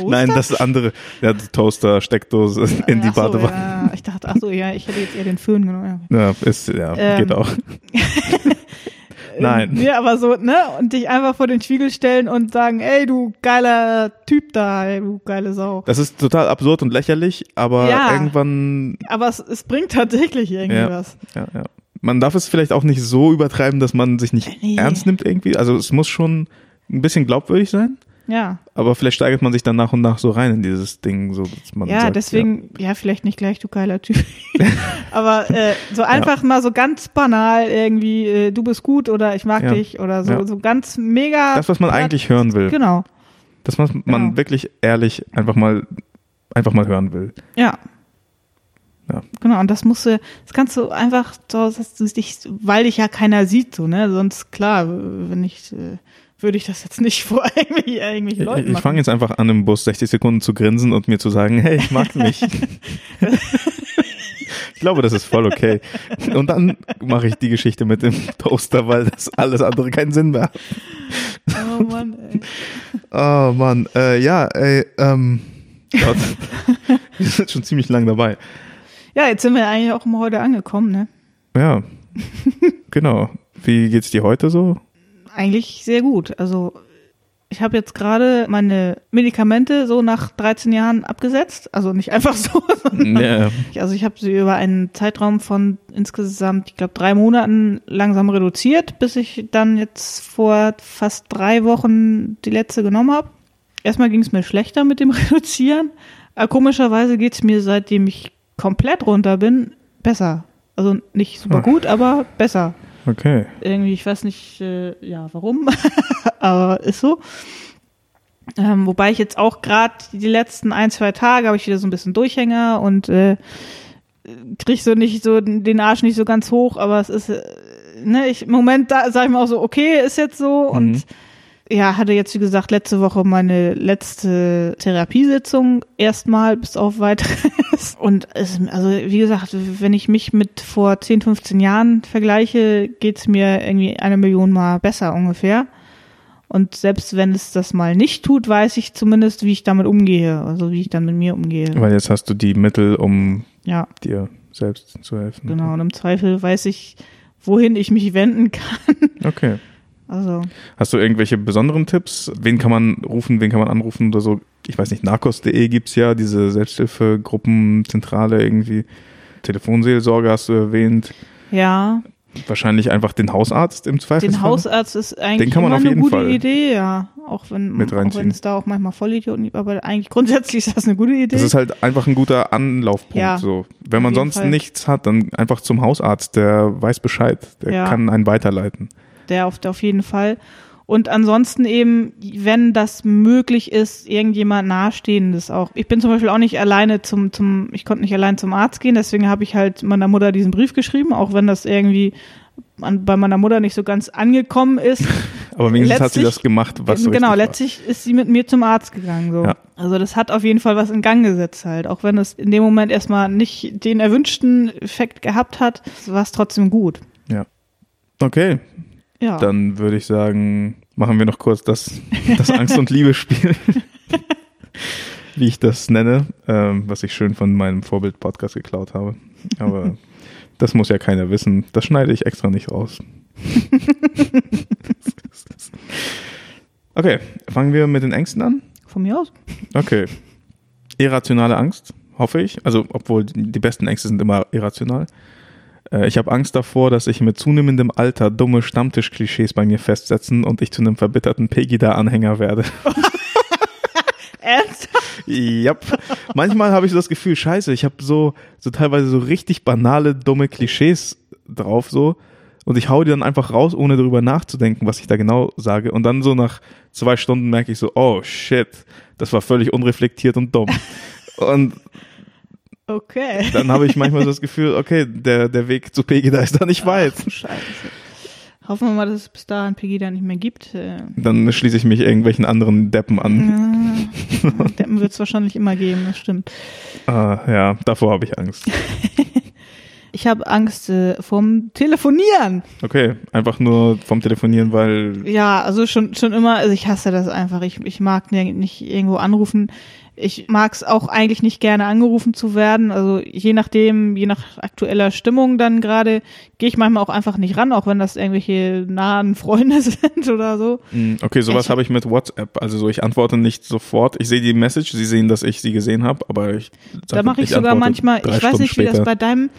Nein, das ist andere. Ja, Toaster, Steckdose in die Ach so, Badewanne. Ja, ich dachte, ach so, ja, ich hätte jetzt eher den Föhn genommen. Ja. Ja, ist, ja, Ähm, geht auch. Nein. Ja, aber so, ne? Und dich einfach vor den Spiegel stellen und sagen, ey, du geiler Typ da, ey, du geile Sau. Das ist total absurd und lächerlich, aber Ja. irgendwann, Aber es, es bringt tatsächlich irgendwie Ja. was. ja, ja. Man darf es vielleicht auch nicht so übertreiben, dass man sich nicht Nee. ernst nimmt irgendwie. Also es muss schon ein bisschen glaubwürdig sein, Ja. aber vielleicht steigert man sich dann nach und nach so rein in dieses Ding, so dass man Ja, sagt, deswegen, ja. vielleicht nicht gleich, du geiler Typ. aber äh, so einfach mal so ganz banal irgendwie, äh, du bist gut oder ich mag Ja. dich oder so, Ja. so ganz mega. Das, was man eigentlich hören will, Genau. das, was man Genau. wirklich ehrlich einfach mal, einfach mal hören will. Ja. Ja. Genau, und das musst du, das kannst du einfach, so, dass du dich, weil dich ja keiner sieht, so, ne? Sonst, klar, wenn ich, äh, würde ich das jetzt nicht vor irgendwie, irgendwelchen Leuten Ich, ich machen. fange jetzt einfach an, im Bus 60 Sekunden zu grinsen und mir zu sagen, hey, ich mag mich. ich glaube, das ist voll okay. Und dann mache ich die Geschichte mit dem Toaster, weil das alles andere keinen Sinn mehr hat. Oh Mann, ey. Oh Mann, äh, ja, ey, ähm, Gott. wir sind schon ziemlich lang dabei. Ja, jetzt sind wir eigentlich auch mal heute angekommen, ne? Ja, genau. Wie geht's dir heute so? Eigentlich sehr gut. Also, ich habe jetzt gerade meine Medikamente so nach 13 Jahren abgesetzt. Also nicht einfach so, sondern Ja, Also ich habe sie über einen Zeitraum von insgesamt, ich glaube, drei Monaten langsam reduziert, bis ich dann jetzt vor fast drei Wochen die letzte genommen habe. Erstmal ging es mir schlechter mit dem Reduzieren. Aber komischerweise geht es mir, seitdem ich komplett runter bin, besser. Also nicht super Ach. gut, aber besser. Okay. Irgendwie, ich weiß nicht, äh, ja, warum, aber ist so. Ähm, wobei ich jetzt auch gerade die letzten ein, zwei Tage habe ich wieder so ein bisschen Durchhänger und äh, krieg so nicht so den Arsch nicht so ganz hoch, aber es ist, äh, ne, ich im Moment da sage ich mal auch so, okay, ist jetzt so Mhm. und ja, hatte jetzt wie gesagt letzte Woche meine letzte Therapiesitzung erstmal bis auf weiteres und es, also wie gesagt, wenn ich mich mit vor 10, 15 Jahren vergleiche, geht's mir irgendwie eine Million mal besser ungefähr. Und selbst wenn es das mal nicht tut, weiß ich zumindest, wie ich damit umgehe, also wie ich dann mit mir umgehe. Weil jetzt hast du die Mittel, um Ja, dir selbst zu helfen. genau. Und im Zweifel weiß ich, wohin ich mich wenden kann. Okay. Also, Hast du irgendwelche besonderen Tipps? Wen kann man rufen, wen kann man anrufen oder so? Ich weiß nicht, narcos.de gibt's ja, diese Selbsthilfegruppenzentrale irgendwie. Telefonseelsorge hast du erwähnt. ja, Wahrscheinlich einfach den Hausarzt im Zweifelsfall. den Hausarzt ist eigentlich Den kann man immer auf eine jeden gute Fall Idee, ja. Auch wenn, es da auch manchmal Vollidioten gibt, aber eigentlich grundsätzlich ist das eine gute Idee. Das ist halt einfach ein guter Anlaufpunkt. Ja, so. Wenn man sonst Fall. nichts hat, dann einfach zum Hausarzt, der weiß Bescheid, der Ja. kann einen weiterleiten. Der auf, auf jeden Fall. Und ansonsten eben, wenn das möglich ist, irgendjemand Nahestehendes auch. Ich bin zum Beispiel auch nicht alleine zum, zum, ich konnte nicht allein zum Arzt gehen, deswegen habe ich halt meiner Mutter diesen Brief geschrieben, auch wenn das irgendwie an, bei meiner Mutter nicht so ganz angekommen ist. Aber wenigstens hat sie Letztlich- das gemacht, was so genau, richtig war. letztlich ist sie mit mir zum Arzt gegangen. So. Ja. Also das hat auf jeden Fall was in Gang gesetzt halt. Auch wenn es in dem Moment erstmal nicht den erwünschten Effekt gehabt hat, war es trotzdem gut. Okay, Ja. dann würde ich sagen, machen wir noch kurz das, das Angst- und Liebe-Spiel. Wie ich das nenne, ähm, was ich schön von meinem Vorbild-Podcast geklaut habe. Aber das muss ja keiner wissen. Das schneide ich extra nicht raus. okay, fangen wir mit den Ängsten an. Von mir aus. Okay. Irrationale Angst, hoffe ich. Also, obwohl die besten Ängste sind immer irrational. Äh, Ich habe Angst davor, dass sich mit zunehmendem Alter dumme Stammtischklischees bei mir festsetzen und ich zu einem verbitterten Pegida-Anhänger werde. Ernsthaft? Yep. Manchmal habe ich so das Gefühl, scheiße, ich habe so, so teilweise so richtig banale, dumme Klischees drauf so und ich hau die dann einfach raus, ohne darüber nachzudenken, was ich da genau sage und dann so nach zwei Stunden merke ich so, oh shit, das war völlig unreflektiert und dumm. Und Okay. dann habe ich manchmal so das Gefühl, okay, der, der Weg zu Pegida ist da nicht weit. Ach, Scheiße. Hoffen wir mal, dass es bis dahin Pegida nicht mehr gibt. Äh, Dann schließe ich mich irgendwelchen anderen Deppen an. äh, Deppen wird es wahrscheinlich immer geben, das stimmt. Ah, ja, davor habe ich Angst. Ich habe Angst äh, vom Telefonieren. Okay, einfach nur vom Telefonieren, weil Ja, also schon schon immer, also ich hasse das einfach. Ich, ich mag nicht irgendwo anrufen. Ich mag es auch eigentlich nicht gerne angerufen zu werden. Also je nachdem, je nach aktueller Stimmung dann gerade, gehe ich manchmal auch einfach nicht ran, auch wenn das irgendwelche nahen Freunde sind oder so. Mm, Okay, sowas Ich- habe ich mit WhatsApp. Also so, ich antworte nicht sofort. Ich sehe die Message, sie sehen, dass ich sie gesehen habe, aber ich Da mache ich sogar antworte manchmal, ich weiß nicht, wie das später. bei deinem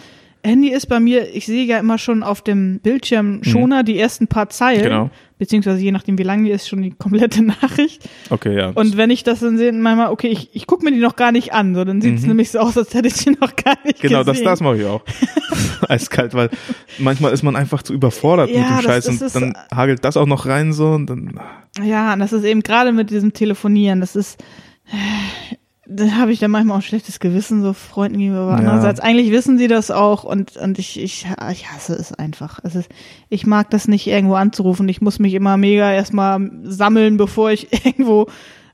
Handy ist. Bei mir, ich sehe ja immer schon auf dem Bildschirm Schoner die ersten paar Zeilen. Mhm. Genau. Beziehungsweise je nachdem, wie lang die ist, schon die komplette Nachricht. Okay, ja. Und wenn ich das dann sehe, manchmal, okay, ich, ich gucke mir die noch gar nicht an, so dann sieht es Mhm. nämlich so aus, als hätte ich die noch gar nicht genau, das, gesehen. das mache ich auch. Eiskalt, weil manchmal ist man einfach zu überfordert mit Ja, dem das Scheiß und dann hagelt das auch noch rein so und dann. Ja, und das ist eben gerade mit diesem Telefonieren, das ist, äh, da habe ich dann manchmal auch schlechtes Gewissen, so Freunden gegenüber. Aber Ja. Andererseits, eigentlich wissen sie das auch und, und ich, ich, ich hasse es einfach. Es ist, ich mag das nicht irgendwo anzurufen. Ich muss mich immer mega erstmal sammeln, bevor ich irgendwo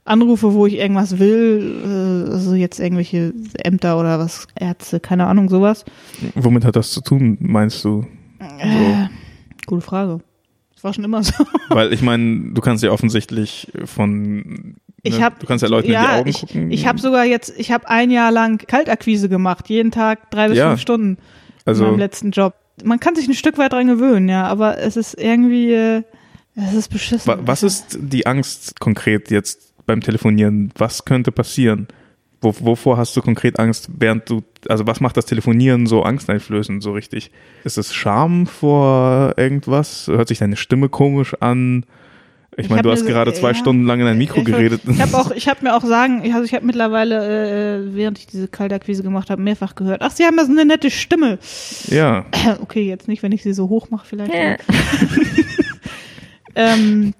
anrufe, wo ich irgendwas will. Äh, Also jetzt irgendwelche Ämter oder was, Ärzte, keine Ahnung, sowas. Womit hat das zu tun, meinst du? Äh, gute Frage. Das war schon immer so. Weil ich meine, du kannst ja offensichtlich von. Ich ne, hab, du kannst ja Leuten in die Augen ich, gucken. Ich habe sogar jetzt, ich habe ein Jahr lang Kaltakquise gemacht, jeden Tag drei bis Ja. fünf Stunden in also meinem letzten Job. Man kann sich ein Stück weit dran gewöhnen, ja, aber es ist irgendwie, äh, es ist beschissen. Wa- Was ist die Angst konkret jetzt beim Telefonieren? Was könnte passieren? Wo, wovor hast du konkret Angst, während du, also was macht das Telefonieren so angsteinflößend, so richtig? Ist es Scham vor irgendwas? Hört sich deine Stimme komisch an? Ich Ich meine, du hast gerade zwei ja. Stunden lang in ein Mikro Ich- geredet. Ich habe auch, ich habe mir auch sagen, ich- also ich habe mittlerweile, äh, während ich diese Kaltakquise gemacht habe, mehrfach gehört. Ach, Sie haben ja so eine nette Stimme. ja, Okay, jetzt nicht, wenn ich sie so hoch mache, vielleicht. ähm,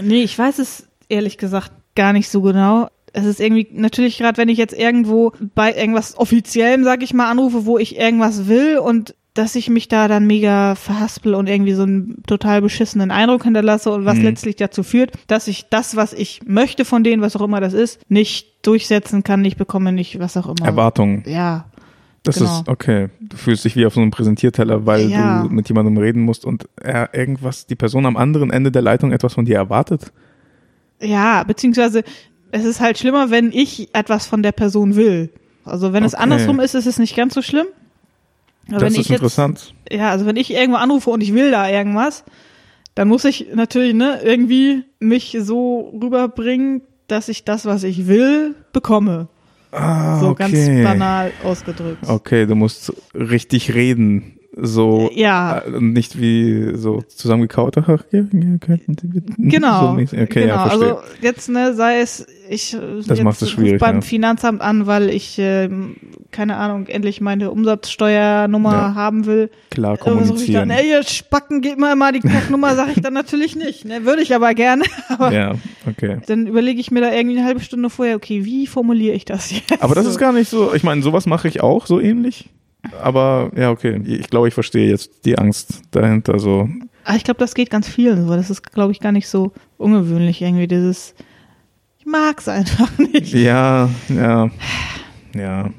nee, ich weiß es ehrlich gesagt gar nicht so genau. Es ist irgendwie, natürlich gerade, wenn ich jetzt irgendwo bei irgendwas Offiziellem, sag ich mal, anrufe, wo ich irgendwas will und dass ich mich da dann mega verhaspel und irgendwie so einen total beschissenen Eindruck hinterlasse und was Mhm. letztlich dazu führt, dass ich das, was ich möchte von denen, was auch immer das ist, nicht durchsetzen kann, nicht bekomme, nicht was auch immer. Erwartungen. Ja, Das Genau. ist okay. Du fühlst dich wie auf so einem Präsentierteller, weil Ja. du mit jemandem reden musst und er irgendwas, die Person am anderen Ende der Leitung etwas von dir erwartet. Ja, beziehungsweise es ist halt schlimmer, wenn ich etwas von der Person will. Also wenn es Okay. andersrum ist, ist es nicht ganz so schlimm. Aber das ist interessant. Jetzt, ja, also wenn ich irgendwo anrufe und ich will da irgendwas, dann muss ich natürlich ne irgendwie mich so rüberbringen, dass ich das, was ich will, bekomme. Ah, So okay. ganz banal ausgedrückt. Okay, du musst richtig reden. So Ja. äh, nicht wie so zusammengekaut. Genau. So okay, genau. ja, also jetzt ne, sei es ich äh, Das jetzt macht es schwierig, beim ja. Finanzamt an, weil ich ähm, keine Ahnung endlich meine Umsatzsteuernummer Ja. haben will. Klar Äh, was ruf ich dann? kommunizieren. Ey, ihr Spacken, gebt mir mal die Kacknummer, sage ich dann natürlich nicht. Ne, würde ich aber gerne. Aber ja, okay. dann überlege ich mir da irgendwie eine halbe Stunde vorher, okay, wie formuliere ich das jetzt? Aber das So. ist gar nicht so, ich meine, sowas mache ich auch so ähnlich. Aber ja, okay. Ich glaube, ich verstehe jetzt die Angst dahinter so. Ah, ich glaube, das geht ganz vielen so. Das ist, glaube ich, gar nicht so ungewöhnlich irgendwie dieses. Ich mag's einfach nicht. Ja, ja, ja.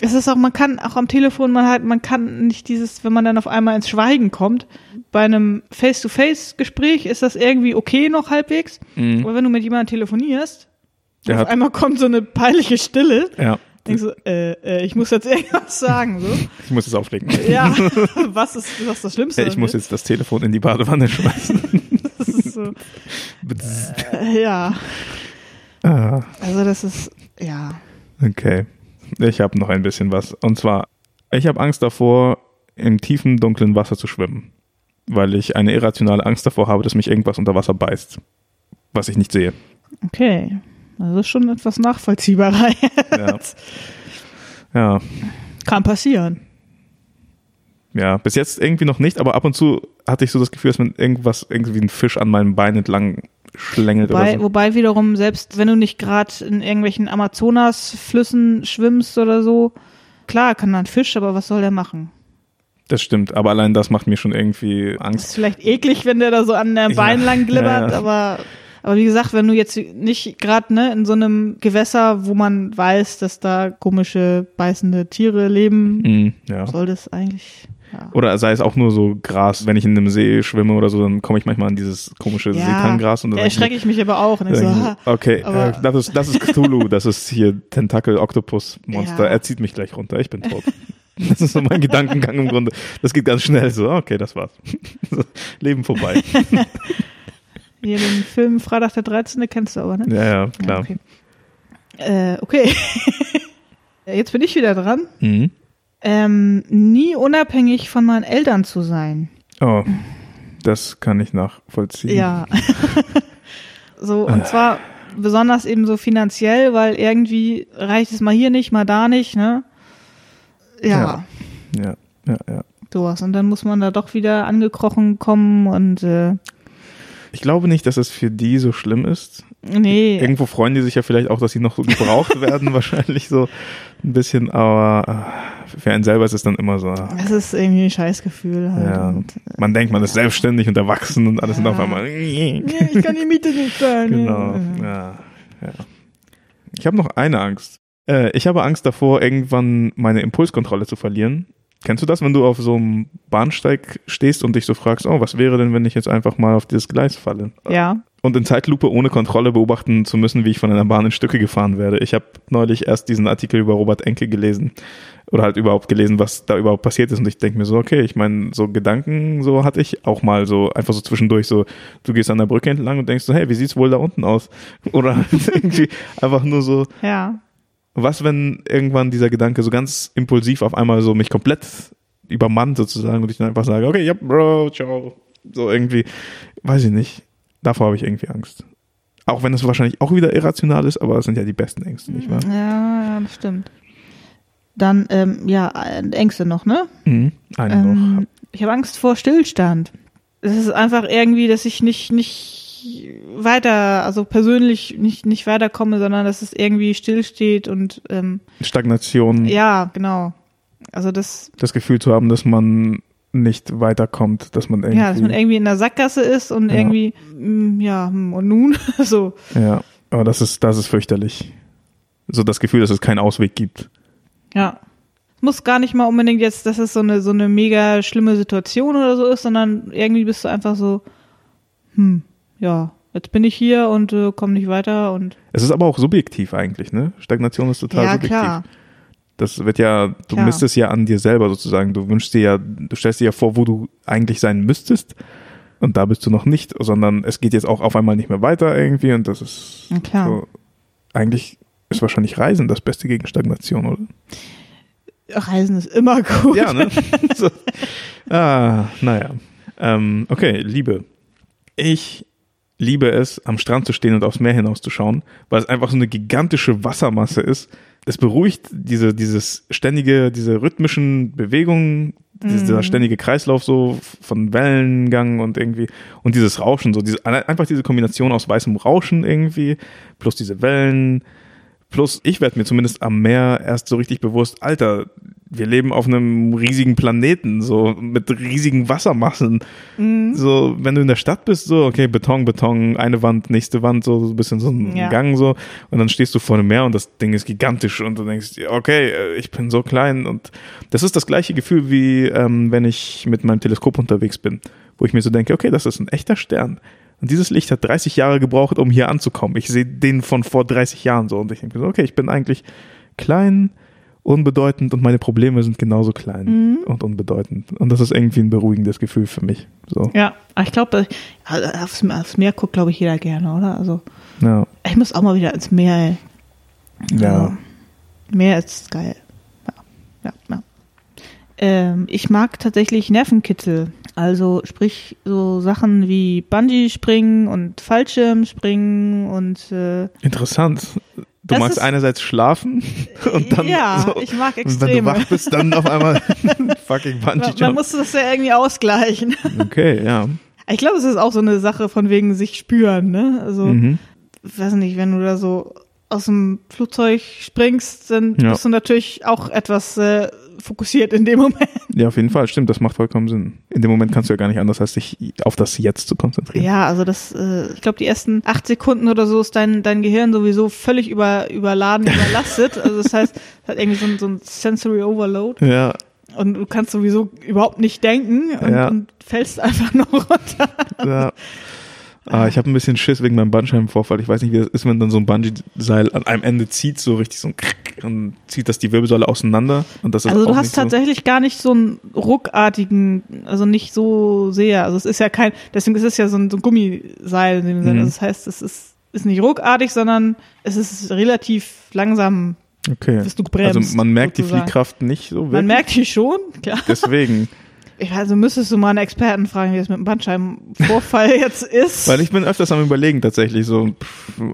Es ist auch, man kann auch am Telefon, man halt, man kann nicht dieses, wenn man dann auf einmal ins Schweigen kommt. Bei einem Face-to-Face-Gespräch ist das irgendwie okay noch halbwegs. Mhm. Aber wenn du mit jemandem telefonierst, Der auf einmal kommt so eine peinliche Stille, Ja. Denkst du, äh, äh, ich muss jetzt irgendwas sagen, so. Ich muss es auflegen. Ja, was ist, was ist das Schlimmste? Ich muss jetzt das Telefon in die Badewanne schmeißen. Das ist so, äh, ja, ah, also das ist, ja. okay. Ich habe noch ein bisschen was. Und zwar, ich habe Angst davor, im tiefen, dunklen Wasser zu schwimmen. Weil ich eine irrationale Angst davor habe, dass mich irgendwas unter Wasser beißt. Was ich nicht sehe. Okay. Das ist schon etwas nachvollziehbarer. Ja. Ja, Kann passieren. ja, bis jetzt irgendwie noch nicht, aber ab und zu hatte ich so das Gefühl, dass man irgendwas, irgendwie ein Fisch an meinem Bein entlang schlängelt Wobei, oder so. wobei wiederum, selbst wenn du nicht gerade in irgendwelchen Amazonasflüssen schwimmst oder so, klar kann da ein Fisch, aber was soll der machen? Das stimmt, aber allein das macht mir schon irgendwie Das Angst. ist vielleicht eklig, wenn der da so an der Ja, Bein lang glibbert, ja, ja. aber aber wie gesagt, wenn du jetzt nicht gerade ne, in so einem Gewässer, wo man weiß, dass da komische beißende Tiere leben, Mhm, ja. soll das eigentlich ja. Oder sei es auch nur so Gras, wenn ich in einem See schwimme oder so, dann komme ich manchmal an dieses komische Ja, Seetanggras und dann erschrecke ich mich aber auch. Und mir- ich so, okay, äh, das ist das ist Cthulhu, das ist hier Tentakel Octopus Monster. Ja. Er zieht mich gleich runter, ich bin tot. Das ist so mein Gedankengang im Grunde. Das geht ganz schnell so. Okay, das war's. Leben vorbei. hier den Film Freitag der 13. kennst du aber, ne? Ja, ja, klar. Ja, okay. Äh, okay. Jetzt bin ich wieder dran. Mhm. Ähm, nie unabhängig von meinen Eltern zu sein. Oh, das kann ich nachvollziehen. Ja. so, und zwar besonders eben so finanziell, weil irgendwie reicht es mal hier nicht, mal da nicht, ne? Ja, Ja, ja, ja. sowas. Und dann muss man da doch wieder angekrochen kommen und äh, Ich glaube nicht, dass es für die so schlimm ist. Nee. Irgendwo freuen die sich ja vielleicht auch, dass sie noch so gebraucht werden, wahrscheinlich so ein bisschen, aber äh, für einen selber ist es dann immer so. äh, Das ist irgendwie ein Scheißgefühl halt. Ja. Und, Man denkt, man ist selbstständig und erwachsen und alles und Ja. auf einmal. nee, ich kann die Miete nicht zahlen. Genau. Ja, ja. Ich habe noch eine Angst. Äh, ich habe Angst davor, irgendwann meine Impulskontrolle zu verlieren. Kennst du das, wenn du auf so einem Bahnsteig stehst und dich so fragst, oh, was wäre denn, wenn ich jetzt einfach mal auf dieses Gleis falle? Ja. Und in Zeitlupe ohne Kontrolle beobachten zu müssen, wie ich von einer Bahn in Stücke gefahren werde. Ich habe neulich erst diesen Artikel über Robert Enke gelesen oder halt überhaupt gelesen, was da überhaupt passiert ist. Und ich denke mir so, okay, ich meine, so Gedanken, so hatte ich auch mal so einfach so zwischendurch so, du gehst an der Brücke entlang und denkst so, hey, wie sieht's wohl da unten aus? Oder irgendwie einfach nur so, Ja. was, wenn irgendwann dieser Gedanke so ganz impulsiv auf einmal so mich komplett übermannt sozusagen und ich dann einfach sage, okay, ja, Bro, ciao. So irgendwie, weiß ich nicht. Davor habe ich irgendwie Angst. Auch wenn es wahrscheinlich auch wieder irrational ist, aber es sind ja die besten Ängste, nicht wahr? Ja, das stimmt. Dann, ähm, ja, Ängste noch, ne? Mhm. Eine noch. Ähm, ich habe Angst vor Stillstand. Es ist einfach irgendwie, dass ich nicht, nicht weiter, also persönlich nicht, nicht weiterkomme, sondern dass es irgendwie stillsteht und ähm, Stagnation, ja, genau. Also das, das Gefühl zu haben, dass man nicht weiterkommt, dass man irgendwie, ja, dass man irgendwie in der Sackgasse ist und Ja. irgendwie, mm, ja, hm, und nun, so. ja, aber das ist, das ist fürchterlich. So das Gefühl, dass es keinen Ausweg gibt. Ja. Es muss gar nicht mal unbedingt jetzt, dass es so eine, so eine mega schlimme Situation oder so ist, sondern irgendwie bist du einfach so, hm, ja, jetzt bin ich hier und äh, komme nicht weiter und Es ist aber auch subjektiv eigentlich, ne? Stagnation ist total ja, subjektiv. klar. Das wird ja, du Klar. misst es ja an dir selber sozusagen. Du wünschst dir ja, du stellst dir ja vor, wo du eigentlich sein müsstest. Und da bist du noch nicht, sondern es geht jetzt auch auf einmal nicht mehr weiter irgendwie und das ist klar. so. Eigentlich ist wahrscheinlich Reisen das Beste gegen Stagnation, oder? Reisen ist immer gut. Ja, ne? so. Ah, naja. Ähm, okay, Liebe. Ich liebe es, am Strand zu stehen und aufs Meer hinauszuschauen, weil es einfach so eine gigantische Wassermasse ist. Es beruhigt diese, dieses ständige, diese rhythmischen Bewegungen, dieser ständige Kreislauf so von Wellengang und irgendwie und dieses Rauschen, so diese, einfach diese Kombination aus weißem Rauschen irgendwie, plus diese Wellen, Plus, ich werde mir zumindest am Meer erst so richtig bewusst, Alter, wir leben auf einem riesigen Planeten, so mit riesigen Wassermassen. So, wenn du in der Stadt bist, so, okay, Beton, Beton, eine Wand, nächste Wand, so so ein bisschen so ein Ja. Gang, so. Und dann stehst du vor dem Meer und das Ding ist gigantisch und du denkst, okay, äh, ich bin so klein. Und das ist das gleiche Gefühl, wie ähm, wenn ich mit meinem Teleskop unterwegs bin, wo ich mir so denke, okay, das ist ein echter Stern. Und dieses Licht hat 30 Jahre gebraucht, um hier anzukommen. Ich sehe den von vor 30 Jahren so und ich denke so, okay, ich bin eigentlich klein, unbedeutend und meine Probleme sind genauso klein Mhm. und unbedeutend. Und das ist irgendwie ein beruhigendes Gefühl für mich. So, Ja, ich glaube, aufs, aufs Meer guckt, glaube ich, jeder gerne, oder? Also, ja. ich muss auch mal wieder ins Meer. ey. Ja. Also, Meer ist geil. Ja, ja, ja. Ähm, ich mag tatsächlich Nervenkitzel. Also sprich so Sachen wie Bungee-Springen und Fallschirmspringen und äh, Interessant. Du Das magst einerseits schlafen und dann ja, so, ich mag und wenn du wach bist, dann auf einmal fucking Bungee Man, man Jump. muss das ja irgendwie ausgleichen. Okay, ja. Ich glaube, es ist auch so eine Sache von wegen sich spüren, ne? Also, Mhm. weiß nicht, wenn du da so aus dem Flugzeug springst, dann Ja. bist du natürlich auch etwas äh, fokussiert in dem Moment. Ja, auf jeden Fall, stimmt, das macht vollkommen Sinn. In dem Moment kannst du ja gar nicht anders, als dich auf das Jetzt zu konzentrieren. Ja, also das, äh, ich glaube, die ersten acht Sekunden oder so ist dein, dein Gehirn sowieso völlig über, überladen, überlastet. Also das heißt, es hat irgendwie so ein, so ein Sensory Overload Ja, und du kannst sowieso überhaupt nicht denken und, Ja. und fällst einfach nur runter. ja. Ah, ich habe ein bisschen Schiss wegen meinem Bandscheibenvorfall. Ich weiß nicht, wie das ist, wenn dann so ein Bungee-Seil an einem Ende zieht, so richtig so ein Krick und zieht das die Wirbelsäule auseinander. Und das ist Also auch du hast nicht so. tatsächlich gar nicht so einen ruckartigen, also nicht so sehr. Also es ist ja kein, deswegen ist es ja so ein, so ein Gummiseil in dem Sinne. Mhm. Also das heißt, es ist, ist nicht ruckartig, sondern es ist relativ langsam, Okay. bis du bremst. Also man merkt die sozusagen. Fliehkraft nicht so wirklich. Man merkt die schon, klar. Deswegen. Ich, also müsstest du mal einen Experten fragen, wie das mit dem Bandscheibenvorfall jetzt ist. Weil ich bin öfters am überlegen tatsächlich so,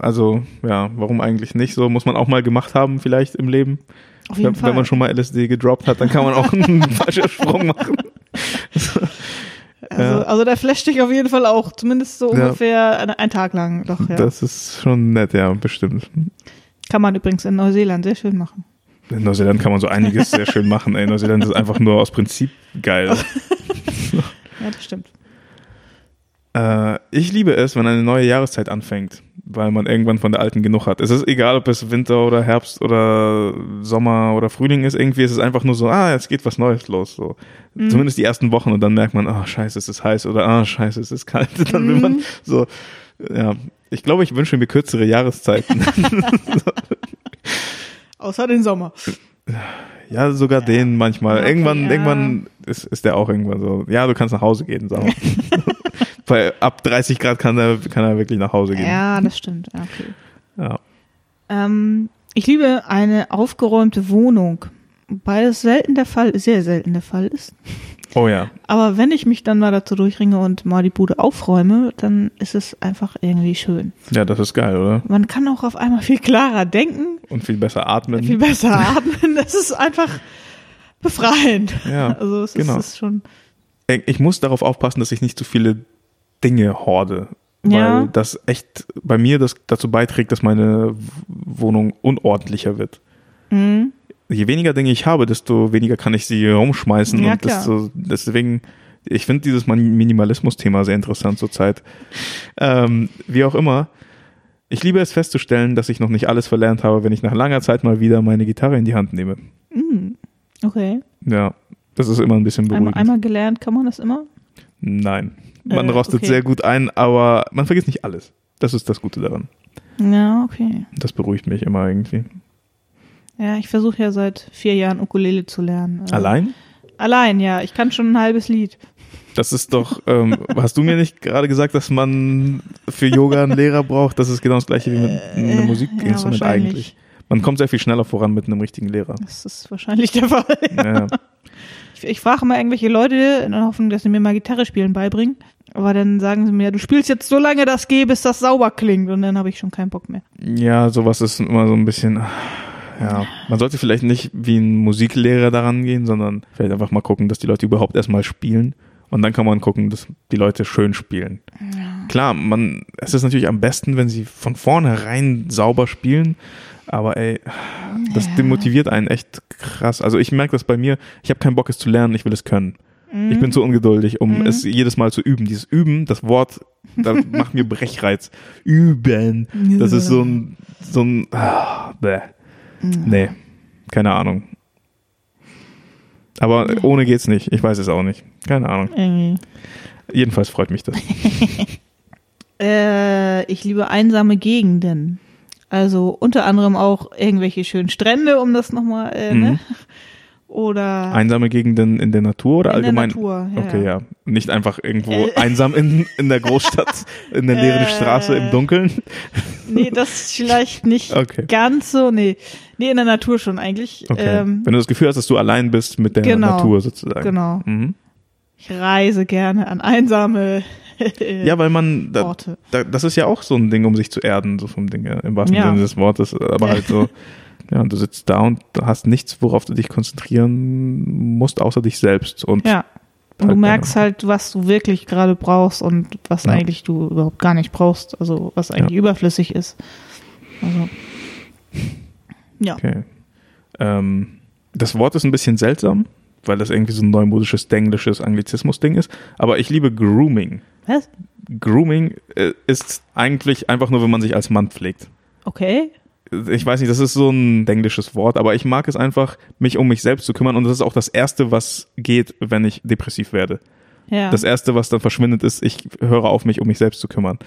also ja, warum eigentlich nicht so? Muss man auch mal gemacht haben vielleicht im Leben. Auf jeden Wenn, Fall. wenn man schon mal LSD gedroppt hat, dann kann man auch einen falschen Sprung machen. also, ja. also der flasht dich auf jeden Fall auch, zumindest so Ja. ungefähr ein, ein Tag lang. Doch, ja. Das ist schon nett, ja, bestimmt. Kann man übrigens in Neuseeland sehr schön machen. In Neuseeland kann man so einiges sehr schön machen. Ey. Neuseeland ist einfach nur aus Prinzip geil. Ja, das stimmt. Äh, ich liebe es, wenn eine neue Jahreszeit anfängt, weil man irgendwann von der alten genug hat. Es ist egal, ob es Winter oder Herbst oder Sommer oder Frühling ist, irgendwie ist es einfach nur so, ah, jetzt geht was Neues los. So. Mhm. Zumindest die ersten Wochen und dann merkt man, ah, scheiße, es ist heiß oder ah, scheiße, es ist kalt. Dann will Mhm. man so, ja. Ich glaube, ich wünsche mir kürzere Jahreszeiten. Außer den Sommer. ja, sogar den manchmal. Okay, irgendwann, ja. irgendwann ist, ist der auch irgendwann so, ja, du kannst nach Hause gehen, mal. Bei ab 30 Grad kann er, kann er wirklich nach Hause gehen. Ja, das stimmt. Ja, okay. Ja. Ähm, ich liebe eine aufgeräumte Wohnung. Wobei das selten der Fall, sehr selten der Fall ist. Oh ja. Aber wenn ich mich dann mal dazu durchringe und mal die Bude aufräume, dann ist es einfach irgendwie schön. Ja, das ist geil, oder? Man kann auch auf einmal viel klarer denken, Und viel besser atmen. viel besser atmen. Das ist einfach befreiend. Ja, Also es genau. ist, schon. Ich muss darauf aufpassen, dass ich nicht zu viele Dinge horde. Weil Ja. das echt bei mir das dazu beiträgt, dass meine Wohnung unordentlicher wird. Mhm. Je weniger Dinge ich habe, desto weniger kann ich sie rumschmeißen. Ja, und desto, deswegen, ich finde dieses Minimalismus-Thema sehr interessant zurzeit. Ähm, wie auch immer. Ich liebe es festzustellen, dass ich noch nicht alles verlernt habe, wenn ich nach langer Zeit mal wieder meine Gitarre in die Hand nehme. Mhm. Okay. Ja, das ist immer ein bisschen Einmal, beruhigend. einmal gelernt kann man das immer. Nein. Man Äh, rostet okay. sehr gut ein, aber man vergisst nicht alles. Das ist das Gute daran. Ja, okay. Das beruhigt mich immer irgendwie. Ja, ich versuche ja seit vier Jahren Ukulele zu lernen. Äh, Allein? Allein, ja. Ich kann schon ein halbes Lied. Das ist doch, ähm, hast du mir nicht gerade gesagt, dass man für Yoga einen Lehrer braucht? Das ist genau das gleiche wie mit einem Äh, ja, Musikinstrument wahrscheinlich. eigentlich. Man kommt sehr viel schneller voran mit einem richtigen Lehrer. Das ist wahrscheinlich der Fall. Ja. Ich, ich frage mal irgendwelche Leute in der Hoffnung, dass sie mir mal Gitarre spielen beibringen. Aber dann sagen sie mir, du spielst jetzt so lange das G, bis das sauber klingt. Und dann habe ich schon keinen Bock mehr. ja, sowas ist immer so ein bisschen, ja. Man sollte vielleicht nicht wie ein Musiklehrer daran gehen, sondern vielleicht einfach mal gucken, dass die Leute überhaupt erstmal spielen. Und dann kann man gucken, dass die Leute schön spielen. Klar, man, es ist natürlich am besten, wenn sie von vornherein sauber spielen. Aber ey, das Ja. demotiviert einen echt krass. Also ich merke das bei mir, ich habe keinen Bock, es zu lernen, ich will es können. Ich bin zu ungeduldig, um Mhm. es jedes Mal zu üben. Dieses Üben, das Wort, das macht mir Brechreiz. Üben. Das ist so ein, so ein, ah, bäh. Nee, keine Ahnung. Aber ohne geht's nicht. Ich weiß es auch nicht. Keine Ahnung. Irgendwie. Jedenfalls freut mich das. Äh, ich liebe einsame Gegenden. Also unter anderem auch irgendwelche schönen Strände, um das nochmal, äh, Mhm. ne? Oder Einsame Gegenden in der Natur oder in allgemein? der Natur. Ja. Okay, ja. Nicht einfach irgendwo Äh. einsam in, in der Großstadt, in der leeren Äh. Straße im Dunkeln. Nee, das ist vielleicht nicht Okay. ganz so, nee. Nee, in der Natur schon eigentlich. Okay. Ähm, Wenn du das Gefühl hast, dass du allein bist mit der Genau. Natur sozusagen. genau. Mhm. Ich reise gerne an einsame Ja, weil man, da, da, das ist ja auch so ein Ding, um sich zu erden, so vom Ding, her, im wahrsten Ja. Sinne des Wortes. Aber halt so, ja, du sitzt da und du hast nichts, worauf du dich konzentrieren musst, außer dich selbst. Und Ja. Und du Halt, merkst halt, was du wirklich gerade brauchst und was Ja. eigentlich du überhaupt gar nicht brauchst, also was eigentlich überflüssig ist. Also, ja. Okay. Ähm, das Wort ist ein bisschen seltsam, weil das irgendwie so ein neumodisches, denglisches Anglizismus-Ding ist. Aber ich liebe Grooming. Was? Grooming äh, ist eigentlich einfach nur, wenn man sich als Mann pflegt. Okay. Ich weiß nicht, das ist so ein englisches Wort, aber ich mag es einfach, mich um mich selbst zu kümmern. Und das ist auch das Erste, was geht, wenn ich depressiv werde. Ja. Das Erste, was dann verschwindet, ist, ich höre auf, mich um mich selbst zu kümmern.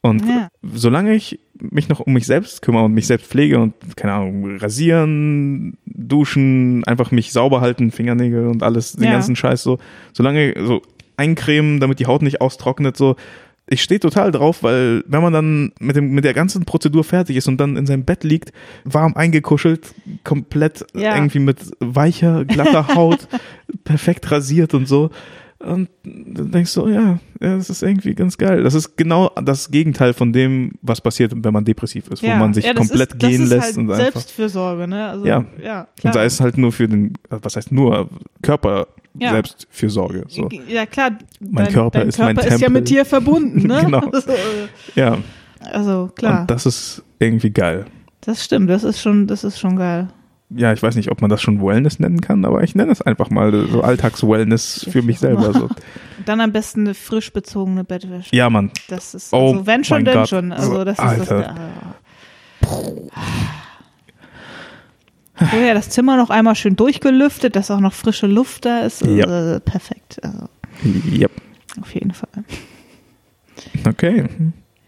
Und Ja. solange ich mich noch um mich selbst kümmere und mich selbst pflege und, keine Ahnung, rasieren, duschen, einfach mich sauber halten, Fingernägel und alles, den Ja. ganzen Scheiß so, solange so eincremen, damit die Haut nicht austrocknet, so, ich stehe total drauf, weil wenn man dann mit, dem, mit der ganzen Prozedur fertig ist und dann in seinem Bett liegt, warm eingekuschelt, komplett Ja. irgendwie mit weicher, glatter Haut, perfekt rasiert und so. Und dann denkst du, ja, ja, das ist irgendwie ganz geil. Das ist genau das Gegenteil von dem, was passiert, wenn man depressiv ist, wo man sich ja, komplett ist, das gehen ist lässt halt und einfach. Selbstfürsorge, ne? Also, Ja. ja Und klar. sei es halt nur für den, was heißt nur, Körper Ja. Selbstfürsorge. So. Ja, klar. Mein dein, Körper dein ist mein Körper ist ja Tempel. mit dir verbunden, ne? Genau. Also, äh, Ja, also klar. und das ist irgendwie geil. Das stimmt, das ist schon, das ist schon geil. Ja, ich weiß nicht, ob man das schon Wellness nennen kann, aber ich nenne es einfach mal so Alltags-Wellness für mich selber. So. Dann am besten eine frisch bezogene Bettwäsche. Ja, Mann. Das ist, Oh also wenn schon, denn schon. Also das ist Alter. das. Äh, Vorher das Zimmer noch einmal schön durchgelüftet, dass auch noch frische Luft da ist. Ja. Äh, perfekt. Also Yep. auf jeden Fall. Okay.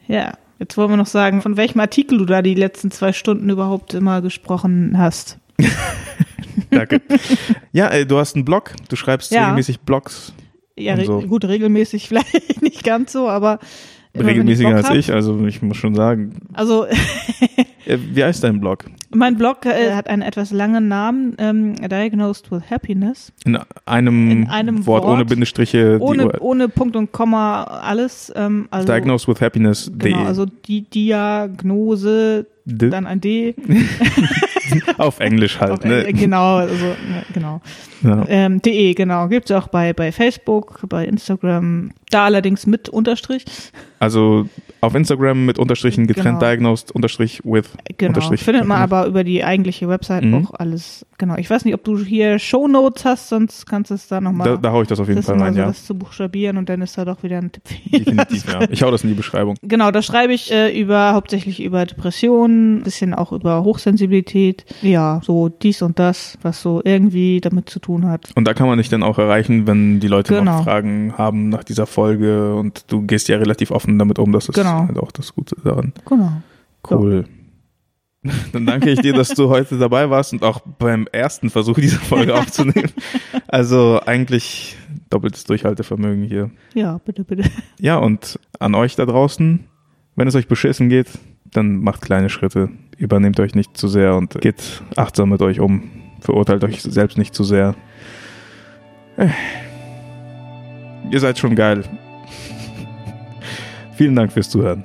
Ja. Jetzt wollen wir noch sagen, von welchem Artikel du da die letzten zwei Stunden überhaupt immer gesprochen hast. Danke. ja, ey, du hast einen Blog, du schreibst Ja. regelmäßig Blogs, Ja, re so. gut, regelmäßig vielleicht nicht ganz so, aber immer, regelmäßiger Bock als hab. ich, also ich muss schon sagen. Also Äh, Wie heißt dein Blog? mein Blog äh, hat einen etwas langen Namen, ähm, Diagnosed with Happiness. In einem, In einem Wort, Wort. ohne Bindestriche, Ohne, ohne Punkt und Komma alles. Ähm, also, Diagnosed with Happiness.de. Genau, also die Diagnose, D- dann ein D. Auf Englisch halt, Auf- ne? Genau, also, ja, genau. Ja. Ähm, de, genau. Gibt's auch bei, bei Facebook, bei Instagram, da allerdings mit Unterstrich. Also auf Instagram mit Unterstrichen getrennt, Genau. diagnosed, Unterstrich with, Genau. Unterstrich. Findet man aber über die eigentliche Website Mhm. auch alles. Genau. Ich weiß nicht, ob du hier Shownotes hast, sonst kannst du es da nochmal Da, da hau ich das auf jeden Fall mal rein, so ja. das zu buchstabieren und dann ist da doch wieder ein Tipp. Definitiv, ja. Ich hau das in die Beschreibung. Genau, da schreibe ich äh, über hauptsächlich über Depressionen, bisschen auch über Hochsensibilität, ja, so dies und das, was so irgendwie damit zu tun hat. Und da kann man dich dann auch erreichen, wenn die Leute Genau. noch Fragen haben nach dieser Folge und du gehst ja relativ offen damit um, das ist Genau. halt auch das Gute daran. Genau. Cool. Dann danke ich dir, dass du heute dabei warst und auch beim ersten Versuch diese Folge aufzunehmen. Also eigentlich doppeltes Durchhaltevermögen hier. Ja, bitte, bitte. Ja, und an euch da draußen, wenn es euch beschissen geht, dann macht kleine Schritte. Übernehmt euch nicht zu sehr und geht achtsam mit euch um. Verurteilt euch selbst nicht zu sehr. Ihr seid schon geil. Vielen Dank fürs Zuhören.